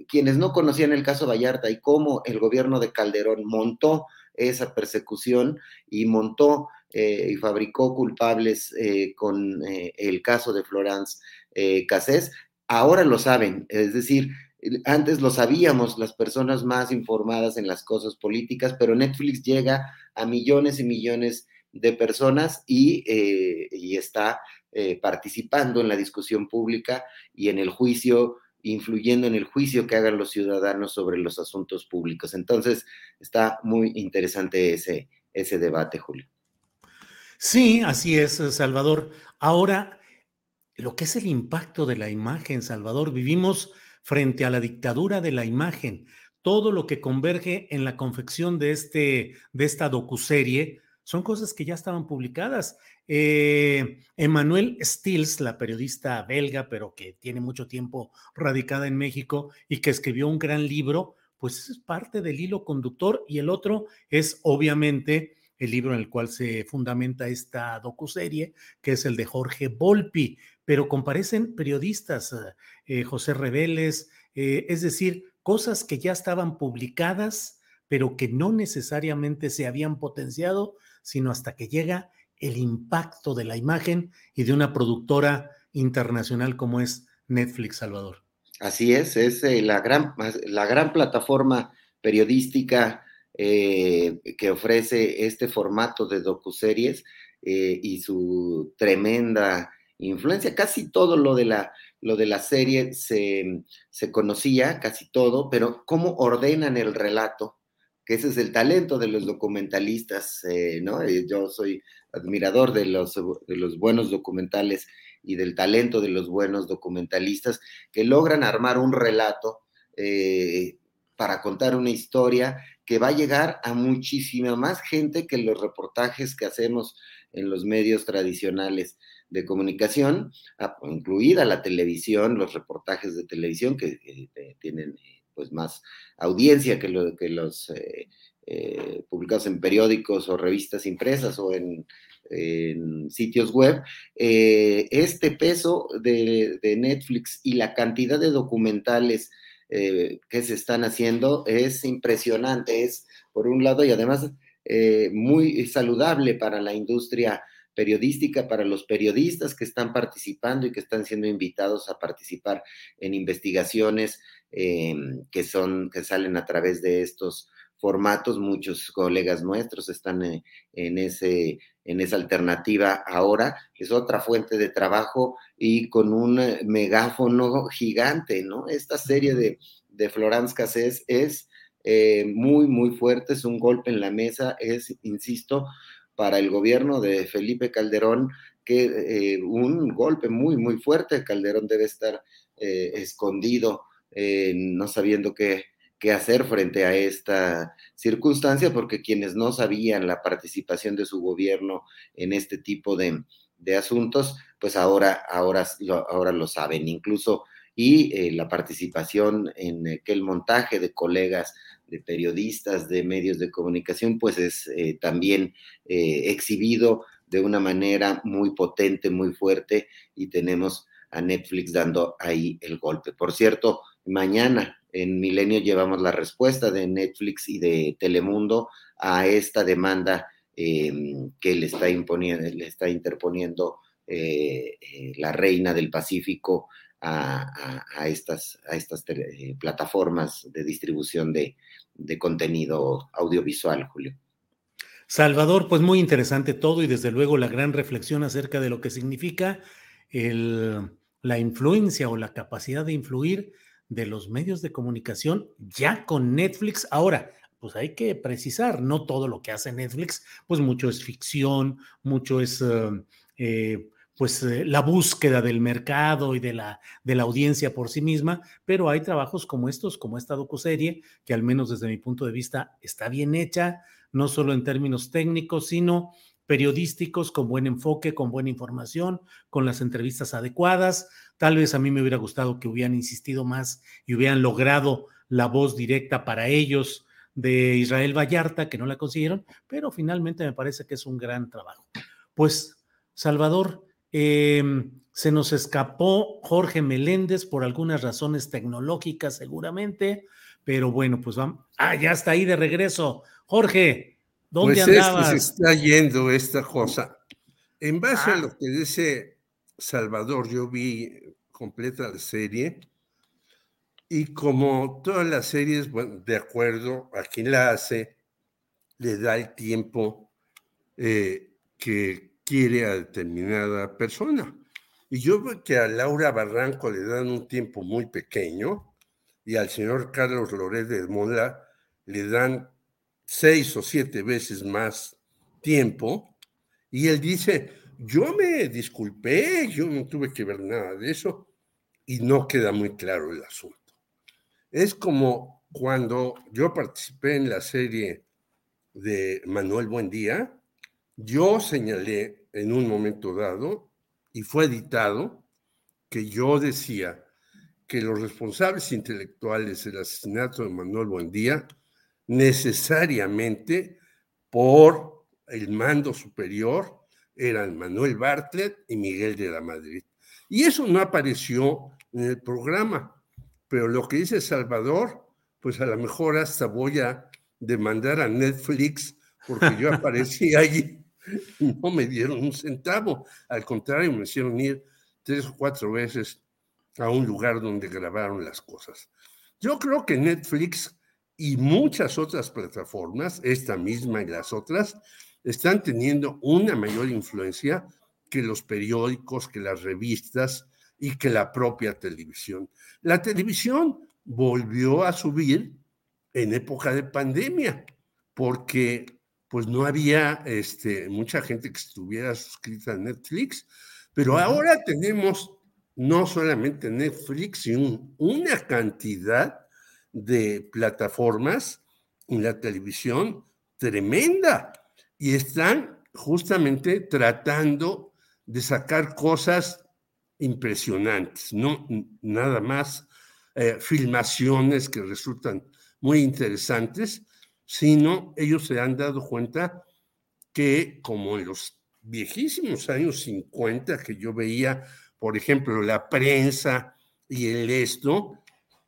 quienes no conocían el caso Vallarta y cómo el gobierno de Calderón montó esa persecución y montó eh, y fabricó culpables eh, con eh, el caso de Florence Cassés. Ahora lo saben, es decir, antes lo sabíamos las personas más informadas en las cosas políticas, pero Netflix llega a millones y millones de personas y, y está participando en la discusión pública y en el juicio influyendo en el juicio que hagan los ciudadanos sobre los asuntos públicos. Entonces, está muy interesante ese, ese debate, Julio. Sí, así es, Salvador. Ahora, lo que es el impacto de la imagen, Salvador, vivimos frente a la dictadura de la imagen. Todo lo que converge en la confección de, este, de esta docuserie son cosas que ya estaban publicadas. Eh, Emmanuel Stills, la periodista belga, pero que tiene mucho tiempo radicada en México y que escribió un gran libro, pues es parte del hilo conductor y el otro es obviamente el libro en el cual se fundamenta esta docuserie, que es el de Jorge Volpi, pero comparecen periodistas, eh, José Reveles, eh, es decir, cosas que ya estaban publicadas, pero que no necesariamente se habían potenciado, sino hasta que llega el impacto de la imagen y de una productora internacional como es Netflix, Salvador. Así es, es eh, la, gran, la gran plataforma periodística que ofrece este formato de docuseries y su tremenda influencia. Casi todo lo de la, lo de la serie se, se conocía, casi todo, pero cómo ordenan el relato, que ese es el talento de los documentalistas, ¿no? Yo soy admirador de los, de los buenos documentales y del talento de los buenos documentalistas que logran armar un relato eh, para contar una historia que va a llegar a muchísima más gente que los reportajes que hacemos en los medios tradicionales. De comunicación, incluida la televisión, los reportajes de televisión que tienen pues más audiencia que, lo, los publicados en periódicos o revistas impresas o en sitios web, eh, este peso de, Netflix y la cantidad de documentales eh, que se están haciendo es impresionante, es por un lado y además eh, muy saludable para la industria periodística, para los periodistas que están participando y que están siendo invitados a participar en investigaciones que son, que salen a través de estos formatos, muchos colegas nuestros están en, ese, en esa alternativa ahora, es otra fuente de trabajo y con un eh, megáfono gigante, ¿no? Esta serie de, de Florence Cassés es eh, muy, muy fuerte, es un golpe en la mesa, es, insisto, para el gobierno de Felipe Calderón, que eh, un golpe muy, muy fuerte, Calderón debe estar escondido, no sabiendo qué qué hacer frente a esta circunstancia, porque quienes no sabían la participación de su gobierno en este tipo de, asuntos, pues ahora, ahora, ahora lo saben, incluso y eh, la participación en aquel montaje de colegas, de periodistas, de medios de comunicación, pues es eh, también eh, exhibido de una manera muy potente, muy fuerte, y tenemos a Netflix dando ahí el golpe. Por cierto, mañana en Milenio llevamos la respuesta de Netflix y de Telemundo a esta demanda em, que le está, imponiendo, le está interponiendo eh, la reina del Pacífico a, estas, a estas eh, plataformas de distribución de, de contenido audiovisual, Julio. Salvador, pues muy interesante todo y desde luego la gran reflexión acerca de lo que significa el, la influencia o la capacidad de influir de los medios de comunicación ya con Netflix. Ahora, pues hay que precisar, no todo lo que hace Netflix, pues mucho es ficción, mucho es um, eh, pues eh, la búsqueda del mercado y de la, de la audiencia por sí misma, pero hay trabajos como estos, como esta docuserie, que al menos desde mi punto de vista está bien hecha, no solo en términos técnicos, sino periodísticos con buen enfoque, con buena información, con las entrevistas adecuadas. Tal vez a mí me hubiera gustado que hubieran insistido más y hubieran logrado la voz directa para ellos de Israel Vallarta, que no la consiguieron, pero finalmente me parece que es un gran trabajo. Pues, Salvador, em, se nos escapó Jorge Meléndez por algunas razones tecnológicas seguramente, pero bueno, pues vamos. Ah, ya está ahí de regreso. Jorge, ¿Dónde pues se está yendo esta cosa. En base a ah. lo que dice Salvador, yo vi completa la serie y como todas las series, bueno, de acuerdo a quien la hace, le da el tiempo eh, que quiere a determinada persona. Y yo veo que a Laura Barranco le dan un tiempo muy pequeño y al señor Carlos Loret de Mola le dan seis o siete veces más tiempo, y él dice, yo me disculpé, yo no tuve que ver nada de eso, y no queda muy claro el asunto. Es como cuando yo participé en la serie de Manuel Buendía, yo señalé en un momento dado, y fue editado, que yo decía que los responsables intelectuales del asesinato de Manuel Buendía necesariamente por el mando superior eran Manuel Bartlett y Miguel de la Madrid. Y eso no apareció en el programa, pero lo que dice Salvador, pues a lo mejor hasta voy a demandar a Netflix porque yo aparecí allí no me dieron un centavo. Al contrario, me hicieron ir tres o cuatro veces a un lugar donde grabaron las cosas. Yo creo que Netflix y muchas otras plataformas, esta misma y las otras, están teniendo una mayor influencia que los periódicos, que las revistas y que la propia televisión. La televisión volvió a subir en época de pandemia, porque pues no había este, mucha gente que estuviera suscrita a Netflix, pero ahora tenemos no solamente Netflix, sino una cantidad de plataformas en la televisión tremenda y están justamente tratando de sacar cosas impresionantes, no nada más eh, filmaciones que resultan muy interesantes, sino ellos se han dado cuenta que como en los viejísimos años 50 que yo veía, por ejemplo, la prensa y el esto,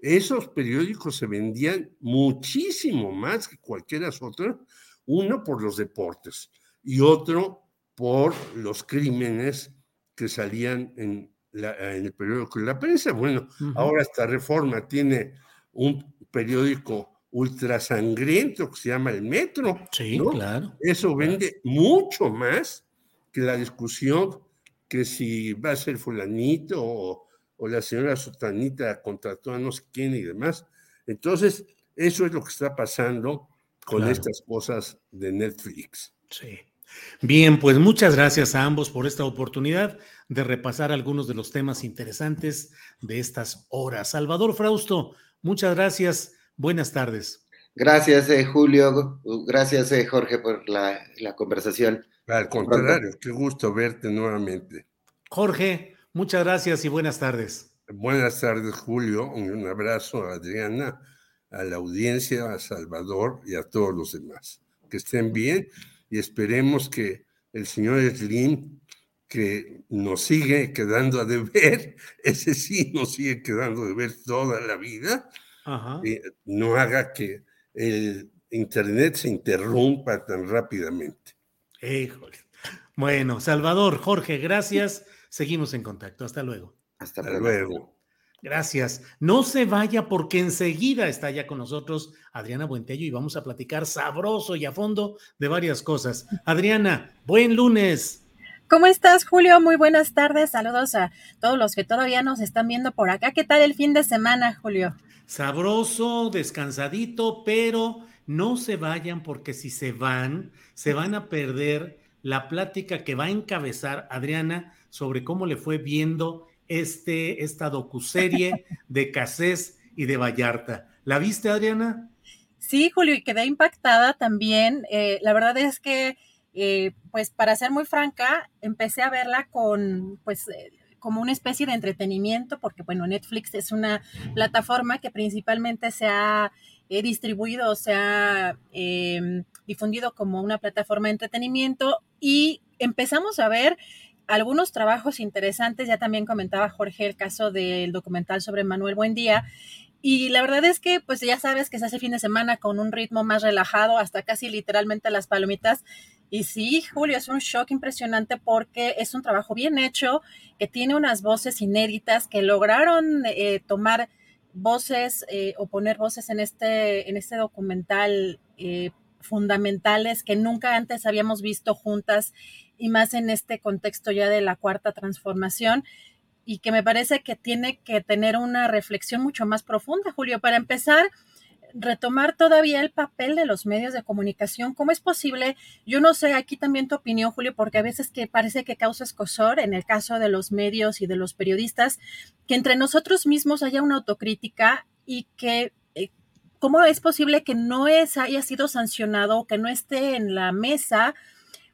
esos periódicos se vendían muchísimo más que cualquiera otro, uno por los deportes y otro por los crímenes que salían en, el periódico la prensa. Bueno, ahora esta reforma tiene un periódico ultra sangriento que se llama el Metro. Sí, claro. Eso vende mucho más que la discusión que si va a ser fulanito o, la señora Sotanita contrató a no sé quién y demás. Entonces, eso es lo que está pasando con estas cosas de Netflix. Sí. Bien, pues muchas gracias a ambos por esta oportunidad de repasar algunos de los temas interesantes de estas horas. Salvador Frausto, muchas gracias. Buenas tardes. Gracias, eh, Julio. Gracias, eh, Jorge, por la, la conversación. Al contrario, qué gusto verte nuevamente. Jorge, muchas gracias y buenas tardes. Buenas tardes, Julio. Un abrazo a Adriana, a la audiencia, a Salvador y a todos los demás. Que estén bien y esperemos que el señor Slim, que nos sigue quedando a deber, ese sí nos sigue quedando a deber toda la vida, eh, no haga que el Internet se interrumpa tan rápidamente. Híjole. Bueno, Salvador, Jorge, gracias. Seguimos en contacto. Hasta luego. Hasta, luego. Gracias. No se vaya porque enseguida está ya con nosotros Adriana Buentello y vamos a platicar sabroso y a fondo de varias cosas. Adriana, buen lunes. ¿Cómo estás, Julio? Muy buenas tardes. Saludos a todos los que todavía nos están viendo por acá. ¿Qué tal el fin de semana, Julio? Sabroso, descansadito, pero no se vayan porque si se van, se van a perder la plática que va a encabezar Adriana sobre cómo le fue viendo este, esta docuserie de Casés y de Vallarta. ¿La viste, Adriana? Sí, Julio, y quedé impactada también. Eh, la verdad es que, eh, pues, para ser muy franca, empecé a verla con, pues, eh, como una especie de entretenimiento, porque, bueno, Netflix es una plataforma que principalmente se ha he distribuido, se ha em, difundido como una plataforma de entretenimiento y empezamos a ver algunos trabajos interesantes. Ya también comentaba Jorge el caso del documental sobre Manuel Buendía. Y la verdad es que, pues ya sabes que se hace fin de semana con un ritmo más relajado, hasta casi literalmente las palomitas. Y sí, Julio, es un shock impresionante porque es un trabajo bien hecho, que tiene unas voces inéditas que lograron eh, tomar voces eh, o poner voces en este, en este documental eh, fundamentales que nunca antes habíamos visto juntas y más en este contexto ya de la cuarta transformación y que me parece que tiene que tener una reflexión mucho más profunda, Julio. Para empezar, retomar todavía el papel de los medios de comunicación. ¿Cómo es posible? Yo no sé, aquí también tu opinión, Julio, porque a veces que parece que causa escosor en el caso de los medios y de los periodistas, que entre nosotros mismos haya una autocrítica y que eh, ¿cómo es posible que no es, haya sido sancionado, que no esté en la mesa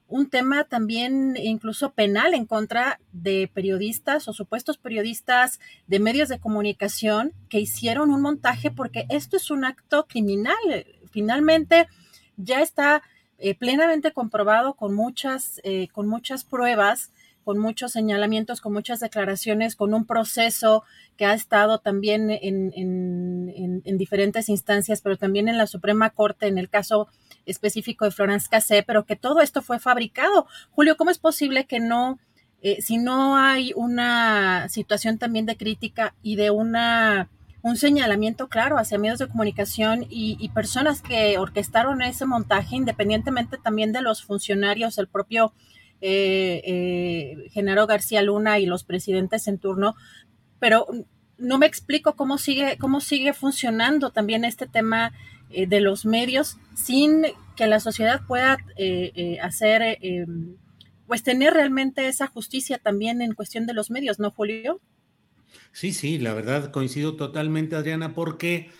un tema también incluso penal en contra de periodistas o supuestos periodistas de medios de comunicación que hicieron un montaje porque esto es un acto criminal. Finalmente ya está eh, plenamente comprobado con muchas, eh, con muchas pruebas con muchos señalamientos, con muchas declaraciones, con un proceso que ha estado también en, en, diferentes instancias, pero también en la Suprema Corte, en el caso específico de Florence Cassé, pero que todo esto fue fabricado. Julio, ¿cómo es posible que no, eh, si no hay una situación también de crítica y de una un señalamiento claro hacia medios de comunicación y, personas que orquestaron ese montaje, independientemente también de los funcionarios, el propio eh, eh, Genaro García Luna y los presidentes en turno, pero no me explico cómo sigue, cómo sigue funcionando también este tema eh, de los medios sin que la sociedad pueda eh, hacer, pues tener realmente esa justicia también en cuestión de los medios, ¿no, Julio? Sí, sí, la verdad coincido totalmente, Adriana, porque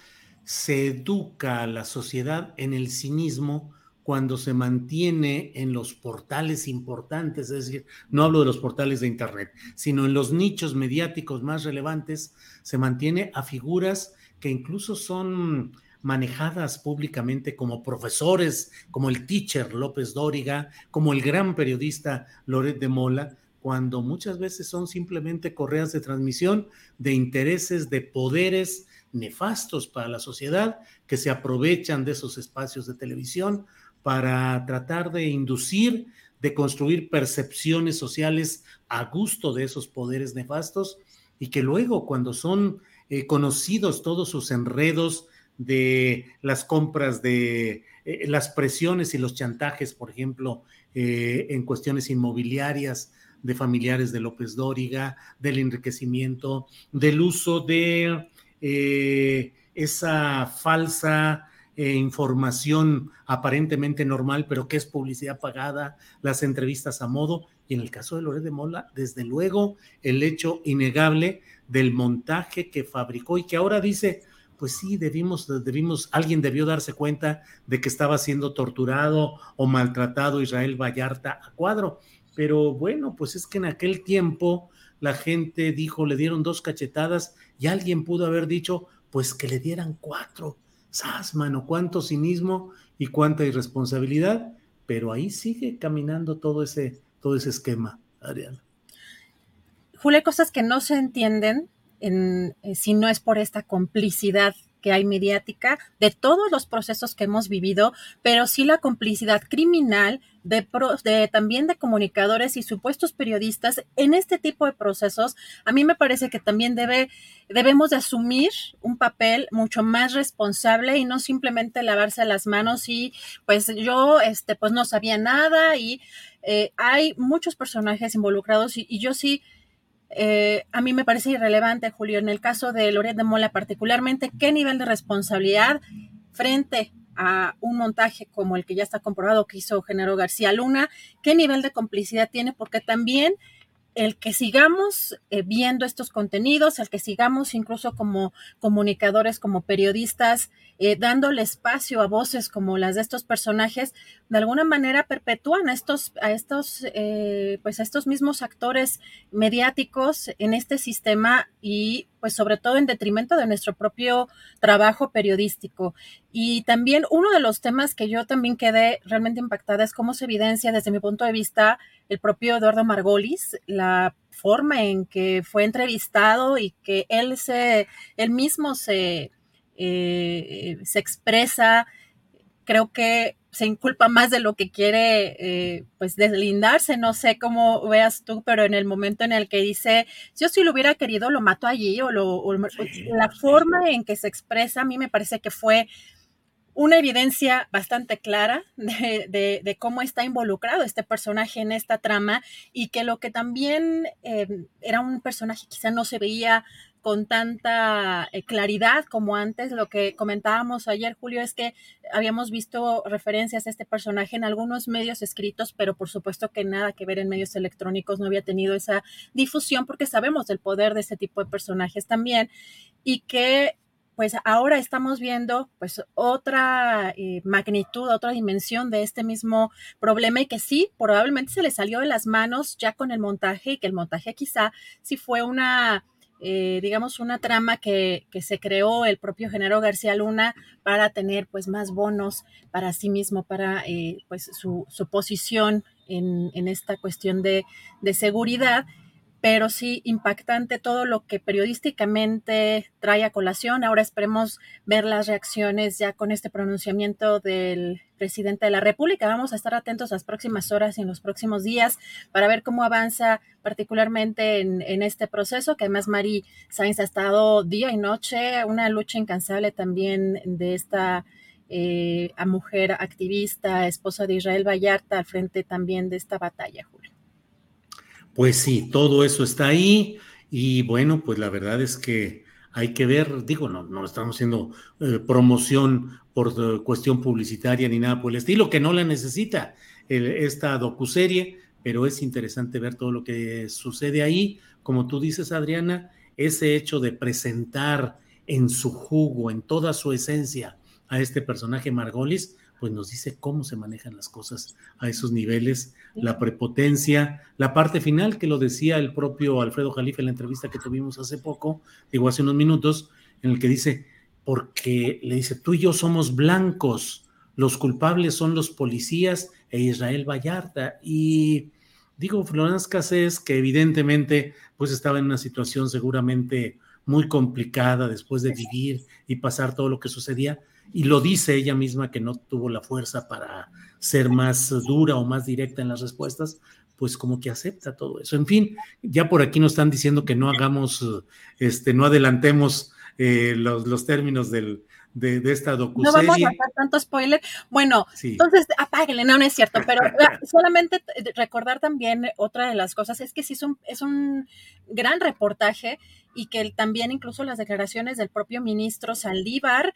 se educa a la sociedad en el cinismo cuando se mantiene en los portales importantes, es decir, no hablo de los portales de Internet, sino en los nichos mediáticos más relevantes, se mantiene a figuras que incluso son manejadas públicamente como profesores, como el teacher López Dóriga, como el gran periodista Loret de Mola, cuando muchas veces son simplemente correas de transmisión de intereses, de poderes nefastos para la sociedad que se aprovechan de esos espacios de televisión para tratar de inducir, de construir percepciones sociales a gusto de esos poderes nefastos y que luego cuando son eh, conocidos todos sus enredos de las compras de eh, las presiones y los chantajes, por ejemplo, eh, en cuestiones inmobiliarias de familiares de López Dóriga, del enriquecimiento, del uso de esa falsa eh, información aparentemente normal, pero que es publicidad pagada, las entrevistas a modo, y en el caso de Loret de Mola, desde luego, el hecho innegable del montaje que fabricó y que ahora dice, pues sí, debimos, debimos, alguien debió darse cuenta de que estaba siendo torturado o maltratado Israel Vallarta a cuadro. Pero bueno, pues es que en aquel tiempo la gente dijo, le dieron dos cachetadas y alguien pudo haber dicho, pues que le dieran cuatro ¡Sas, mano! Cuánto cinismo y cuánta irresponsabilidad, pero ahí sigue caminando todo ese, todo ese esquema, Adriana. Julio, cosas que no se entienden en, eh, si no es por esta complicidad que hay mediática de todos los procesos que hemos vivido, pero sí la complicidad criminal de, de, también de comunicadores y supuestos periodistas en este tipo de procesos. A mí me parece que también debe, debemos de asumir un papel mucho más responsable y no simplemente lavarse las manos y pues yo este pues no sabía nada y eh, hay muchos personajes involucrados y yo sí eh, a mí me parece irrelevante, Julio, en el caso de Loret de Mola particularmente, qué nivel de responsabilidad frente a un montaje como el que ya está comprobado que hizo Genaro García Luna, qué nivel de complicidad tiene, porque también el que sigamos eh, viendo estos contenidos, el que sigamos incluso como comunicadores, como periodistas, eh, dándole espacio a voces como las de estos personajes, de alguna manera perpetúan a estos, a estos, eh, pues a estos mismos actores mediáticos en este sistema y pues sobre todo en detrimento de nuestro propio trabajo periodístico. Y también uno de los temas que yo también quedé realmente impactada es cómo se evidencia desde mi punto de vista el propio Eduardo Margolis, la forma en que fue entrevistado y que él se, él mismo se, eh, se expresa, creo que se inculpa más de lo que quiere, eh, pues, deslindarse. No sé cómo veas tú, pero en el momento en el que dice, yo si lo hubiera querido, lo mato allí, o, lo, la forma en que se expresa, a mí me parece que fue una evidencia bastante clara de, cómo está involucrado este personaje en esta trama y que lo que también eh, era un personaje quizá no se veía con tanta eh, claridad como antes. Lo que comentábamos ayer, Julio, es que habíamos visto referencias a este personaje en algunos medios escritos, pero por supuesto que nada que ver en medios electrónicos, no había tenido esa difusión porque sabemos del poder de ese tipo de personajes también y que pues ahora estamos viendo pues otra eh, magnitud, otra dimensión de este mismo problema y que sí, probablemente se le salió de las manos ya con el montaje y que el montaje quizá sí fue una eh, digamos, una trama que, se creó el propio Genaro García Luna para tener pues más bonos para sí mismo, para eh, pues su, posición en, en, esta cuestión de, de seguridad pero sí impactante todo lo que periodísticamente trae a colación. Ahora esperemos ver las reacciones ya con este pronunciamiento del presidente de la República. Vamos a estar atentos las próximas horas y en los próximos días para ver cómo avanza particularmente en, este proceso, que además Mari Sainz ha estado día y noche, una lucha incansable también de esta eh, mujer activista, esposa de Israel Vallarta, al frente también de esta batalla. Pues sí, todo eso está ahí y bueno, pues la verdad es que hay que ver, digo, no, no estamos haciendo eh, promoción por eh, cuestión publicitaria ni nada por el estilo, que no la necesita esta docuserie, pero es interesante ver todo lo que sucede ahí. Como tú dices, Adriana, ese hecho de presentar en su jugo, en toda su esencia, a este personaje Margolis, pues nos dice cómo se manejan las cosas a esos niveles, la prepotencia, la parte final que lo decía el propio Alfredo Jalife en la entrevista que tuvimos hace poco, digo hace unos minutos, en el que dice, porque le dice, tú y yo somos blancos, los culpables son los policías e Israel Vallarta. Y digo, Florence Cassés, que evidentemente pues estaba en una situación seguramente muy complicada después de vivir y pasar todo lo que sucedía, y lo dice ella misma que no tuvo la fuerza para ser más dura o más directa en las respuestas, pues como que acepta todo eso. En fin, ya por aquí nos están diciendo que no hagamos, este, no adelantemos eh, los, los, términos del, de, de, esta docuserie. No vamos a hacer tanto spoiler. Bueno, sí. entonces apáguenle, no, no es cierto, pero solamente recordar también otra de las cosas es que sí es un, es un gran reportaje y que también incluso las declaraciones del propio ministro Saldívar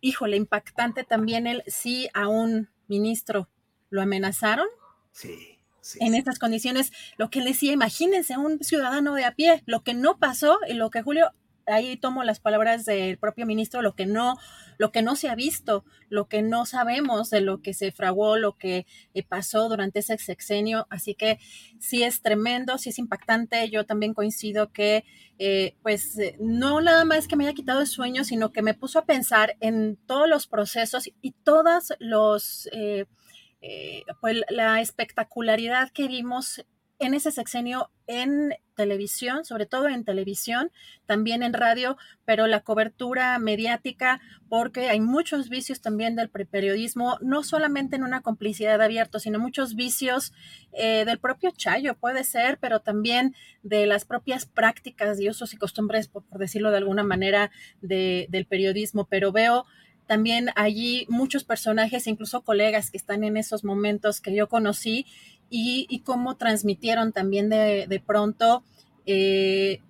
híjole, impactante también el sí a un ministro lo amenazaron. Sí. sí en estas condiciones, lo que le decía, imagínense un ciudadano de a pie, lo que no pasó y lo que Julio ahí tomo las palabras del propio ministro, lo que no, lo que no se ha visto, lo que no sabemos de lo que se fraguó, lo que eh, pasó durante ese sexenio. Así que sí es tremendo, sí es impactante. Yo también coincido que, eh, pues, eh, no nada más que me haya quitado el sueño, sino que me puso a pensar en todos los procesos y todas los, pues, la espectacularidad que vimos en ese sexenio en televisión, sobre todo en televisión, también en radio, pero la cobertura mediática, porque hay muchos vicios también del periodismo, no solamente en una complicidad abierta, sino muchos vicios eh, del propio Chayo, puede ser, pero también de las propias prácticas y usos y costumbres, por, por decirlo de alguna manera, de, del periodismo. Pero veo también allí muchos personajes, incluso colegas que están en esos momentos que yo conocí y, cómo transmitieron también de, de pronto. Eh,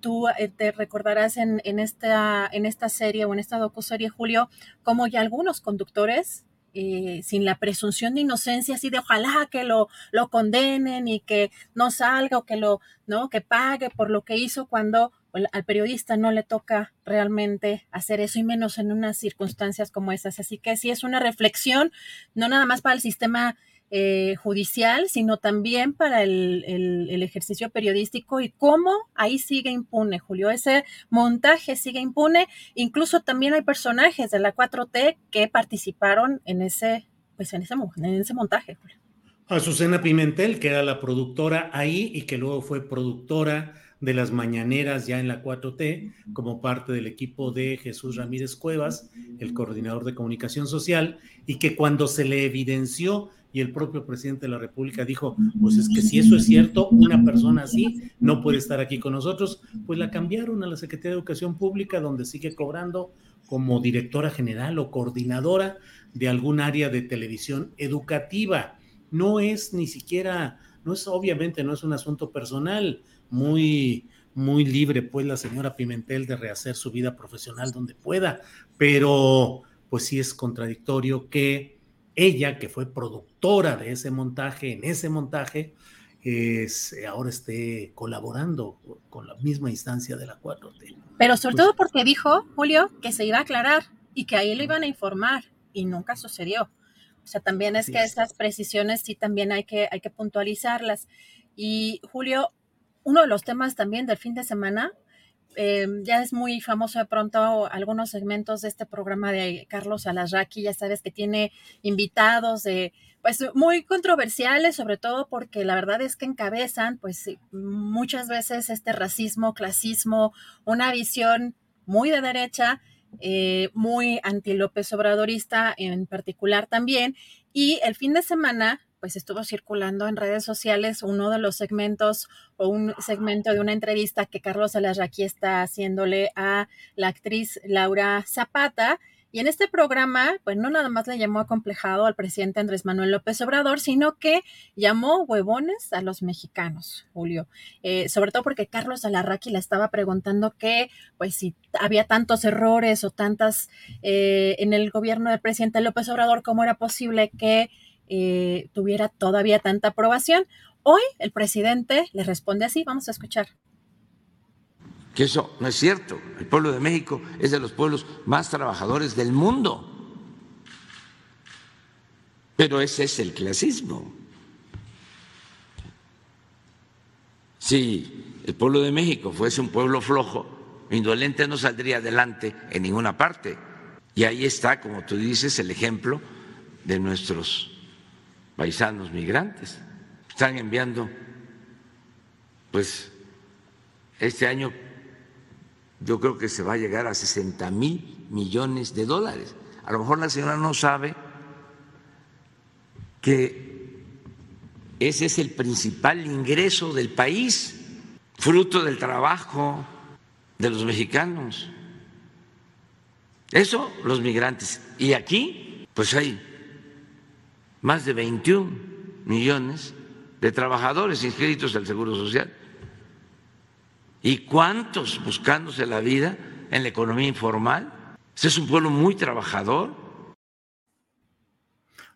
tú eh, te recordarás en, en, esta, en esta serie o en esta docuserie, Julio, como ya algunos conductores eh, sin la presunción de inocencia, así de ojalá que lo, lo condenen y que no salga o que lo, ¿no? Que pague por lo que hizo cuando al periodista no le toca realmente hacer eso y menos en unas circunstancias como esas. Así que sí es una reflexión, no nada más para el sistema eh, judicial, sino también para el, el, ejercicio periodístico y cómo ahí sigue impune, Julio. Ese montaje sigue impune. Incluso también hay personajes de la 4T que participaron en ese, pues en ese, en ese montaje, Julio. Azucena Pimentel, que era la productora ahí y que luego fue productora de las mañaneras ya en la 4T, como parte del equipo de Jesús Ramírez Cuevas, el coordinador de comunicación social, y que cuando se le evidenció y el propio presidente de la República dijo, pues es que si eso es cierto, una persona así no puede estar aquí con nosotros, pues la cambiaron a la Secretaría de Educación Pública, donde sigue cobrando como directora general o coordinadora de algún área de televisión educativa. No es ni siquiera, no es obviamente, no es un asunto personal, muy, muy libre, pues la señora Pimentel de rehacer su vida profesional donde pueda, pero pues sí es contradictorio que ella, que fue productora de ese montaje, en ese montaje, es, ahora esté colaborando con la misma instancia de la 4T. Pero sobre pues, todo porque dijo, Julio, que se iba a aclarar y que ahí lo iban a informar y nunca sucedió. O sea, también es que es. esas precisiones sí también hay que, hay que puntualizarlas. Y Julio, uno de los temas también del fin de semana eh, ya es muy famoso de pronto algunos segmentos de este programa de Carlos Alarraqui, ya sabes que tiene invitados de, pues muy controversiales, sobre todo porque la verdad es que encabezan, pues muchas veces este racismo, clasismo, una visión muy de derecha, eh, muy anti López Obradorista en particular también. Y el fin de semana pues estuvo circulando en redes sociales uno de los segmentos o un segmento de una entrevista que Carlos Alarraqui está haciéndole a la actriz Laura Zapata. Y en este programa, pues no nada más le llamó acomplejado al presidente Andrés Manuel López Obrador, sino que llamó huevones a los mexicanos, Julio. Eh, sobre todo porque Carlos Alarraqui le estaba preguntando que, pues si había tantos errores o tantas eh, en el gobierno del presidente López Obrador, ¿cómo era posible que eh, tuviera todavía tanta aprobación. Hoy el presidente le responde así, vamos a escuchar. Que eso no es cierto. El pueblo de México es de los pueblos más trabajadores del mundo. Pero ese es el clasismo. Si el pueblo de México fuese un pueblo flojo, indolente no saldría adelante en ninguna parte. Y ahí está, como tú dices, el ejemplo de nuestros paisanos migrantes. Están enviando, pues, este año yo creo que se va a llegar a 60 mil millones de dólares. A lo mejor la señora no sabe que ese es el principal ingreso del país, fruto del trabajo de los mexicanos. Eso los migrantes. Y aquí, pues hay más de 21 millones de trabajadores inscritos al Seguro Social. ¿Y cuántos buscándose la vida en la economía informal? Ese es un pueblo muy trabajador.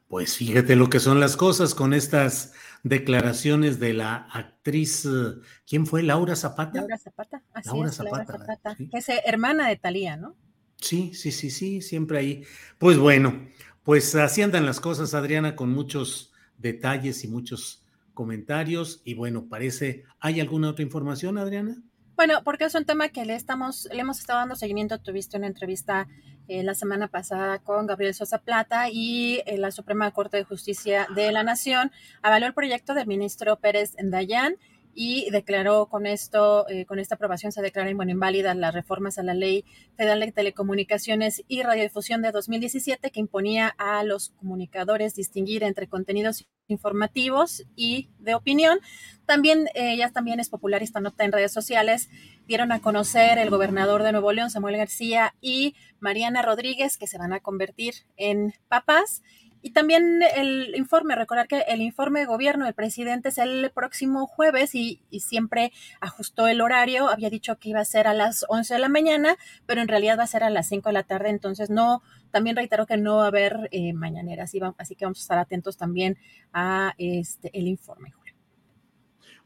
Pues fíjate lo que son las cosas con estas declaraciones de la actriz, ¿quién fue? Laura Zapata. Laura Zapata, así Laura es, Zapata, Laura Zapata, que es hermana de Talía, ¿no? Sí, sí, sí, sí, siempre ahí. Pues bueno, pues así andan las cosas, Adriana, con muchos detalles y muchos comentarios. Y bueno, parece, ¿hay alguna otra información, Adriana? Bueno, porque es un tema que le estamos, le hemos estado dando seguimiento. Tuviste una entrevista eh, la semana pasada con Gabriel Sosa Plata y eh, la Suprema Corte de Justicia de la Nación avaló el proyecto del ministro Pérez Dayan y declaró con esto, eh, con esta aprobación se declaran bueno, inválidas las reformas a la Ley Federal de Telecomunicaciones y Radiodifusión de 2017 que imponía a los comunicadores distinguir entre contenidos informativos y de opinión. También, eh, ya también es popular esta nota en redes sociales, dieron a conocer el gobernador de Nuevo León, Samuel García, y Mariana Rodríguez, que se van a convertir en papás. Y también el informe, recordar que el informe de gobierno del presidente es el próximo jueves y, siempre ajustó el horario, había dicho que iba a ser a las 11 de la mañana, pero en realidad va a ser a las 5 de la tarde, entonces no, también reitero que no va a haber eh, mañaneras, así que vamos a estar atentos también a este, el informe, Julio.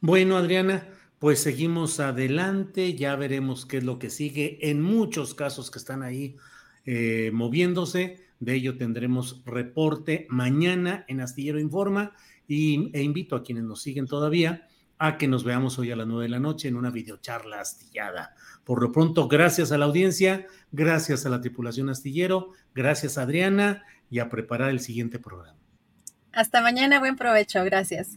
Bueno, Adriana, pues seguimos adelante, ya veremos qué es lo que sigue en muchos casos que están ahí eh, moviéndose de ello tendremos reporte mañana en Astillero Informa y, e invito a quienes nos siguen todavía a que nos veamos hoy a las nueve de la noche en una videocharla astillada. Por lo pronto, gracias a la audiencia, gracias a la tripulación astillero, gracias Adriana y a preparar el siguiente programa. Hasta mañana, buen provecho, gracias.